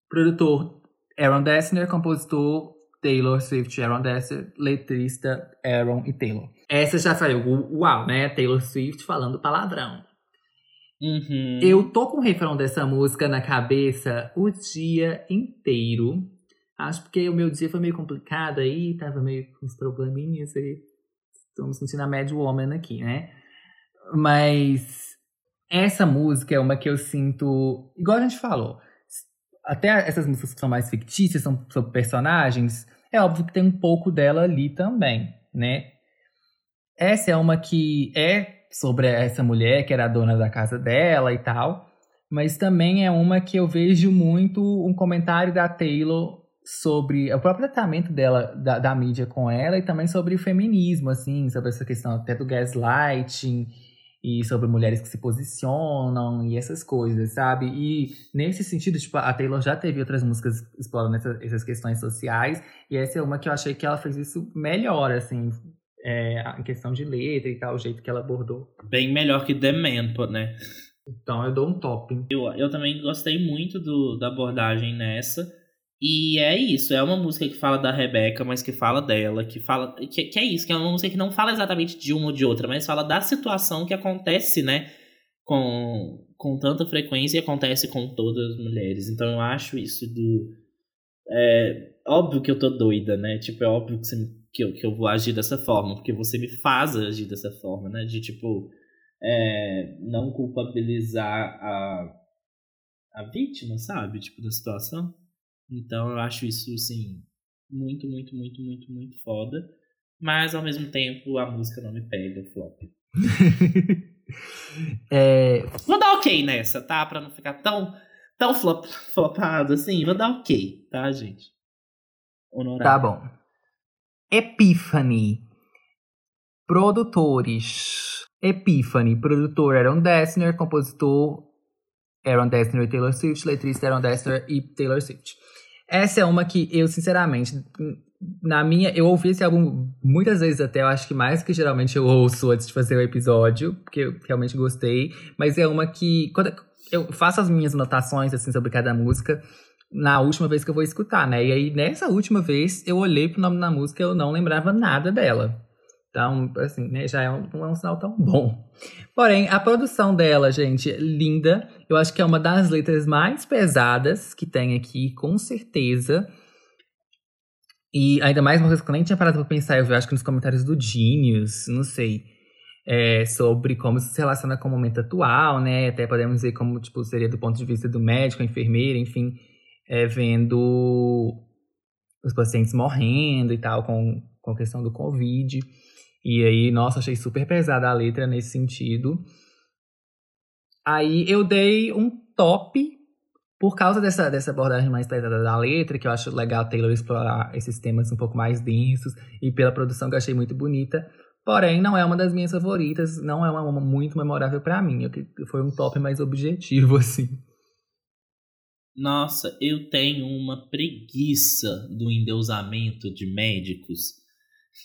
Produtor Aaron Dessner, compositor Taylor Swift, Aaron Dessner, letrista Aaron e Taylor. Essa já saiu, uau, né? Taylor Swift falando palavrão. Uhum. Eu tô com o refrão dessa música na cabeça o dia inteiro. Acho porque o meu dia foi meio complicado aí, tava meio com uns probleminhas aí. Tô me sentindo a Mad Woman aqui, né? Mas essa música é uma que eu sinto. Igual a gente falou. Até essas músicas que são mais fictícias, são sobre personagens, é óbvio que tem um pouco dela ali também, né? Essa é uma que é sobre essa mulher que era a dona da casa dela e tal, mas também é uma que eu vejo muito um comentário da Taylor sobre o próprio tratamento dela, da, da mídia com ela, e também sobre o feminismo, assim, sobre essa questão até do gaslighting e sobre mulheres que se posicionam e essas coisas, sabe? E nesse sentido, tipo, a Taylor já teve outras músicas explorando essa, essas questões sociais, e essa é uma que eu achei que ela fez isso melhor, assim, é, em questão de letra e tal, o jeito que ela abordou. Bem melhor que The Man, né? Então eu dou um top. Eu, eu também gostei muito do, da abordagem nessa. E é isso, é uma música que fala da Rebeca, mas que fala dela, que fala. Que, que é isso, que é uma música que não fala exatamente de uma ou de outra, mas fala da situação que acontece, né? Com, com tanta frequência e acontece com todas as mulheres. Então eu acho isso do. É óbvio que eu tô doida, né? Tipo, é óbvio que, você, que, eu, que eu vou agir dessa forma, porque você me faz agir dessa forma, né? De tipo. É, não culpabilizar a, a vítima, sabe? Tipo, da situação. Então eu acho isso, assim, muito, muito, muito, muito, muito foda. Mas ao mesmo tempo a música não me pega, flop. é... Vou dar ok nessa, tá? Pra não ficar tão, tão flop, flopado assim. Vou dar ok, tá, gente? Honorário. Tá bom. Epiphany. Produtores. Epiphany. Produtor Aaron Dessner. Compositor Aaron Dessner e Taylor Swift. Letrista Aaron Dessner e Taylor Swift. Essa é uma que eu, sinceramente, na minha. Eu ouvi esse álbum muitas vezes até, eu acho que mais que geralmente eu ouço antes de fazer o episódio, porque eu realmente gostei. Mas é uma que. Quando eu faço as minhas anotações, assim, sobre cada música na última vez que eu vou escutar, né? E aí, nessa última vez, eu olhei pro nome da música e eu não lembrava nada dela. Então, assim, né, já é um, não é um sinal tão bom. Porém, a produção dela, gente, linda. Eu acho que é uma das letras mais pesadas que tem aqui, com certeza. E ainda mais uma coisa que eu nem tinha parado pra pensar, eu acho que nos comentários do Genius, não sei. é, sobre como isso se relaciona com o momento atual, né? Até podemos dizer como tipo, seria do ponto de vista do médico, enfermeira, enfim, é, vendo os pacientes morrendo e tal, com, com a questão do Covid. E aí, nossa, achei super pesada a letra nesse sentido. Aí eu dei um top por causa dessa, dessa abordagem mais pesada da letra, que eu acho legal Taylor explorar esses temas um pouco mais densos, e pela produção que eu achei muito bonita. Porém, não é uma das minhas favoritas, não é uma, uma muito memorável para mim. Eu, foi um top mais objetivo, assim. Nossa, eu tenho uma preguiça do endeusamento de médicos.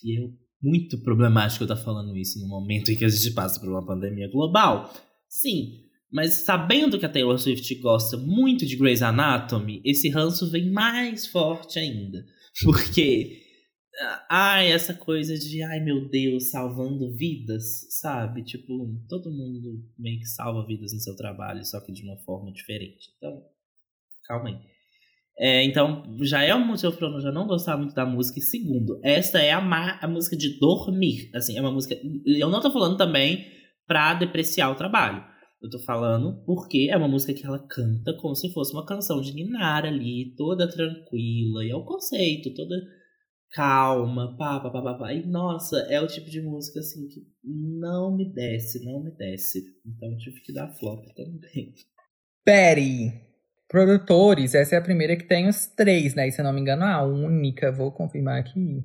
E é muito problemático eu estar falando isso no momento em que a gente passa por uma pandemia global. Sim, mas sabendo que a Taylor Swift gosta muito de Grey's Anatomy, esse ranço vem mais forte ainda. Porque Ai, essa coisa de, ai meu Deus, salvando vidas, sabe? Tipo, todo mundo meio que salva vidas no seu trabalho, só que de uma forma diferente. Então, calma aí. É, então, já é um motivo pra eu já não gostar muito da música. E segundo, esta é a, a música de dormir. Assim, é uma música. Eu não tô falando também pra depreciar o trabalho. Eu tô falando porque é uma música que ela canta como se fosse uma canção de Ninar ali, toda tranquila. E é o conceito, toda calma, pá, pá, pá, pá, pá. E nossa, é o tipo de música assim que não me desce, não me desce. Então tive que dar flop também. Perry. Produtores, essa é a primeira que tem os três, né? E se eu não me engano, a única, vou confirmar aqui.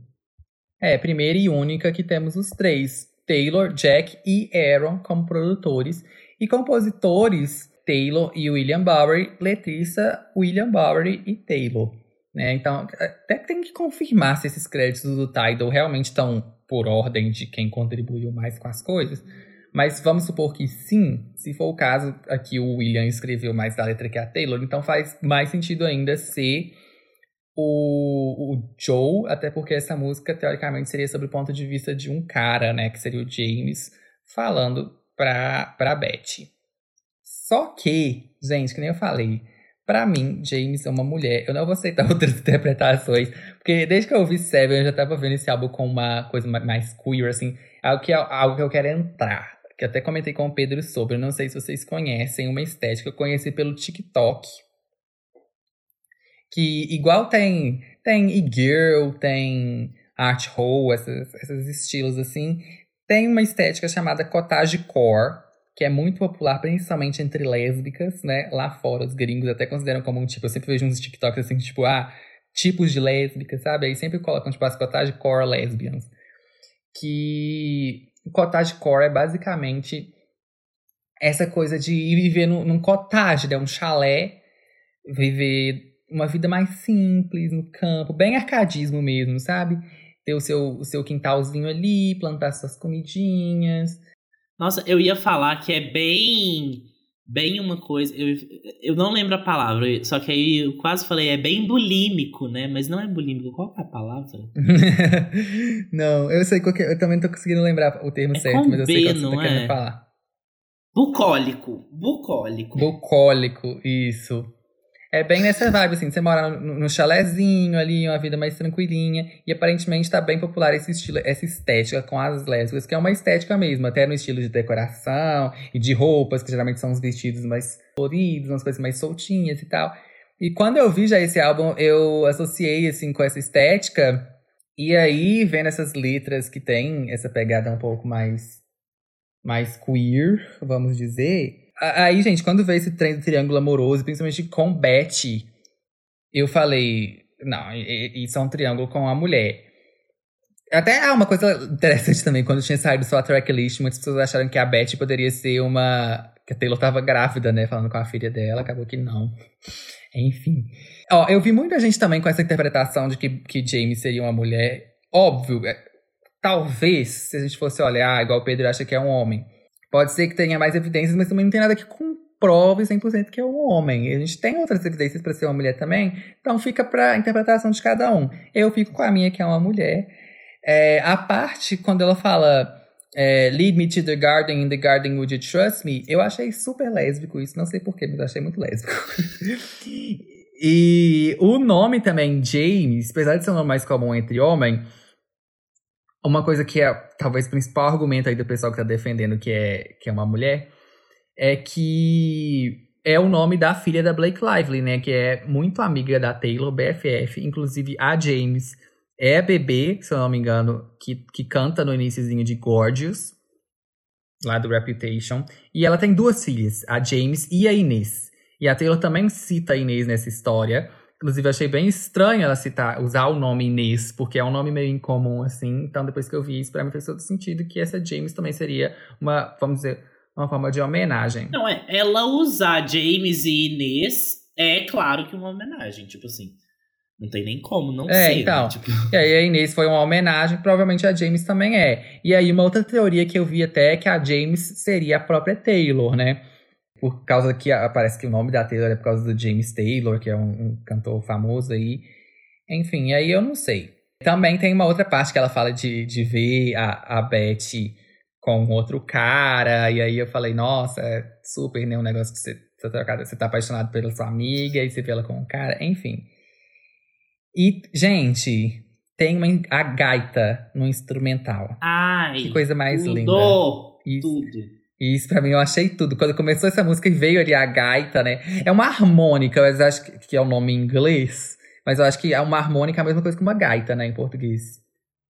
É, primeira e única que temos os três. Taylor, Jack e Aaron como produtores. E compositores, Taylor e William Bowery, letrista, William Bowery e Taylor. Né? Então, até tem que confirmar se esses créditos do Tidal realmente estão por ordem de quem contribuiu mais com as coisas. Mas vamos supor que sim, se for o caso, aqui o William escreveu mais da letra que a Taylor, então faz mais sentido ainda ser o, o Joe, até porque essa música teoricamente seria sobre o ponto de vista de um cara, né, que seria o James, falando pra, pra Betty. Só que, gente, que nem eu falei, Pra mim, James é uma mulher. Eu não vou aceitar outras interpretações. Porque desde que eu ouvi Seven, eu já tava vendo esse álbum com uma coisa mais queer, assim. Algo que, algo que eu quero entrar. Que até comentei com o Pedro sobre. Não sei se vocês conhecem uma estética. que Eu conheci pelo TikTok. Que igual tem. Tem e-girl, tem art hole, esses, esses estilos assim. Tem uma estética chamada cottage core que é muito popular, principalmente entre lésbicas, né? Lá fora, os gringos até consideram como um tipo. Eu sempre vejo uns TikToks assim, tipo, ah, tipos de lésbicas, sabe? Aí sempre colocam, tipo, as cottage core lesbians. Que cottage core é basicamente essa coisa de ir viver num, num cottage, né? Um chalé, viver uma vida mais simples no campo, bem arcadismo mesmo, sabe? Ter o seu, o seu quintalzinho ali, plantar suas comidinhas, nossa, eu ia falar que é bem. Bem uma coisa. Eu, eu não lembro a palavra, só que aí eu quase falei, é bem bulímico, né? Mas não é bulímico. Qual é a palavra? não, eu sei qual que é, Eu também não tô conseguindo lembrar o termo é certo, mas eu sei qual que você tá querendo falar. Bucólico. Bucólico. Bucólico, isso. É bem nessa vibe, assim, você mora no, no chalézinho ali, uma vida mais tranquilinha. E aparentemente tá bem popular esse estilo, essa estética com as lésbicas, que é uma estética mesmo, até no estilo de decoração e de roupas, que geralmente são os vestidos mais coloridos, umas coisas mais soltinhas e tal. E quando eu vi já esse álbum, eu associei, assim, com essa estética. E aí, vendo essas letras que tem essa pegada um pouco mais, mais queer, vamos dizer Aí, gente, quando veio esse trem do triângulo amoroso, principalmente com Betty, eu falei, não, isso é um triângulo com a mulher. Até há uma coisa interessante também, quando tinha saído só a tracklist, muitas pessoas acharam que a Betty poderia ser uma. que a Taylor tava grávida, né? Falando com a filha dela, acabou que não. Enfim. Ó, eu vi muita gente também com essa interpretação de que, que James seria uma mulher. Óbvio, é, talvez, se a gente fosse olhar, igual o Pedro acha que é um homem. Pode ser que tenha mais evidências, mas também não tem nada que comprove 100% que é um homem. A gente tem outras evidências para ser uma mulher também, então fica para interpretação de cada um. Eu fico com a minha, que é uma mulher. É, a parte, quando ela fala é, Lead me to the garden, in the garden would you trust me? Eu achei super lésbico isso, não sei porquê, mas achei muito lésbico. e o nome também, James, apesar de ser um nome mais comum entre homens, uma coisa que é talvez o principal argumento aí do pessoal que tá defendendo que é, que é uma mulher é que é o nome da filha da Blake Lively, né? Que é muito amiga da Taylor, BFF. Inclusive, a James é a bebê, se eu não me engano, que, que canta no iníciozinho de Gorgeous, lá do Reputation. E ela tem duas filhas, a James e a Inês. E a Taylor também cita a Inês nessa história. Inclusive, achei bem estranho ela citar, usar o nome Inês, porque é um nome meio incomum, assim. Então, depois que eu vi isso, pra mim fez todo sentido que essa James também seria uma, vamos dizer, uma forma de homenagem. Não, é. Ela usar James e Inês é claro que uma homenagem, tipo assim. Não tem nem como não É, ser. então. Né? Tipo, E aí a Inês foi uma homenagem, provavelmente a James também é. E aí uma outra teoria que eu vi até é que a James seria a própria Taylor, né? Por causa que ah, parece que o nome da Taylor é por causa do James Taylor, que é um, um cantor famoso aí. Enfim, aí eu não sei. Também tem uma outra parte que ela fala de, de ver a, a Betty com outro cara, e aí eu falei, nossa, é super, né? Um negócio que você, você, tá, você tá apaixonado pela sua amiga, e você vê ela com um cara, enfim. E, gente, tem uma, a gaita no instrumental. ai. Que coisa mais tudo, linda. Isso. Tudo. Isso pra mim eu achei tudo. Quando começou essa música e veio ali a gaita, né? É uma harmônica, mas acho que, é o nome em inglês. Mas eu acho que é uma harmônica é a mesma coisa que uma gaita, né, em português.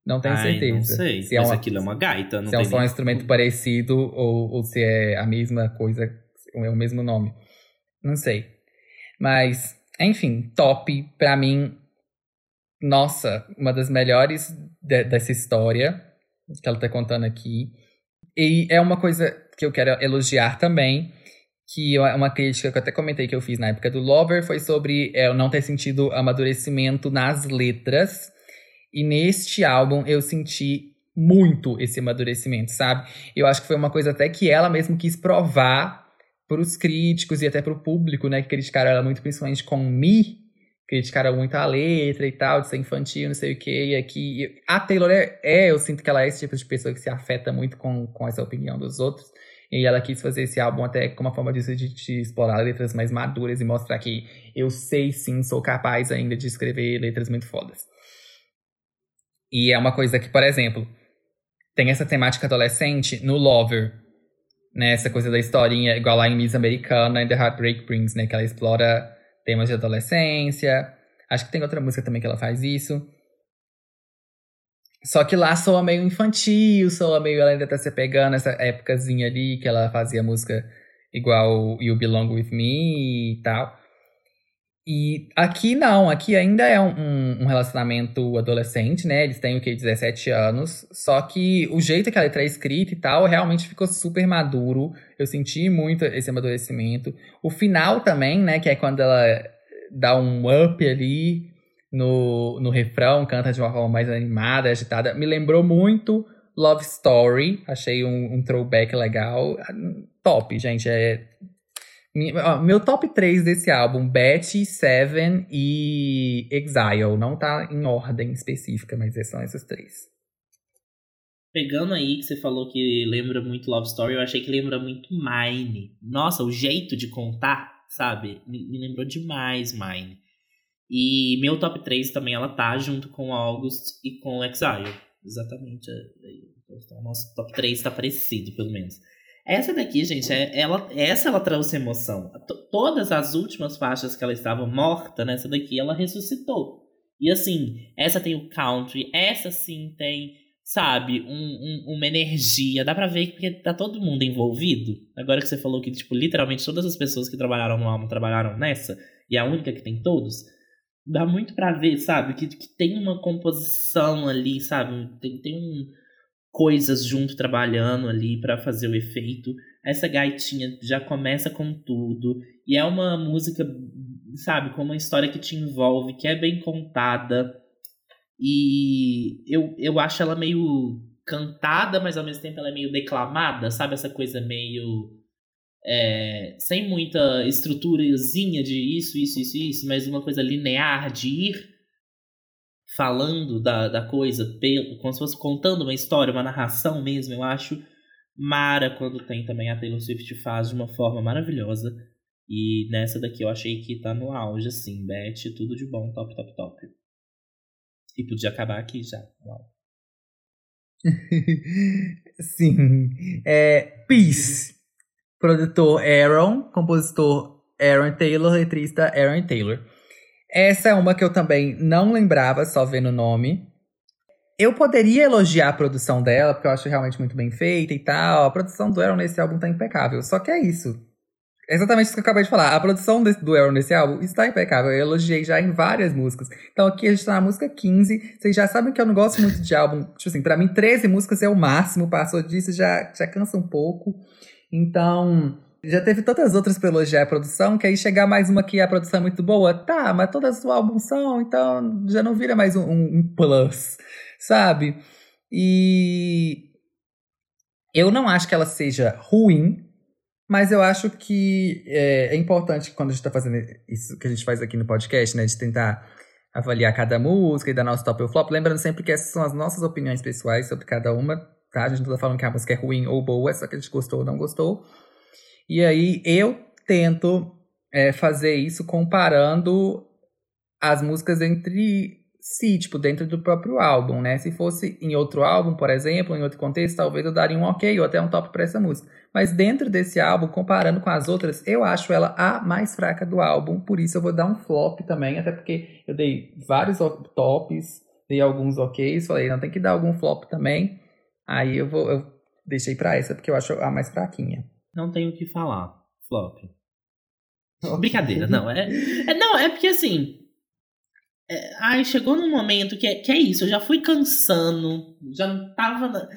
Não tenho Ai, certeza. Não sei. Se é, mas uma- aquilo é uma gaita, não se é só um nem- instrumento parecido ou, ou se é a mesma coisa, é o mesmo nome. Não sei. Mas, enfim, top. Pra mim, nossa, uma das melhores de- dessa história que ela tá contando aqui. E é uma coisa que eu quero elogiar também, que é uma crítica que eu até comentei que eu fiz na época do Lover, foi sobre é, eu não ter sentido amadurecimento nas letras. E neste álbum eu senti muito esse amadurecimento, sabe? Eu acho que foi uma coisa até que ela mesmo quis provar pros críticos e até pro público, né? Que criticaram ela muito, principalmente com Me. Criticaram muito a letra e tal, de ser infantil, não sei o quê. E aqui. A Taylor é, é, eu sinto que ela é esse tipo de pessoa que se afeta muito com, com essa opinião dos outros. E ela quis fazer esse álbum até como uma forma disso de, de explorar letras mais maduras e mostrar que eu sei sim, sou capaz ainda de escrever letras muito fodas. E é uma coisa que, por exemplo, tem essa temática adolescente no Lover, né? Essa coisa da historinha, igual lá em Miss Americana e The Heartbreak Brings, né? Que ela explora temas de adolescência. Acho que tem outra música também que ela faz isso. Só que lá soa meio infantil, soa meio. Ela ainda tá se pegando essa épocazinha ali que ela fazia música igual You Belong With Me e tal. E aqui não, aqui ainda é um, um- relacionamento adolescente, né? Eles têm o que, 17 anos. Só que o jeito que a letra é escrita e tal realmente ficou super maduro. Eu senti muito esse amadurecimento. O final também, né? Que é quando ela dá um up ali no, no refrão, canta de uma forma mais animada, agitada. Me lembrou muito Love Story. Achei um, um throwback legal. Top, gente. É ó, Meu top 3 desse álbum, Betty, Seven e Exile. Não tá em ordem específica, mas são esses três. Pegando aí que você falou que lembra muito Love Story, eu achei que lembra muito Mine. Nossa, o jeito de contar, sabe? Me, me lembrou demais Mine. E meu top 3 também, ela tá junto com August e com Exile. Exatamente. é- é- Então, nosso top 3 tá parecido, pelo menos. Essa daqui, gente, é, ela, essa ela trouxe emoção. T- todas as últimas faixas que ela estava morta, nessa daqui ela ressuscitou. E assim, essa tem o country, essa sim tem, sabe, um, um- uma energia. Dá pra ver que tá todo mundo envolvido. Agora que você falou que, tipo, literalmente todas as pessoas que trabalharam no álbum trabalharam nessa, e a única que tem todos, dá muito pra ver, sabe, que, que tem uma composição ali, sabe, tem, tem um coisas junto trabalhando ali pra fazer o efeito. Essa gaitinha já começa com tudo e é uma música, sabe, com uma história que te envolve, que é bem contada. E eu, eu acho ela meio cantada, mas ao mesmo tempo ela é meio declamada, sabe? Essa coisa meio. é, sem muita estruturazinha de isso, isso, isso, isso, mas uma coisa linear de ir falando da, da coisa, como se fosse contando uma história, uma narração mesmo, eu acho. Mara, quando tem também a Taylor Swift, faz de uma forma maravilhosa. E nessa daqui eu achei que tá no auge, assim, Beth, tudo de bom, top, top, top. E podia acabar aqui já. Uau. Sim. É, Peace. Produtor Aaron, compositor Aaron Taylor, letrista Aaron Taylor. Essa é uma que eu também não lembrava, só vendo o nome. Eu poderia elogiar a produção dela, porque eu acho realmente muito bem feita e tal. A produção do Aaron nesse álbum tá impecável. Só que é isso. Exatamente isso que eu acabei de falar. A produção desse, do Aaron nesse álbum está impecável. Eu elogiei já em várias músicas. Então aqui a gente tá na música 15. Vocês já sabem que eu não gosto muito de álbum. Tipo assim, pra mim 13 músicas é o máximo. Passou disso já, já cansa um pouco. Então, já teve tantas outras pra elogiar a produção, que aí chegar mais uma que a produção é muito boa, tá, mas todas do álbum são, então já não vira mais um, um, plus, sabe? E eu não acho que ela seja ruim, mas eu acho que é, é importante quando a gente tá fazendo isso que a gente faz aqui no podcast, né, de tentar avaliar cada música e dar nosso top ou flop, lembrando sempre que essas são as nossas opiniões pessoais sobre cada uma, tá? A gente não tá falando que a música é ruim ou boa, é só que a gente gostou ou não gostou. E aí eu tento é, fazer isso comparando as músicas entre si, tipo, dentro do próprio álbum, né? Se fosse em outro álbum, por exemplo, em outro contexto, talvez eu daria um ok ou até um top para essa música. Mas dentro desse álbum, comparando com as outras, eu acho ela a mais fraca do álbum, por isso eu vou dar um flop também, até porque eu dei vários tops, dei alguns oks, falei, não tem que dar algum flop também. Aí eu vou eu deixei para essa porque eu acho a mais fraquinha. Não tenho o que falar. Flop. Brincadeira, não. É, é, não, é porque assim. É, ai, chegou num momento que é, que é isso. Eu já fui cansando. Já não tava. Na...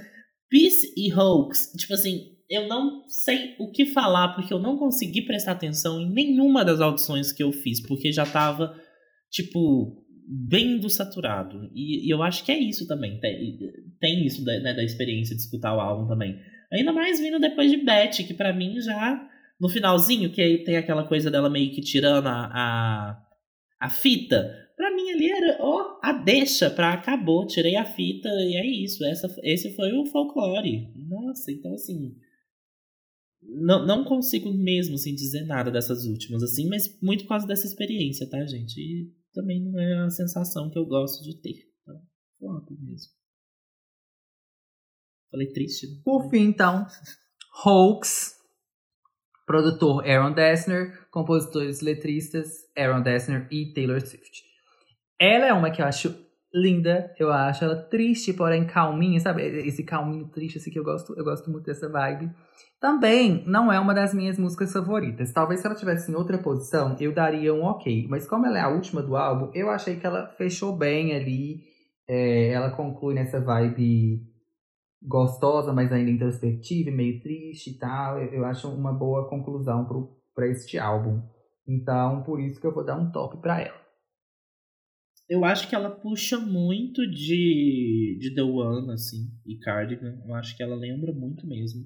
Peace e Hoax. Tipo assim, eu não sei o que falar, porque eu não consegui prestar atenção em nenhuma das audições que eu fiz, porque já tava, tipo, bem do saturado. E, e eu acho que é isso também. Tem, tem isso da, né, da experiência de escutar o álbum também. Ainda mais vindo depois de Beth, que para mim já. No finalzinho, que aí tem aquela coisa dela meio que tirando a, a, a fita. Pra mim ali era, ó, oh, a deixa pra acabou. Tirei a fita e é isso. Essa, esse foi o folclore. Nossa, então assim. Não, não consigo mesmo assim, dizer nada dessas últimas, assim, mas muito por causa dessa experiência, tá, gente? E também não é a sensação que eu gosto de ter. Então, mesmo. Falei triste. Né? Por fim, então, Hoax, produtor Aaron Dessner, compositores letristas Aaron Dessner e Taylor Swift. Ela é uma que eu acho linda, eu acho ela triste, porém calminha, sabe? Esse calminho triste assim que eu gosto, eu gosto muito dessa vibe. Também não é uma das minhas músicas favoritas. Talvez se ela tivesse em outra posição, eu daria um ok. Mas como ela é a última do álbum, eu achei que ela fechou bem ali. É, ela conclui nessa vibe gostosa, mas ainda introspectiva e meio triste e tal. Eu, eu acho uma boa conclusão para este álbum. Então, por isso que eu vou dar um top para ela. Eu acho que ela puxa muito de, de The One, assim, e Cardigan. Eu acho que ela lembra muito mesmo.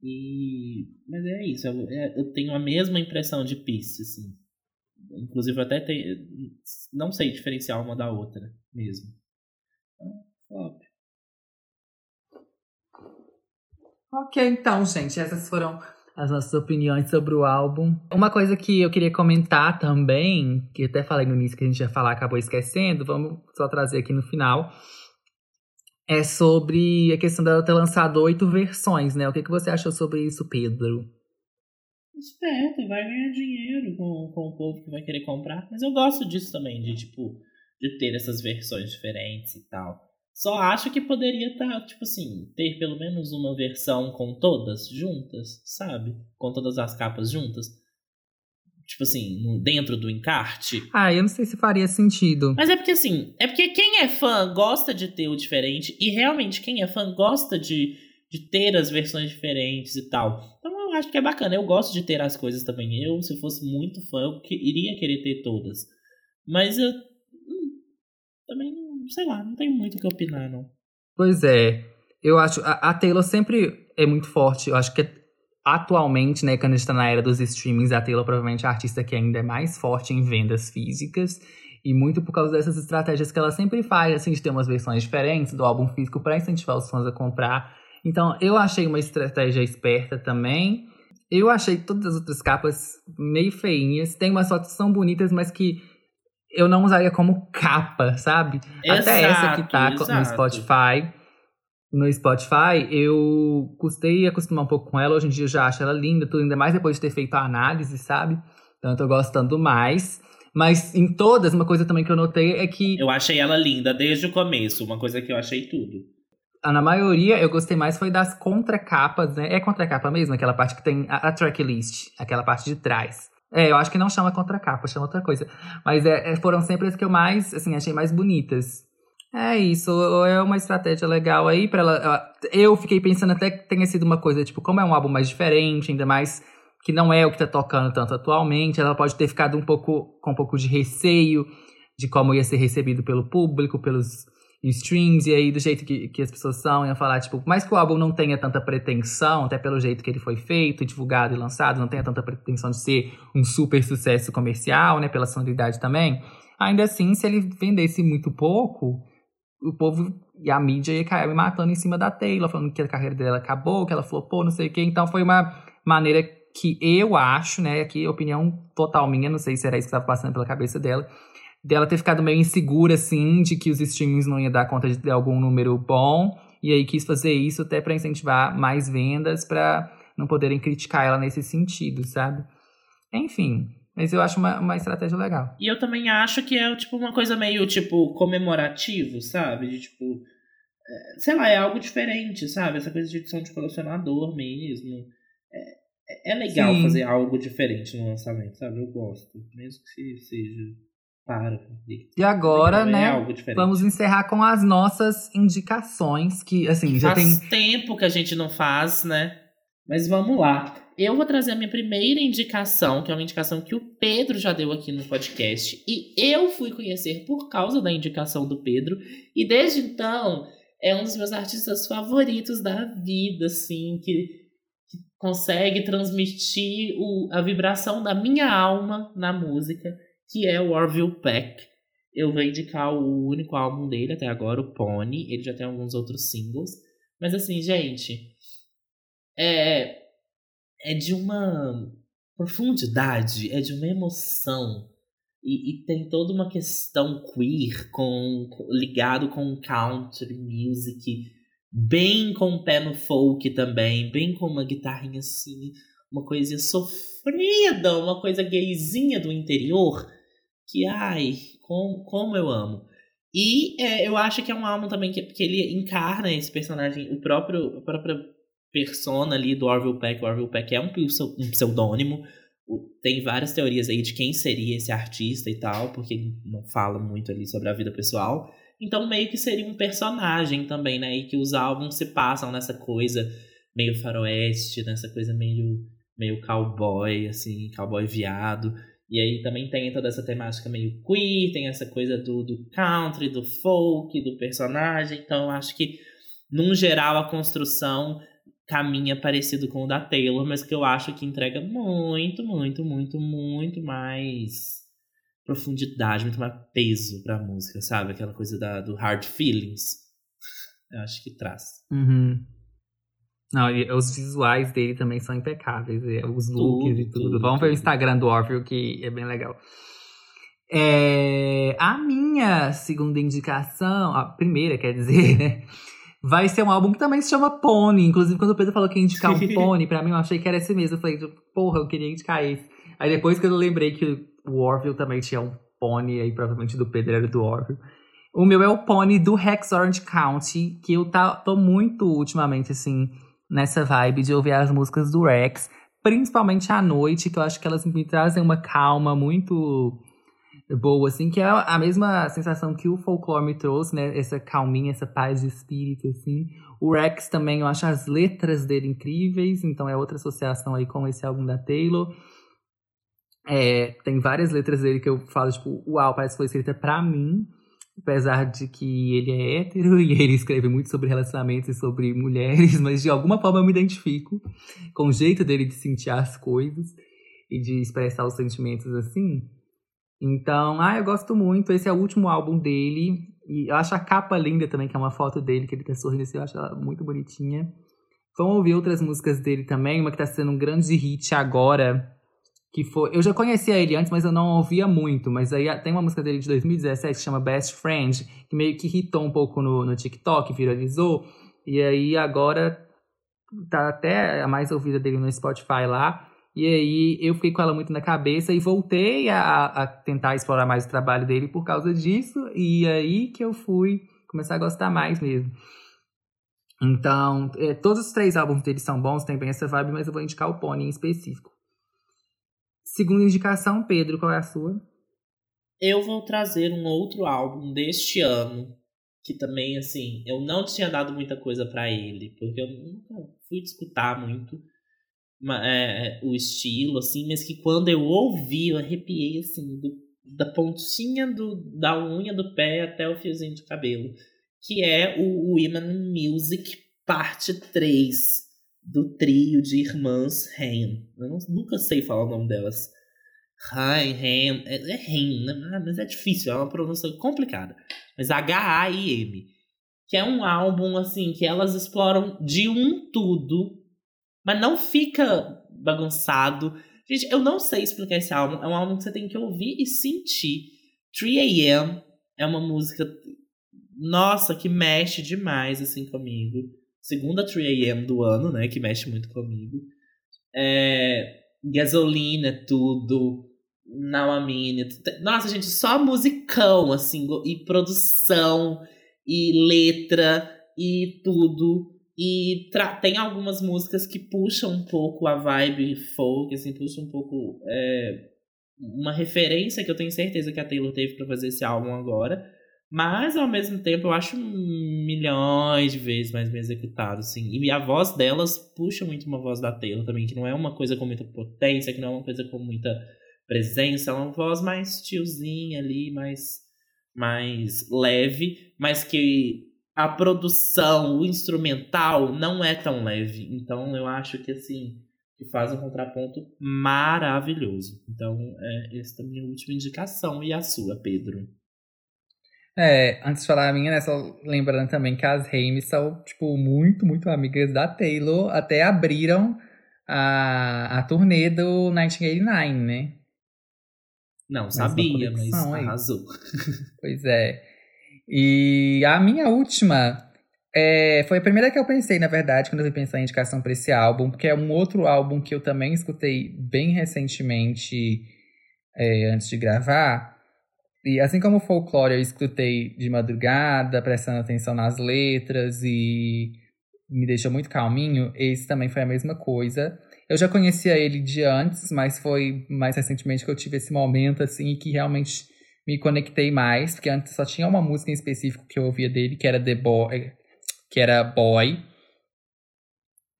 E... Mas é isso, eu, é, eu tenho a mesma impressão de Peace, assim. Inclusive, até tenho, não sei diferenciar uma da outra mesmo. Então, flop. Ok, então, gente, essas foram as nossas opiniões sobre o álbum. Uma coisa que eu queria comentar também, que até falei no início que a gente ia falar, acabou esquecendo, vamos só trazer aqui no final, é sobre a questão dela ter lançado oito versões, né? O que, que você achou sobre isso, Pedro? Esperto, vai ganhar dinheiro com, com o povo que vai querer comprar. Mas eu gosto disso também, de tipo, de ter essas versões diferentes e tal. Só acho que poderia estar, tá, tipo assim, ter pelo menos uma versão com todas juntas, sabe? Com todas as capas juntas. Tipo assim, dentro do encarte. Ah, eu não sei se faria sentido. Mas é porque assim, é porque quem é fã gosta de ter o diferente. E realmente quem é fã gosta de, de ter as versões diferentes e tal. Então eu acho que é bacana. Eu gosto de ter as coisas também. Eu, se fosse muito fã, eu que, iria querer ter todas. Mas eu hum, também não sei lá, não tenho muito o que opinar, não. Pois é. Eu acho. A, a Taylor sempre é muito forte. Eu acho que atualmente, né, quando a gente tá na era dos streamings, a Taylor provavelmente é a artista que ainda é mais forte em vendas físicas. E muito por causa dessas estratégias que ela sempre faz, assim, de ter umas versões diferentes do álbum físico para incentivar os fãs a comprar. Então, eu achei uma estratégia esperta também. Eu achei todas as outras capas meio feinhas. Tem umas fotos que são bonitas, mas que eu não usaria como capa, sabe? Exato, Até essa que tá exato. no Spotify. no Spotify, eu custei acostumar um pouco com ela. Hoje em dia eu já acho ela linda, tudo, ainda mais depois de ter feito a análise, sabe? Então eu tô gostando mais. Mas em todas, uma coisa também que eu notei é que. Eu achei ela linda desde o começo, uma coisa que eu achei tudo. Na maioria, eu gostei mais foi das contracapas, né? É contracapa mesmo, aquela parte que tem a, a tracklist, aquela parte de trás. É, eu acho que não chama contracapa, chama outra coisa. Mas é, é, foram sempre as que eu mais, assim, achei mais bonitas. É isso, é uma estratégia legal aí para ela. Eu fiquei pensando até que tenha sido uma coisa, tipo, como é um álbum mais diferente, ainda mais que não é o que tá tocando tanto atualmente, ela pode ter ficado um pouco com um pouco de receio de como ia ser recebido pelo público, pelos streams, e aí do jeito que, que as pessoas são, iam falar, tipo, mais que o álbum não tenha tanta pretensão, até pelo jeito que ele foi feito, divulgado e lançado, não tenha tanta pretensão de ser um super sucesso comercial, né, pela sonoridade também, ainda assim, se ele vendesse muito pouco, o povo e a mídia ia cair matando em cima da Taylor, falando que a carreira dela acabou, que ela flopou, não sei o quê, então foi uma maneira que eu acho, né, aqui opinião total minha, não sei se era isso que estava passando pela cabeça dela, dela ter ficado meio insegura, assim, de que os streamings não ia dar conta de ter algum número bom, e aí quis fazer isso até para incentivar mais vendas, para não poderem criticar ela nesse sentido, sabe? Enfim, mas eu acho uma, uma estratégia legal. E eu também acho que é, tipo, uma coisa meio, tipo, comemorativo, sabe? De, tipo, é, sei lá, é algo diferente, sabe? Essa coisa de edição de colecionador mesmo. É, é legal Sim. fazer algo diferente no lançamento, sabe? Eu gosto, mesmo que seja para. E agora, né, vamos encerrar com as nossas indicações, que assim, já faz tem... tempo que a gente não faz, né? Mas vamos lá. Eu vou trazer a minha primeira indicação, que é uma indicação que o Pedro já deu aqui no podcast. E eu fui conhecer por causa da indicação do Pedro. E desde então, é um dos meus artistas favoritos da vida, assim, que, que consegue transmitir o, a vibração da minha alma na música que é o Orville Peck. Eu vou indicar o único álbum dele até agora, o Pony. Ele já tem alguns outros singles. Mas assim, gente, é, é de uma profundidade, é de uma emoção. E, e tem toda uma questão queer com, ligado com country music, bem com o pé no folk também, bem com uma guitarrinha assim, uma coisinha sofrida, uma coisa gayzinha do interior que, ai, com, como eu amo. E é, eu acho que é um álbum também que, que ele encarna esse personagem, o próprio, a própria persona ali do Orville Peck. O Orville Peck é um, um pseudônimo. Tem várias teorias aí de quem seria esse artista e tal, porque ele não fala muito ali sobre a vida pessoal. Então, meio que seria um personagem também, né? E que os álbuns se passam nessa coisa meio faroeste, nessa coisa meio, meio cowboy, assim, cowboy viado. E aí também tem toda essa temática meio queer, tem essa coisa do, do country, do folk, do personagem. Então eu acho que, num geral, a construção caminha parecido com o da Taylor, mas que eu acho que entrega muito, muito, muito, muito mais profundidade, muito mais peso pra música, sabe? Aquela coisa da, do hard feelings. Eu acho que traz. Uhum. Não, e os visuais dele também são impecáveis. Os looks tudo, e tudo. tudo Vamos tudo. ver o Instagram do Orville, que é bem legal. É, a minha segunda indicação, a primeira, quer dizer, né? Vai ser um álbum que também se chama Pony. Inclusive, quando o Pedro falou que ia indicar um Pony, pra mim eu achei que era esse mesmo. Eu falei, porra, eu queria indicar esse. Aí depois que eu lembrei que o Orville também tinha um Pony, aí provavelmente do Pedro era do Orville. O meu é o Pony do Rex Orange County, que eu tá, tô muito ultimamente, assim, nessa vibe de ouvir as músicas do Rex, principalmente à noite, que eu acho que elas me trazem uma calma muito boa, assim, que é a mesma sensação que o folclore me trouxe, né? Essa calminha, essa paz de espírito, assim. O Rex também, eu acho as letras dele incríveis, então é outra associação aí com esse álbum da Taylor. É, tem várias letras dele que eu falo, tipo, uau, parece que foi escrita pra mim apesar de que ele é hétero e ele escreve muito sobre relacionamentos e sobre mulheres, mas de alguma forma eu me identifico com o jeito dele de sentir as coisas e de expressar os sentimentos assim. Então, ah, eu gosto muito. Esse é o último álbum dele. E eu acho a capa linda também, que é uma foto dele, que ele tá sorrindo assim, eu acho ela muito bonitinha. Vamos ouvir outras músicas dele também. Uma que tá sendo um grande hit agora, que foi. Eu já conhecia ele antes, mas eu não ouvia muito. Mas aí tem uma música dele de 2017 que chama Best Friend, que meio que hitou um pouco no, no TikTok, viralizou. E aí agora tá até a mais ouvida dele no Spotify lá. E aí eu fiquei com ela muito na cabeça e voltei a, a tentar explorar mais o trabalho dele por causa disso. E aí que eu fui começar a gostar mais mesmo. Então, é, todos os três álbuns dele são bons, tem bem essa vibe, mas eu vou indicar o Pony em específico. Segunda indicação, Pedro, qual é a sua? Eu vou trazer um outro álbum deste ano, que também, assim, eu não tinha dado muita coisa para ele, porque eu nunca fui escutar muito é, o estilo, assim, mas que quando eu ouvi, eu arrepiei, assim, do, da pontinha do, da unha do pé até o fiozinho de cabelo que é o Women Music Parte 3 do trio de irmãs Haim. Eu não, nunca sei falar o nome delas. Haim, Haim, é, é né? Ah, mas é difícil, é uma pronúncia complicada. Mas H-A-I-M. Que é um álbum, assim, que elas exploram de um tudo, mas não fica bagunçado. Gente, eu não sei explicar esse álbum. É um álbum que você tem que ouvir e sentir. 3AM é uma música nossa, que mexe demais, assim, comigo. Segunda 3AM do ano, né? Que mexe muito comigo. É, gasolina, é tudo. Now a. Nossa, gente, só musicão, assim, e produção, e letra, e tudo. E tem algumas músicas que puxam um pouco a vibe folk, assim, puxam um pouco. É, uma referência que eu tenho certeza que a Taylor teve para fazer esse álbum agora. Mas, ao mesmo tempo, eu acho milhões de vezes mais bem executado, assim. E a voz delas puxa muito uma voz da Taylor também, que não é uma coisa com muita potência, que não é uma coisa com muita presença, é uma voz mais tiozinha ali, mais, mais leve, mas que a produção, o instrumental, não é tão leve. Então, eu acho que, assim, que faz um contraponto maravilhoso. Então, é, essa é a minha última indicação. E a sua, Pedro? É, antes de falar a minha, né, só lembrando também que as Hames são, tipo, muito, muito amigas da Taylor. Até abriram a, a turnê do 1989, né? Não, sabia, mas arrasou. Pois é. E a minha última é, foi a primeira que eu pensei, na verdade, quando eu pensar em indicação para esse álbum, porque é um outro álbum que eu também escutei bem recentemente, é, antes de gravar, e assim como o folclore eu escutei de madrugada, prestando atenção nas letras e me deixou muito calminho, esse também foi a mesma coisa. Eu já conhecia ele de antes, mas foi mais recentemente que eu tive esse momento, assim, que realmente me conectei mais, porque antes só tinha uma música em específico que eu ouvia dele, que era The Boy, que era Boy.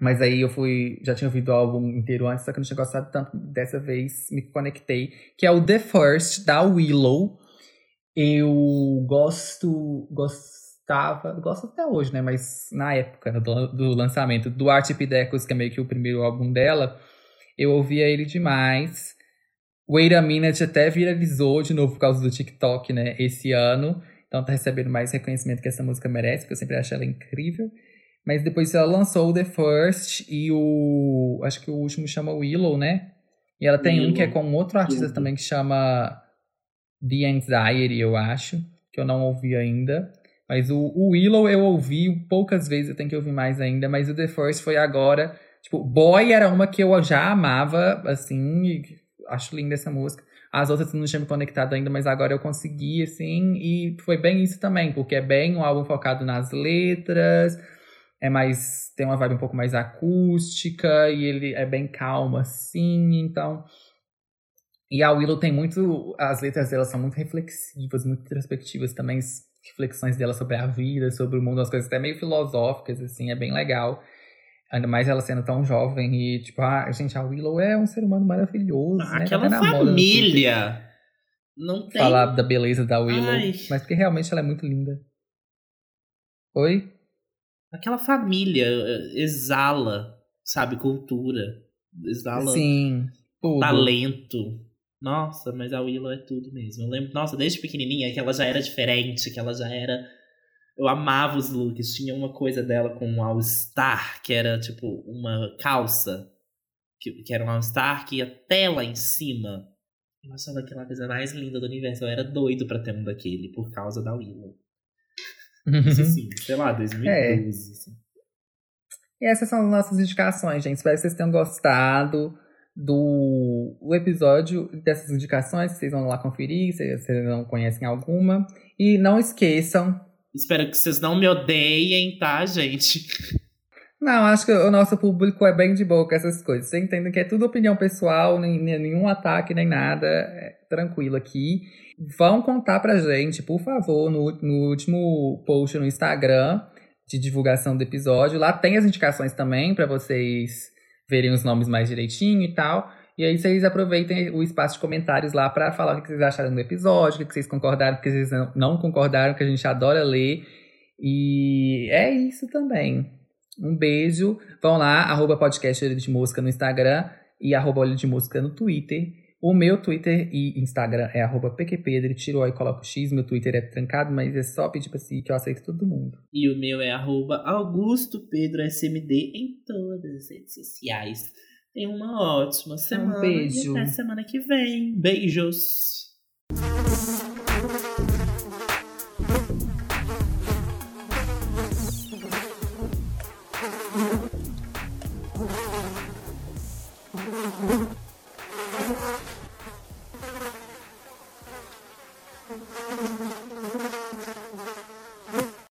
Mas aí eu fui, já tinha ouvido o álbum inteiro antes, só que eu não tinha gostado tanto dessa vez, me conectei, que é o The First, da Willow, eu gosto, gostava, gosto até hoje, né? Mas na época do, do lançamento do Art Epidecos, que é meio que o primeiro álbum dela, eu ouvia ele demais. Wait a Minute até viralizou de novo por causa do TikTok, né? Esse ano. Então tá recebendo mais reconhecimento que essa música merece, porque eu sempre achei ela incrível. Mas depois ela lançou o The First e o. Acho que o último chama Willow, né? E ela tem Willow. um que é com outro artista Willow. também que chama The Anxiety, eu acho, que eu não ouvi ainda. Mas o, o Willow eu ouvi poucas vezes, eu tenho que ouvir mais ainda. Mas o The First foi agora. Tipo, Boy era uma que eu já amava, assim, acho linda essa música. As outras não tinham me conectado ainda, mas agora eu consegui, assim, e foi bem isso também, porque é bem um álbum focado nas letras, é mais. tem uma vibe um pouco mais acústica, e ele é bem calmo, assim, então e a Willow tem muito. As letras dela são muito reflexivas, muito introspectivas também. Reflexões dela sobre a vida, sobre o mundo, as coisas até meio filosóficas, assim, é bem legal. Ainda mais ela sendo tão jovem e, tipo, ah, gente, a Willow é um ser humano maravilhoso. Né? Aquela família! Não tem. Falar da beleza da Willow. Ai. Mas porque realmente ela é muito linda. Oi? Aquela família eh, exala, sabe, cultura. Exala Sim, tudo. talento. Nossa, mas a Willow é tudo mesmo. Eu lembro, nossa, desde pequenininha que ela já era diferente, que ela já era. Eu amava os looks. Tinha uma coisa dela com um All-Star, que era tipo uma calça, que, que era um All-Star que ia até lá em cima. Eu achava aquela coisa mais linda do universo. Eu era doido pra ter um daquele, por causa da Willow. Isso sim, sei lá, 2012. É. Assim. E essas são as nossas indicações, gente. Espero que vocês tenham gostado do o episódio dessas indicações. Vocês vão lá conferir, se vocês não conhecem alguma. E não esqueçam. Espero que vocês não me odeiem, tá, gente? Não, acho que o nosso público é bem de boa com essas coisas. Você entende que é tudo opinião pessoal, nem, nem nenhum ataque, nem nada. É tranquilo aqui. Vão contar pra gente, por favor, no, no último post no Instagram de divulgação do episódio. Lá tem as indicações também para vocês verem os nomes mais direitinho e tal. E aí vocês aproveitem o espaço de comentários lá para falar o que vocês acharam do episódio, o que vocês concordaram, o que vocês não concordaram, que a gente adora ler. E é isso também. Um beijo. Vão lá, arroba podcast Olho de Mosca no Instagram e arroba Olho de Mosca no Twitter. O meu Twitter e Instagram é arroba pqpedro, tiro o e coloco X. Meu Twitter é trancado, mas é só pedir pra si que eu aceito todo mundo. E o meu é arroba Augusto Pedro SMD em todas as redes sociais. Tenha uma ótima semana. Um beijo. E até semana que vem. Beijos.